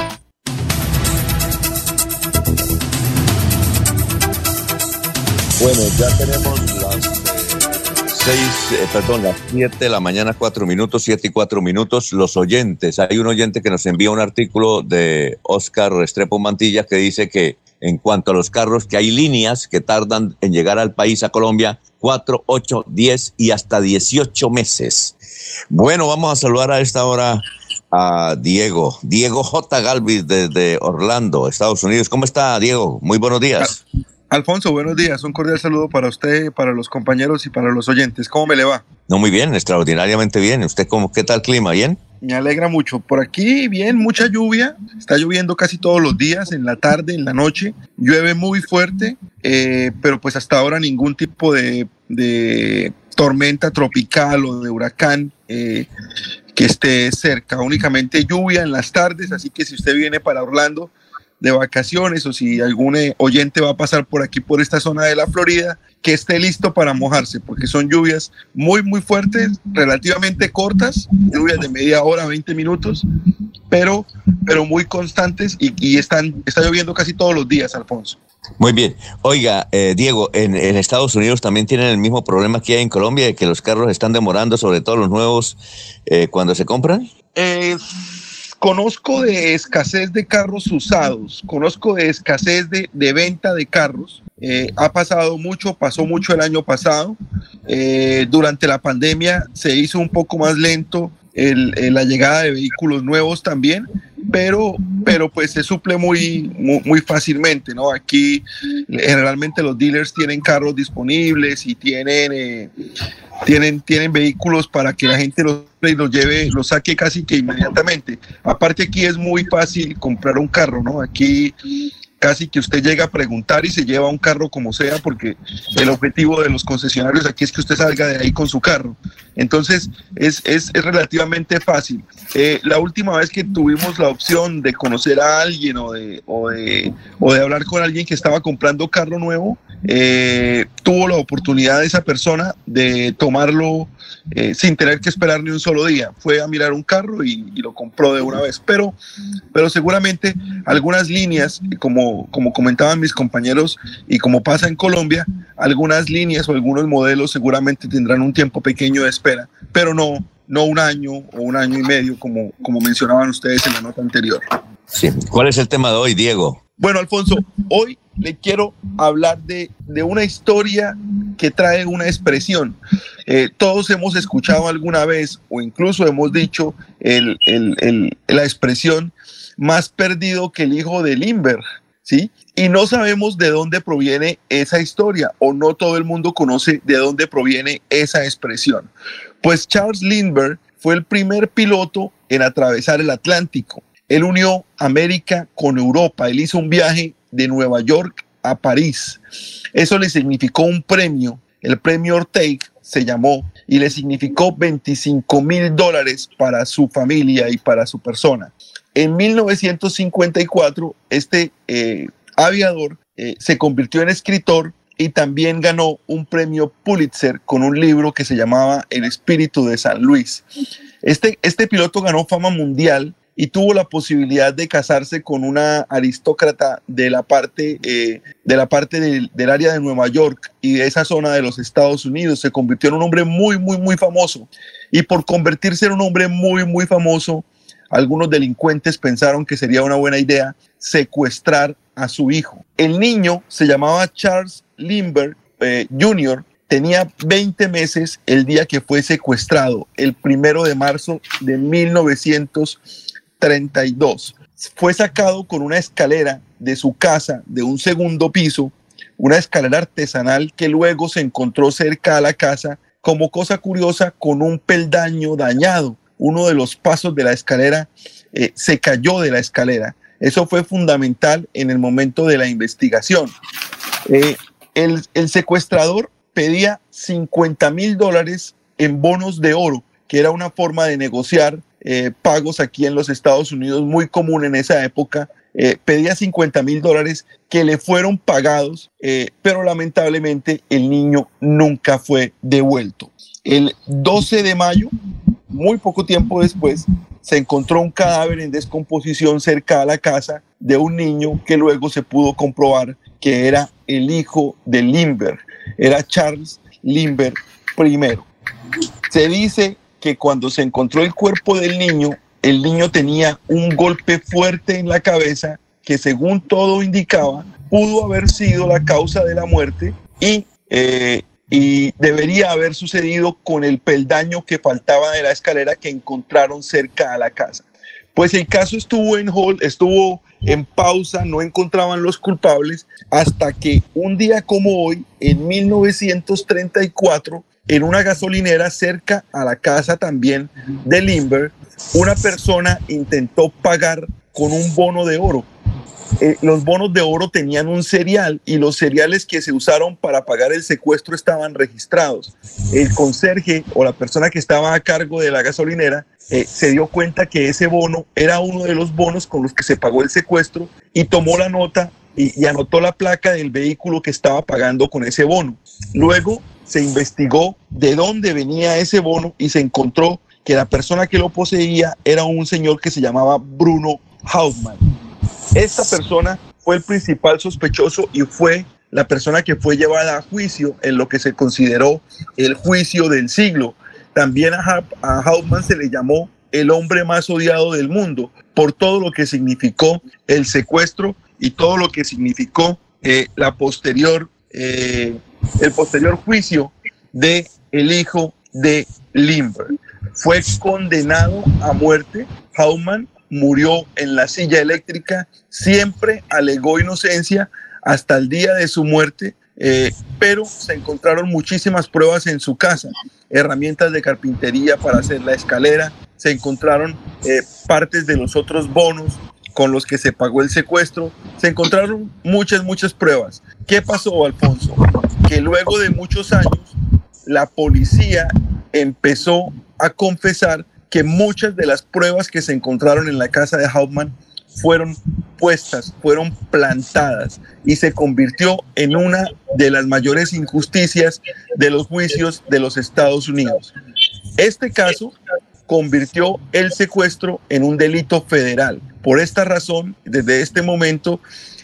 Bueno, ya tenemos las seis, eh, perdón, las siete de la mañana, cuatro minutos, siete y cuatro minutos. Los oyentes, hay un oyente que nos envía un artículo de Oscar Restrepo Mantilla que dice que en cuanto a los carros, que hay líneas que tardan en llegar al país, a Colombia, cuatro, ocho, diez y hasta dieciocho meses. Bueno, vamos a saludar a esta hora a Diego, Diego J. Galvis desde Orlando, Estados Unidos. ¿Cómo está, Diego? Muy buenos días. Alfonso, buenos días. Un cordial saludo para usted, para los compañeros y para los oyentes. ¿Cómo me le va? No, muy bien, extraordinariamente bien. ¿Usted cómo, qué tal el clima? ¿Bien? Me alegra mucho. Por aquí, bien, mucha lluvia. Está lloviendo casi todos los días, en la tarde, en la noche. Llueve muy fuerte, eh, pero pues hasta ahora ningún tipo de, de tormenta tropical o de huracán eh, que esté cerca. Únicamente lluvia en las tardes, así que si usted viene para Orlando, de vacaciones o si algún eh, oyente va a pasar por aquí, por esta zona de la Florida, que esté listo para mojarse, porque son lluvias muy, muy fuertes, relativamente cortas, lluvias de media hora, 20 minutos, pero, pero muy constantes y, y están, está lloviendo casi todos los días, Alfonso. Muy bien. Oiga, eh, Diego, en, en, Estados Unidos también tienen el mismo problema que hay en Colombia, de que los carros están demorando, sobre todo los nuevos, eh, cuando se compran. Eh, conozco de escasez de carros usados, conozco de escasez de, de venta de carros. Eh, ha pasado mucho, pasó mucho el año pasado. Eh, durante la pandemia se hizo un poco más lento el, la llegada de vehículos nuevos también, pero, pero pues se suple muy, muy, muy, fácilmente, ¿no? Aquí generalmente los dealers tienen carros disponibles y tienen, eh, tienen, tienen vehículos para que la gente los, los lleve, los saque casi que inmediatamente. Aparte aquí es muy fácil comprar un carro, ¿no? Aquí casi que usted llega a preguntar y se lleva un carro como sea, porque el objetivo de los concesionarios aquí es que usted salga de ahí con su carro. Entonces, es, es, es relativamente fácil. Eh, la última vez que tuvimos la opción de conocer a alguien o de, o de, o de hablar con alguien que estaba comprando carro nuevo, eh, tuvo la oportunidad de esa persona de tomarlo eh, sin tener que esperar ni un solo día. Fue a mirar un carro y, lo compró de una vez. Pero, pero seguramente algunas líneas, como, como comentaban mis compañeros y como pasa en Colombia, algunas líneas o algunos modelos seguramente tendrán un tiempo pequeño de espera, pero no, no un año o un año y medio como, como mencionaban ustedes en la nota anterior. Sí. ¿Cuál es el tema de hoy, Diego? Bueno, Alfonso, hoy le quiero hablar de, una historia que trae una expresión. Eh, todos hemos escuchado alguna vez o incluso hemos dicho la expresión más perdido que el hijo de Limber, ¿sí? Y no sabemos de dónde proviene esa historia o no todo el mundo conoce de dónde proviene esa expresión. Pues Charles Lindbergh fue el primer piloto en atravesar el Atlántico él unió América con Europa. Él hizo un viaje de Nueva York a París. Eso le significó un premio. El premio Ortega se llamó y le significó 25 mil dólares para su familia y para su persona. En 1954, este eh, aviador eh, se convirtió en escritor y también ganó un premio Pulitzer con un libro que se llamaba El espíritu de San Luis. Este, este piloto ganó fama mundial y tuvo la posibilidad de casarse con una aristócrata de la parte, eh, de la parte del, área de Nueva York y de esa zona de los Estados Unidos. Se convirtió en un hombre muy, muy, muy famoso. Y por convertirse en un hombre muy, muy famoso, algunos delincuentes pensaron que sería una buena idea secuestrar a su hijo. El niño se llamaba Charles Lindbergh eh, Jr., tenía 20 meses el día que fue secuestrado, el primero de marzo de 1900. 32. Fue sacado con una escalera de su casa de un segundo piso, una escalera artesanal que luego se encontró cerca a la casa, como cosa curiosa, con un peldaño dañado. Uno de los pasos de la escalera eh, se cayó de la escalera. Eso fue fundamental en el momento de la investigación. Eh, el, el secuestrador pedía 50 mil dólares en bonos de oro, que era una forma de negociar eh, pagos aquí en los Estados Unidos, muy común en esa época. Eh, pedía 50 mil dólares que le fueron pagados, eh, pero lamentablemente el niño nunca fue devuelto. El 12 de mayo, muy poco tiempo después, se encontró un cadáver en descomposición cerca a la casa de un niño que luego se pudo comprobar que era el hijo de Limber, era Charles Limber I. Se dice que cuando se encontró el cuerpo del niño, el niño tenía un golpe fuerte en la cabeza que según todo indicaba pudo haber sido la causa de la muerte y, eh, y debería haber sucedido con el peldaño que faltaba de la escalera que encontraron cerca a la casa. Pues el caso estuvo en hold, estuvo en pausa, no encontraban los culpables hasta que un día como hoy, en 1934, en una gasolinera cerca a la casa también de Limber, una persona intentó pagar con un bono de oro. Eh, los bonos de oro tenían un serial y los seriales que se usaron para pagar el secuestro estaban registrados. El conserje o la persona que estaba a cargo de la gasolinera eh, se dio cuenta que ese bono era uno de los bonos con los que se pagó el secuestro y tomó la nota y, anotó la placa del vehículo que estaba pagando con ese bono. Luego se investigó de dónde venía ese bono y se encontró que la persona que lo poseía era un señor que se llamaba Bruno Hauptmann. Esta persona fue el principal sospechoso y fue la persona que fue llevada a juicio en lo que se consideró el juicio del siglo. También a, Hauptmann se le llamó el hombre más odiado del mundo por todo lo que significó el secuestro y todo lo que significó eh, la posterior eh, el posterior juicio de el hijo de Limber. Fue condenado a muerte. Hauman murió en la silla eléctrica, siempre alegó inocencia hasta el día de su muerte, eh, pero se encontraron muchísimas pruebas en su casa, herramientas de carpintería para hacer la escalera, se encontraron partes de los otros bonos con los que se pagó el secuestro, se encontraron muchas, muchas pruebas. ¿Qué pasó, Alfonso? Que luego de muchos años, la policía empezó a confesar que muchas de las pruebas que se encontraron en la casa de Hauptmann fueron puestas, fueron plantadas y se convirtió en una de las mayores injusticias de los juicios de los Estados Unidos. Este caso convirtió el secuestro en un delito federal. Por esta razón, desde este momento,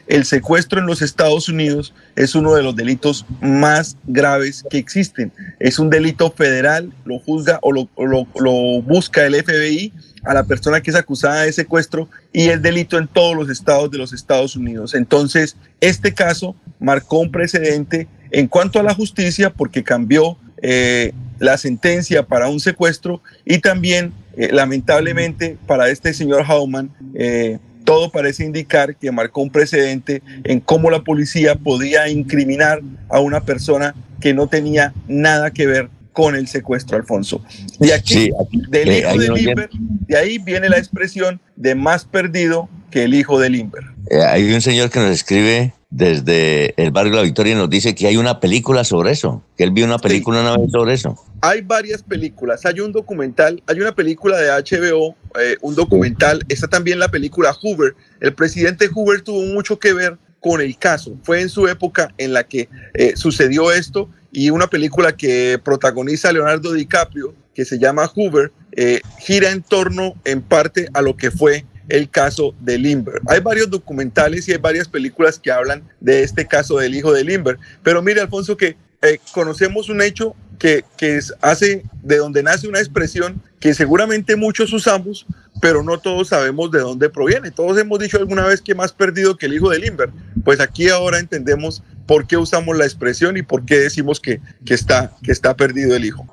el secuestro en los Estados Unidos es uno de los delitos más graves que existen. Es un delito federal, lo juzga o lo, lo, busca el FBI a la persona que es acusada de secuestro y es delito en todos los estados de los Estados Unidos. Entonces, este caso marcó un precedente en cuanto a la justicia porque cambió eh, la sentencia para un secuestro y también, eh, lamentablemente, para este señor Hauman, eh, todo parece indicar que marcó un precedente en cómo la policía podía incriminar a una persona que no tenía nada que ver con el secuestro, Alfonso. De aquí, del hijo de Limber, de ahí viene la expresión de más perdido que el hijo de Limber. hay un señor que nos escribe desde el barrio La Victoria nos dice que hay una película sobre eso, que él vio una película una vez sobre eso. Hay varias películas, hay un documental, hay una película de HBO, eh, un documental, está también la película Hoover. El presidente Hoover tuvo mucho que ver con el caso, fue en su época en la que eh, sucedió esto y una película que protagoniza Leonardo DiCaprio, que se llama Hoover, eh, gira en torno en parte a lo que fue el caso de Limber. Hay varios documentales y hay varias películas que hablan de este caso del hijo de Limber. Pero mire, Alfonso, que eh, conocemos un hecho que, que hace de donde nace una expresión que seguramente muchos usamos, pero no todos sabemos de dónde proviene. Todos hemos dicho alguna vez que más perdido que el hijo de Limber. Pues aquí ahora entendemos por qué usamos la expresión y por qué decimos que, que, está, que está perdido el hijo.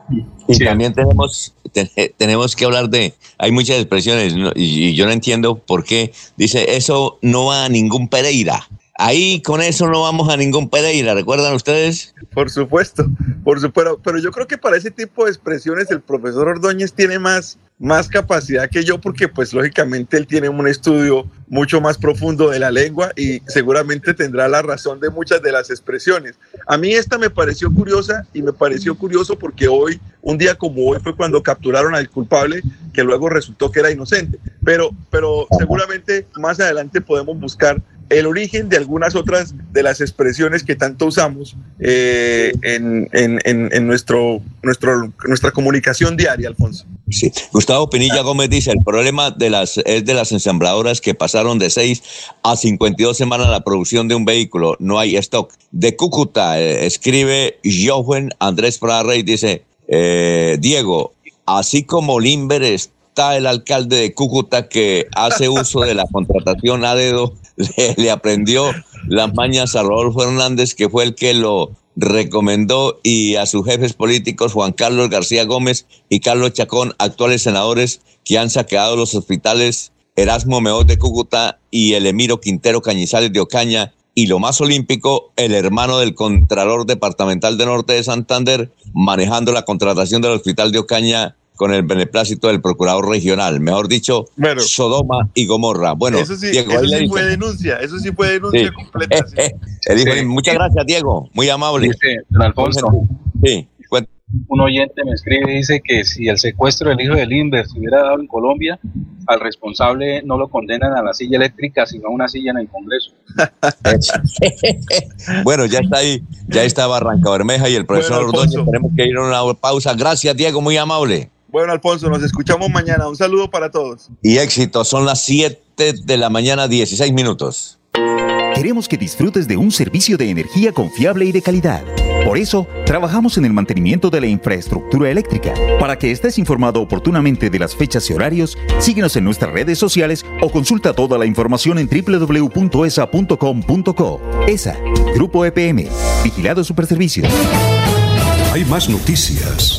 Y también tenemos, tenemos que hablar de, hay muchas expresiones y, yo no entiendo por qué dice, eso no va a ningún Pereira. Ahí con eso no vamos a ningún Pereira, ¿recuerdan ustedes? Por supuesto, por supuesto, pero yo creo que para ese tipo de expresiones el profesor Ordóñez tiene más, más capacidad que yo porque pues lógicamente él tiene un estudio mucho más profundo de la lengua y seguramente tendrá la razón de muchas de las expresiones. A mí esta me pareció curiosa y me pareció curioso porque hoy, un día como hoy fue cuando capturaron al culpable que luego resultó que era inocente, pero, pero seguramente más adelante podemos buscar el origen de algunas otras de las expresiones que tanto usamos eh, en, en, en, nuestro, nuestro, nuestra comunicación diaria, Alfonso. Sí. Gustavo Pinilla Gómez dice, el problema de las, es de las ensambladoras que pasaron de 6 a 52 semanas la producción de un vehículo, no hay stock. De Cúcuta, eh, escribe Joven Andrés Prada dice, eh, Diego, así como Limber está el alcalde de Cúcuta que hace uso de la contratación a dedo le, aprendió las mañas a Rodolfo Hernández, que fue el que lo recomendó, y a sus jefes políticos, Juan Carlos García Gómez y Carlos Chacón, actuales senadores que han saqueado los hospitales Erasmo Meot de Cúcuta y el Emiro Quintero Cañizales de Ocaña, y lo más olímpico, el hermano del Contralor Departamental de Norte de Santander, manejando la contratación del Hospital de Ocaña con el beneplácito del procurador regional, mejor dicho, Sodoma y Gomorra. Bueno, eso sí, Diego, eso sí fue denuncia, eso sí fue denuncia completa. Muchas gracias, Diego, muy amable. Alfonso, sí, un oyente me escribe y dice que si el secuestro del hijo del Limber se hubiera dado en Colombia, al responsable no lo condenan a la silla eléctrica, sino a una silla en el Congreso. bueno, ya está ahí, ya está Barranca Bermeja y el profesor bueno, Tenemos que ir a una pausa. Gracias, Diego, muy amable. Bueno, Alfonso, nos escuchamos mañana. Un saludo para todos. Y éxito, son las 7 de la mañana, 16 minutos. Queremos que disfrutes de un servicio de energía confiable y de calidad. Por eso, trabajamos en el mantenimiento de la infraestructura eléctrica. Para que estés informado oportunamente de las fechas y horarios, síguenos en nuestras redes sociales o consulta toda la información en www.esa.com.co. ESA, Grupo EPM, Vigilado Superservicios. Hay más noticias.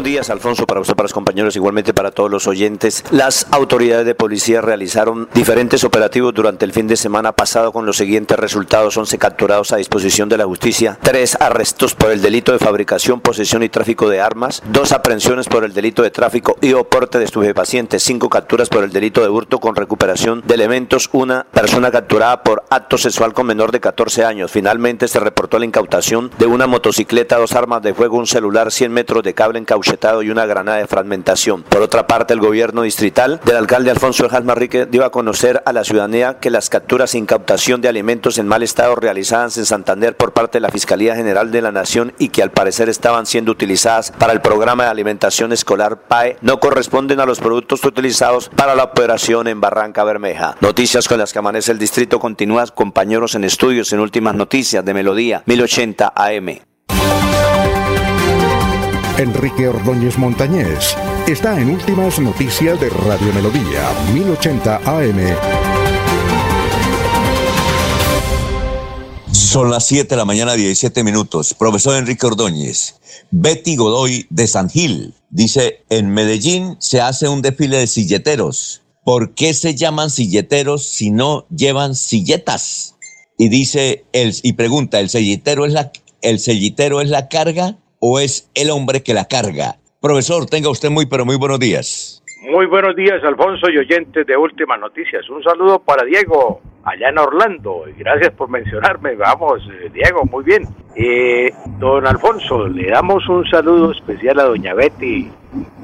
buenos días, Alfonso, para usted, para los compañeros, igualmente para todos los oyentes. Las autoridades de policía realizaron diferentes operativos durante el fin de semana pasado con los siguientes resultados. 11 capturados a disposición de la justicia, 3 arrestos por el delito de fabricación, posesión y tráfico de armas, 2 aprehensiones por el delito de tráfico y oporte de estupefacientes, 5 capturas por el delito de hurto con recuperación de elementos, una persona capturada por acto sexual con menor de 14 años. Finalmente se reportó la incautación de una motocicleta, dos armas de fuego, un celular, 100 metros de cable y una granada de fragmentación. Por otra parte, el gobierno distrital del alcalde Alfonso Ejas Marrique dio a conocer a la ciudadanía que las capturas e incautación de alimentos en mal estado realizadas en Santander por parte de la Fiscalía General de la Nación y que al parecer estaban siendo utilizadas para el programa de alimentación escolar PAE no corresponden a los productos utilizados para la operación en Barranca Bermeja. Noticias con las que amanece el distrito continúa, compañeros en estudios en últimas noticias de Melodía 1080 AM. Enrique Ordóñez Montañés está en Últimas Noticias de Radio Melodía, 1080 AM. Son las 7 de la mañana, 17 minutos. Profesor Enrique Ordóñez, Betty Godoy de San Gil dice, en Medellín se hace un desfile de silleteros. ¿Por qué se llaman silleteros si no llevan silletas? Y dice, el, y pregunta, ¿el silletero es la, el es la carga o es el hombre que la carga? Profesor, tenga usted muy, pero muy buenos días. Muy buenos días, Alfonso y oyentes de Últimas Noticias. Un saludo para Diego, allá en Orlando. Gracias por mencionarme. Vamos, eh, Diego, muy bien. Eh, don Alfonso, le damos un saludo especial a doña Betty,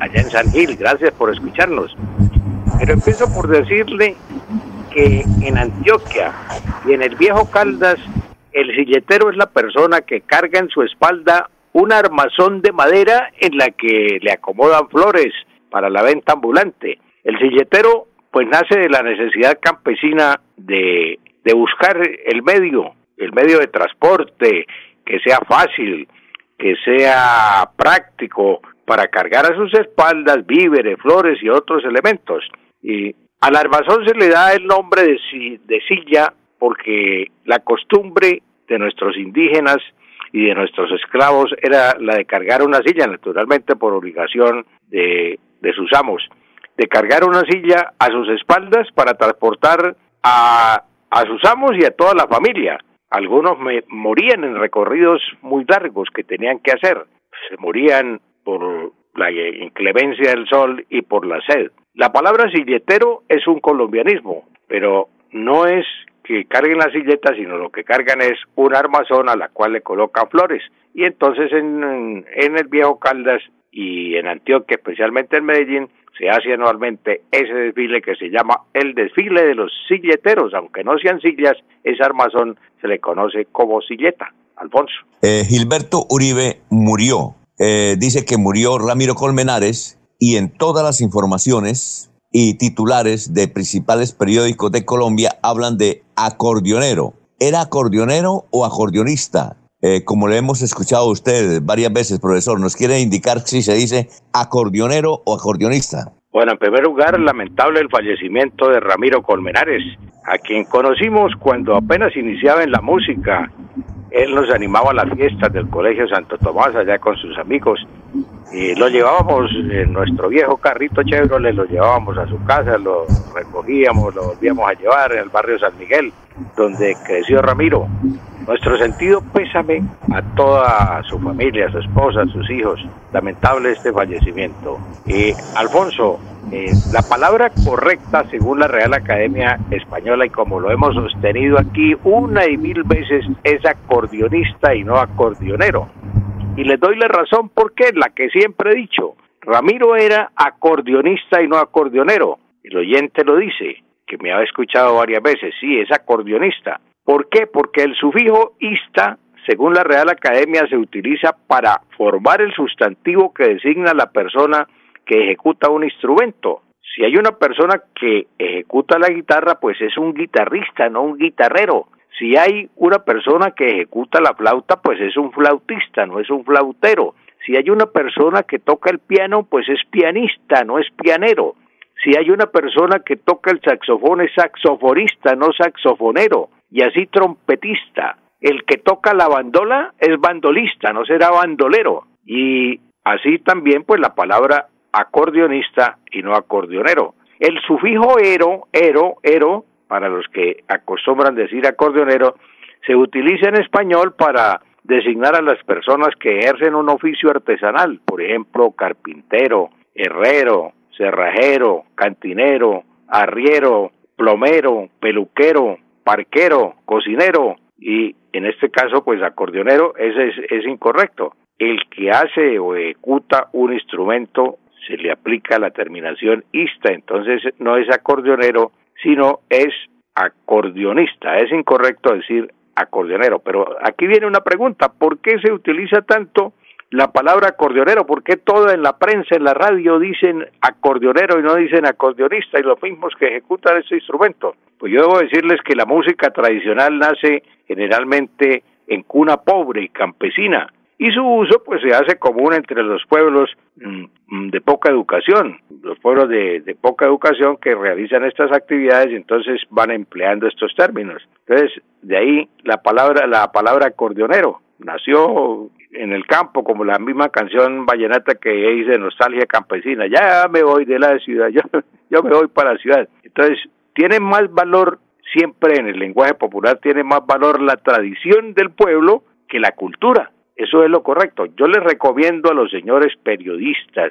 allá en San Gil. Gracias por escucharnos. Pero empiezo por decirle que en Antioquia y en el viejo Caldas, el silletero es la persona que carga en su espalda un armazón de madera en la que le acomodan flores para la venta ambulante. El silletero pues nace de la necesidad campesina de, de buscar el medio, el medio de transporte que sea fácil, que sea práctico para cargar a sus espaldas víveres, flores y otros elementos. Y al armazón se le da el nombre de, de silla porque la costumbre de nuestros indígenas y de nuestros esclavos era la de cargar una silla, naturalmente por obligación de, de sus amos, de cargar una silla a sus espaldas para transportar a, a sus amos y a toda la familia. Algunos me, morían en recorridos muy largos que tenían que hacer. Se morían por la inclemencia del sol y por la sed. La palabra silletero es un colombianismo, pero no es que carguen la silleta, sino lo que cargan es un armazón a la cual le colocan flores. Y entonces en, en el viejo Caldas y en Antioquia, especialmente en Medellín, se hace anualmente ese desfile que se llama el desfile de los silleteros, aunque no sean sillas, ese armazón se le conoce como silleta. Alfonso. Eh, Gilberto Uribe murió. Eh, dice que murió Ramiro Colmenares y en todas las informaciones y titulares de principales periódicos de Colombia hablan de acordeonero. ¿Era acordeonero o acordeonista? Eh, como le hemos escuchado a usted varias veces, profesor, ¿nos quiere indicar si se dice acordeonero o acordeonista? Bueno, en primer lugar, lamentable el fallecimiento de Ramiro Colmenares, a quien conocimos cuando apenas iniciaba en la música. Él nos animaba a las fiestas del Colegio Santo Tomás allá con sus amigos y lo llevábamos en nuestro viejo carrito Chevrolet, lo llevábamos a su casa, lo recogíamos, lo volvíamos a llevar en el barrio San Miguel, donde creció Ramiro. Nuestro sentido pésame a toda su familia, a su esposa, a sus hijos. Lamentable este fallecimiento. Y Alfonso, eh, la palabra correcta según la Real Academia Española y como lo hemos sostenido aquí una y mil veces es acordeonista y no acordeonero. Y les doy la razón porque la que siempre he dicho. Ramiro era acordeonista y no acordeonero. El oyente lo dice, que me ha escuchado varias veces. Sí, es acordeonista. ¿Por qué? Porque el sufijo ista, según la Real Academia, se utiliza para formar el sustantivo que designa la persona que ejecuta un instrumento. Si hay una persona que ejecuta la guitarra, pues es un guitarrista, no un guitarrero. Si hay una persona que ejecuta la flauta, pues es un flautista, no es un flautero. Si hay una persona que toca el piano, pues es pianista, no es pianero. Si hay una persona que toca el saxofón, es saxofonista, no saxofonero. Y así trompetista. El que toca la bandola es bandolista, no será bandolero. Y Así también, pues la palabra acordeonista y no acordeonero. El sufijo ero, ero, ero, para los que acostumbran decir acordeonero, se utiliza en español para designar a las personas que ejercen un oficio artesanal, por ejemplo, carpintero, herrero, cerrajero, cantinero, arriero, plomero, peluquero, parquero, cocinero y en este caso pues acordeonero, ese es, es incorrecto. El que hace o ejecuta un instrumento se le aplica la terminación ista, entonces no es acordeonero, sino es acordeonista. Es incorrecto decir acordeonero, pero aquí viene una pregunta, ¿por qué se utiliza tanto la palabra acordeonero? ¿Por qué todo en la prensa, en la radio dicen acordeonero y no dicen acordeonista y los mismos que ejecutan ese instrumento? Pues yo debo decirles que la música tradicional nace generalmente en cuna pobre y campesina y su uso pues se hace común entre los pueblos mm, de poca educación, los pueblos de, de, poca educación que realizan estas actividades y entonces van empleando estos términos. Entonces, de ahí la palabra, la palabra acordeonero nació en el campo, como la misma canción vallenata que dice Nostalgia Campesina, ya me voy de la ciudad, yo, yo me voy para la ciudad. Entonces, tiene más valor siempre en el lenguaje popular, tiene más valor la tradición del pueblo que la cultura. Eso es lo correcto. Yo les recomiendo a los señores periodistas,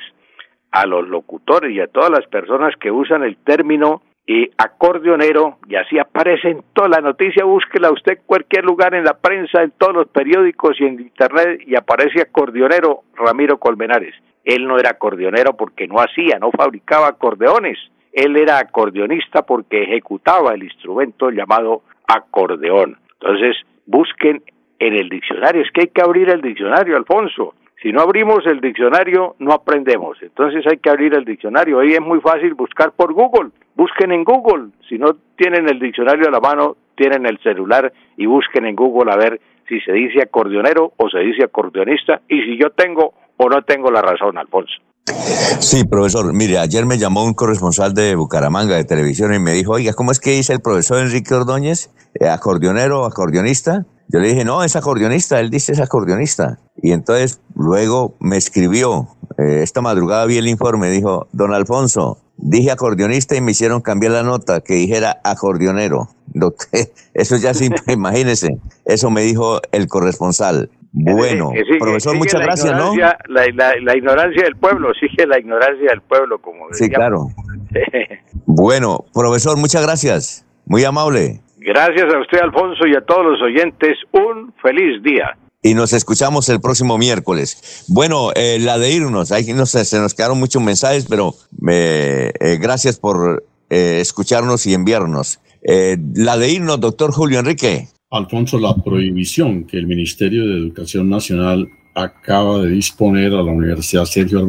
a los locutores y a todas las personas que usan el término y acordeonero, y así aparece en toda la noticia, búsquela usted en cualquier lugar en la prensa, en todos los periódicos y en internet, y aparece acordeonero Ramiro Colmenares. Él no era acordeonero porque no hacía, no fabricaba acordeones. Él era acordeonista porque ejecutaba el instrumento llamado acordeón. Entonces, busquen en el diccionario. Es que hay que abrir el diccionario, Alfonso. Si no abrimos el diccionario, no aprendemos. Entonces hay que abrir el diccionario. Ahí es muy fácil buscar por Google. Busquen en Google. Si no tienen el diccionario a la mano, tienen el celular y busquen en Google a ver si se dice acordeonero o se dice acordeonista y si yo tengo o no tengo la razón, Alfonso. Sí, profesor. Mire, ayer me llamó un corresponsal de Bucaramanga de televisión y me dijo, oiga, ¿cómo es que dice el profesor Enrique Ordóñez? Eh, ¿Acordeonero o acordeonista? Yo le dije, no, es acordeonista, él dice es acordeonista. Y entonces luego me escribió, eh, esta madrugada vi el informe, dijo, don Alfonso, dije acordeonista y me hicieron cambiar la nota, que dijera acordeonero. Eso ya sí, imagínese, eso me dijo el corresponsal. Bueno, profesor, muchas gracias, ¿no? La, la, ignorancia del pueblo, sigue la ignorancia del pueblo, como Sí, claro. bueno, profesor, muchas gracias. Muy amable. Gracias a usted, Alfonso, y a todos los oyentes. Un feliz día. Y nos escuchamos el próximo miércoles. Bueno, eh, la de irnos, ahí no sé, se nos quedaron muchos mensajes, pero eh, gracias por eh, escucharnos y enviarnos. la de irnos, doctor Julio Enrique. Alfonso, la prohibición que el Ministerio de Educación Nacional acaba de disponer a la Universidad Sergio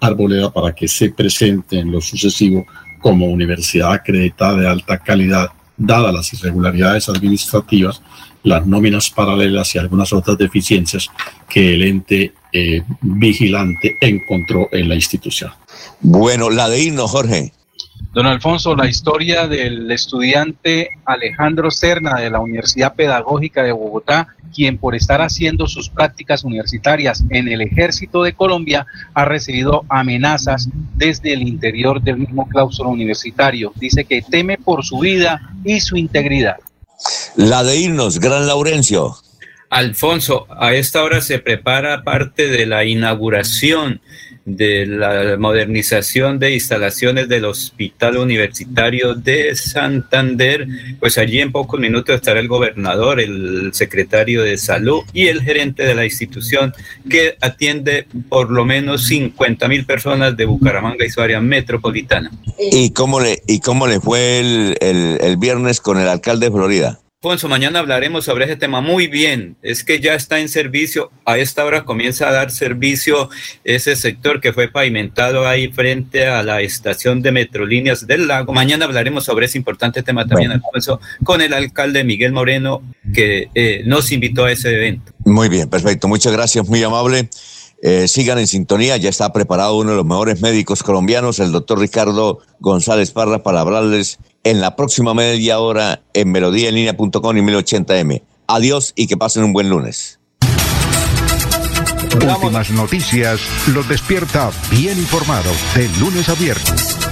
Arboleda, para que se presente en lo sucesivo como universidad acreditada de alta calidad, dadas las irregularidades administrativas, las nóminas paralelas y algunas otras deficiencias que el ente eh, vigilante encontró en la institución. Bueno, la de irnos, Jorge. Don Alfonso, la historia del estudiante Alejandro Serna de la Universidad Pedagógica de Bogotá, quien por estar haciendo sus prácticas universitarias en el ejército de Colombia ha recibido amenazas desde el interior del mismo claustro universitario. Dice que teme por su vida y su integridad. La de irnos, Gran Laurencio. Alfonso, a esta hora se prepara parte de la inauguración de la modernización de instalaciones del Hospital Universitario de Santander, pues allí en pocos minutos estará el gobernador, el secretario de salud y el gerente de la institución que atiende por lo menos 50 mil personas de Bucaramanga y su área metropolitana. ¿Y cómo le, y cómo le fue el, el viernes con el alcalde de Florida? Alfonso, mañana hablaremos sobre ese tema. Muy bien, es que ya está en servicio. A esta hora comienza a dar servicio ese sector que fue pavimentado ahí frente a la estación de Metrolíneas del Lago. Mañana hablaremos sobre ese importante tema también, Alfonso, con el alcalde Miguel Moreno, que eh, nos invitó a ese evento. Muy bien, perfecto. Muchas gracias, muy amable. Eh, sigan en sintonía, ya está preparado uno de los mejores médicos colombianos, el doctor Ricardo González Parra, para hablarles en la próxima media hora en melodíaenlínea.com y 1080m. Adiós y que pasen un buen lunes. Últimas noticias los despierta bien informados de lunes a viernes.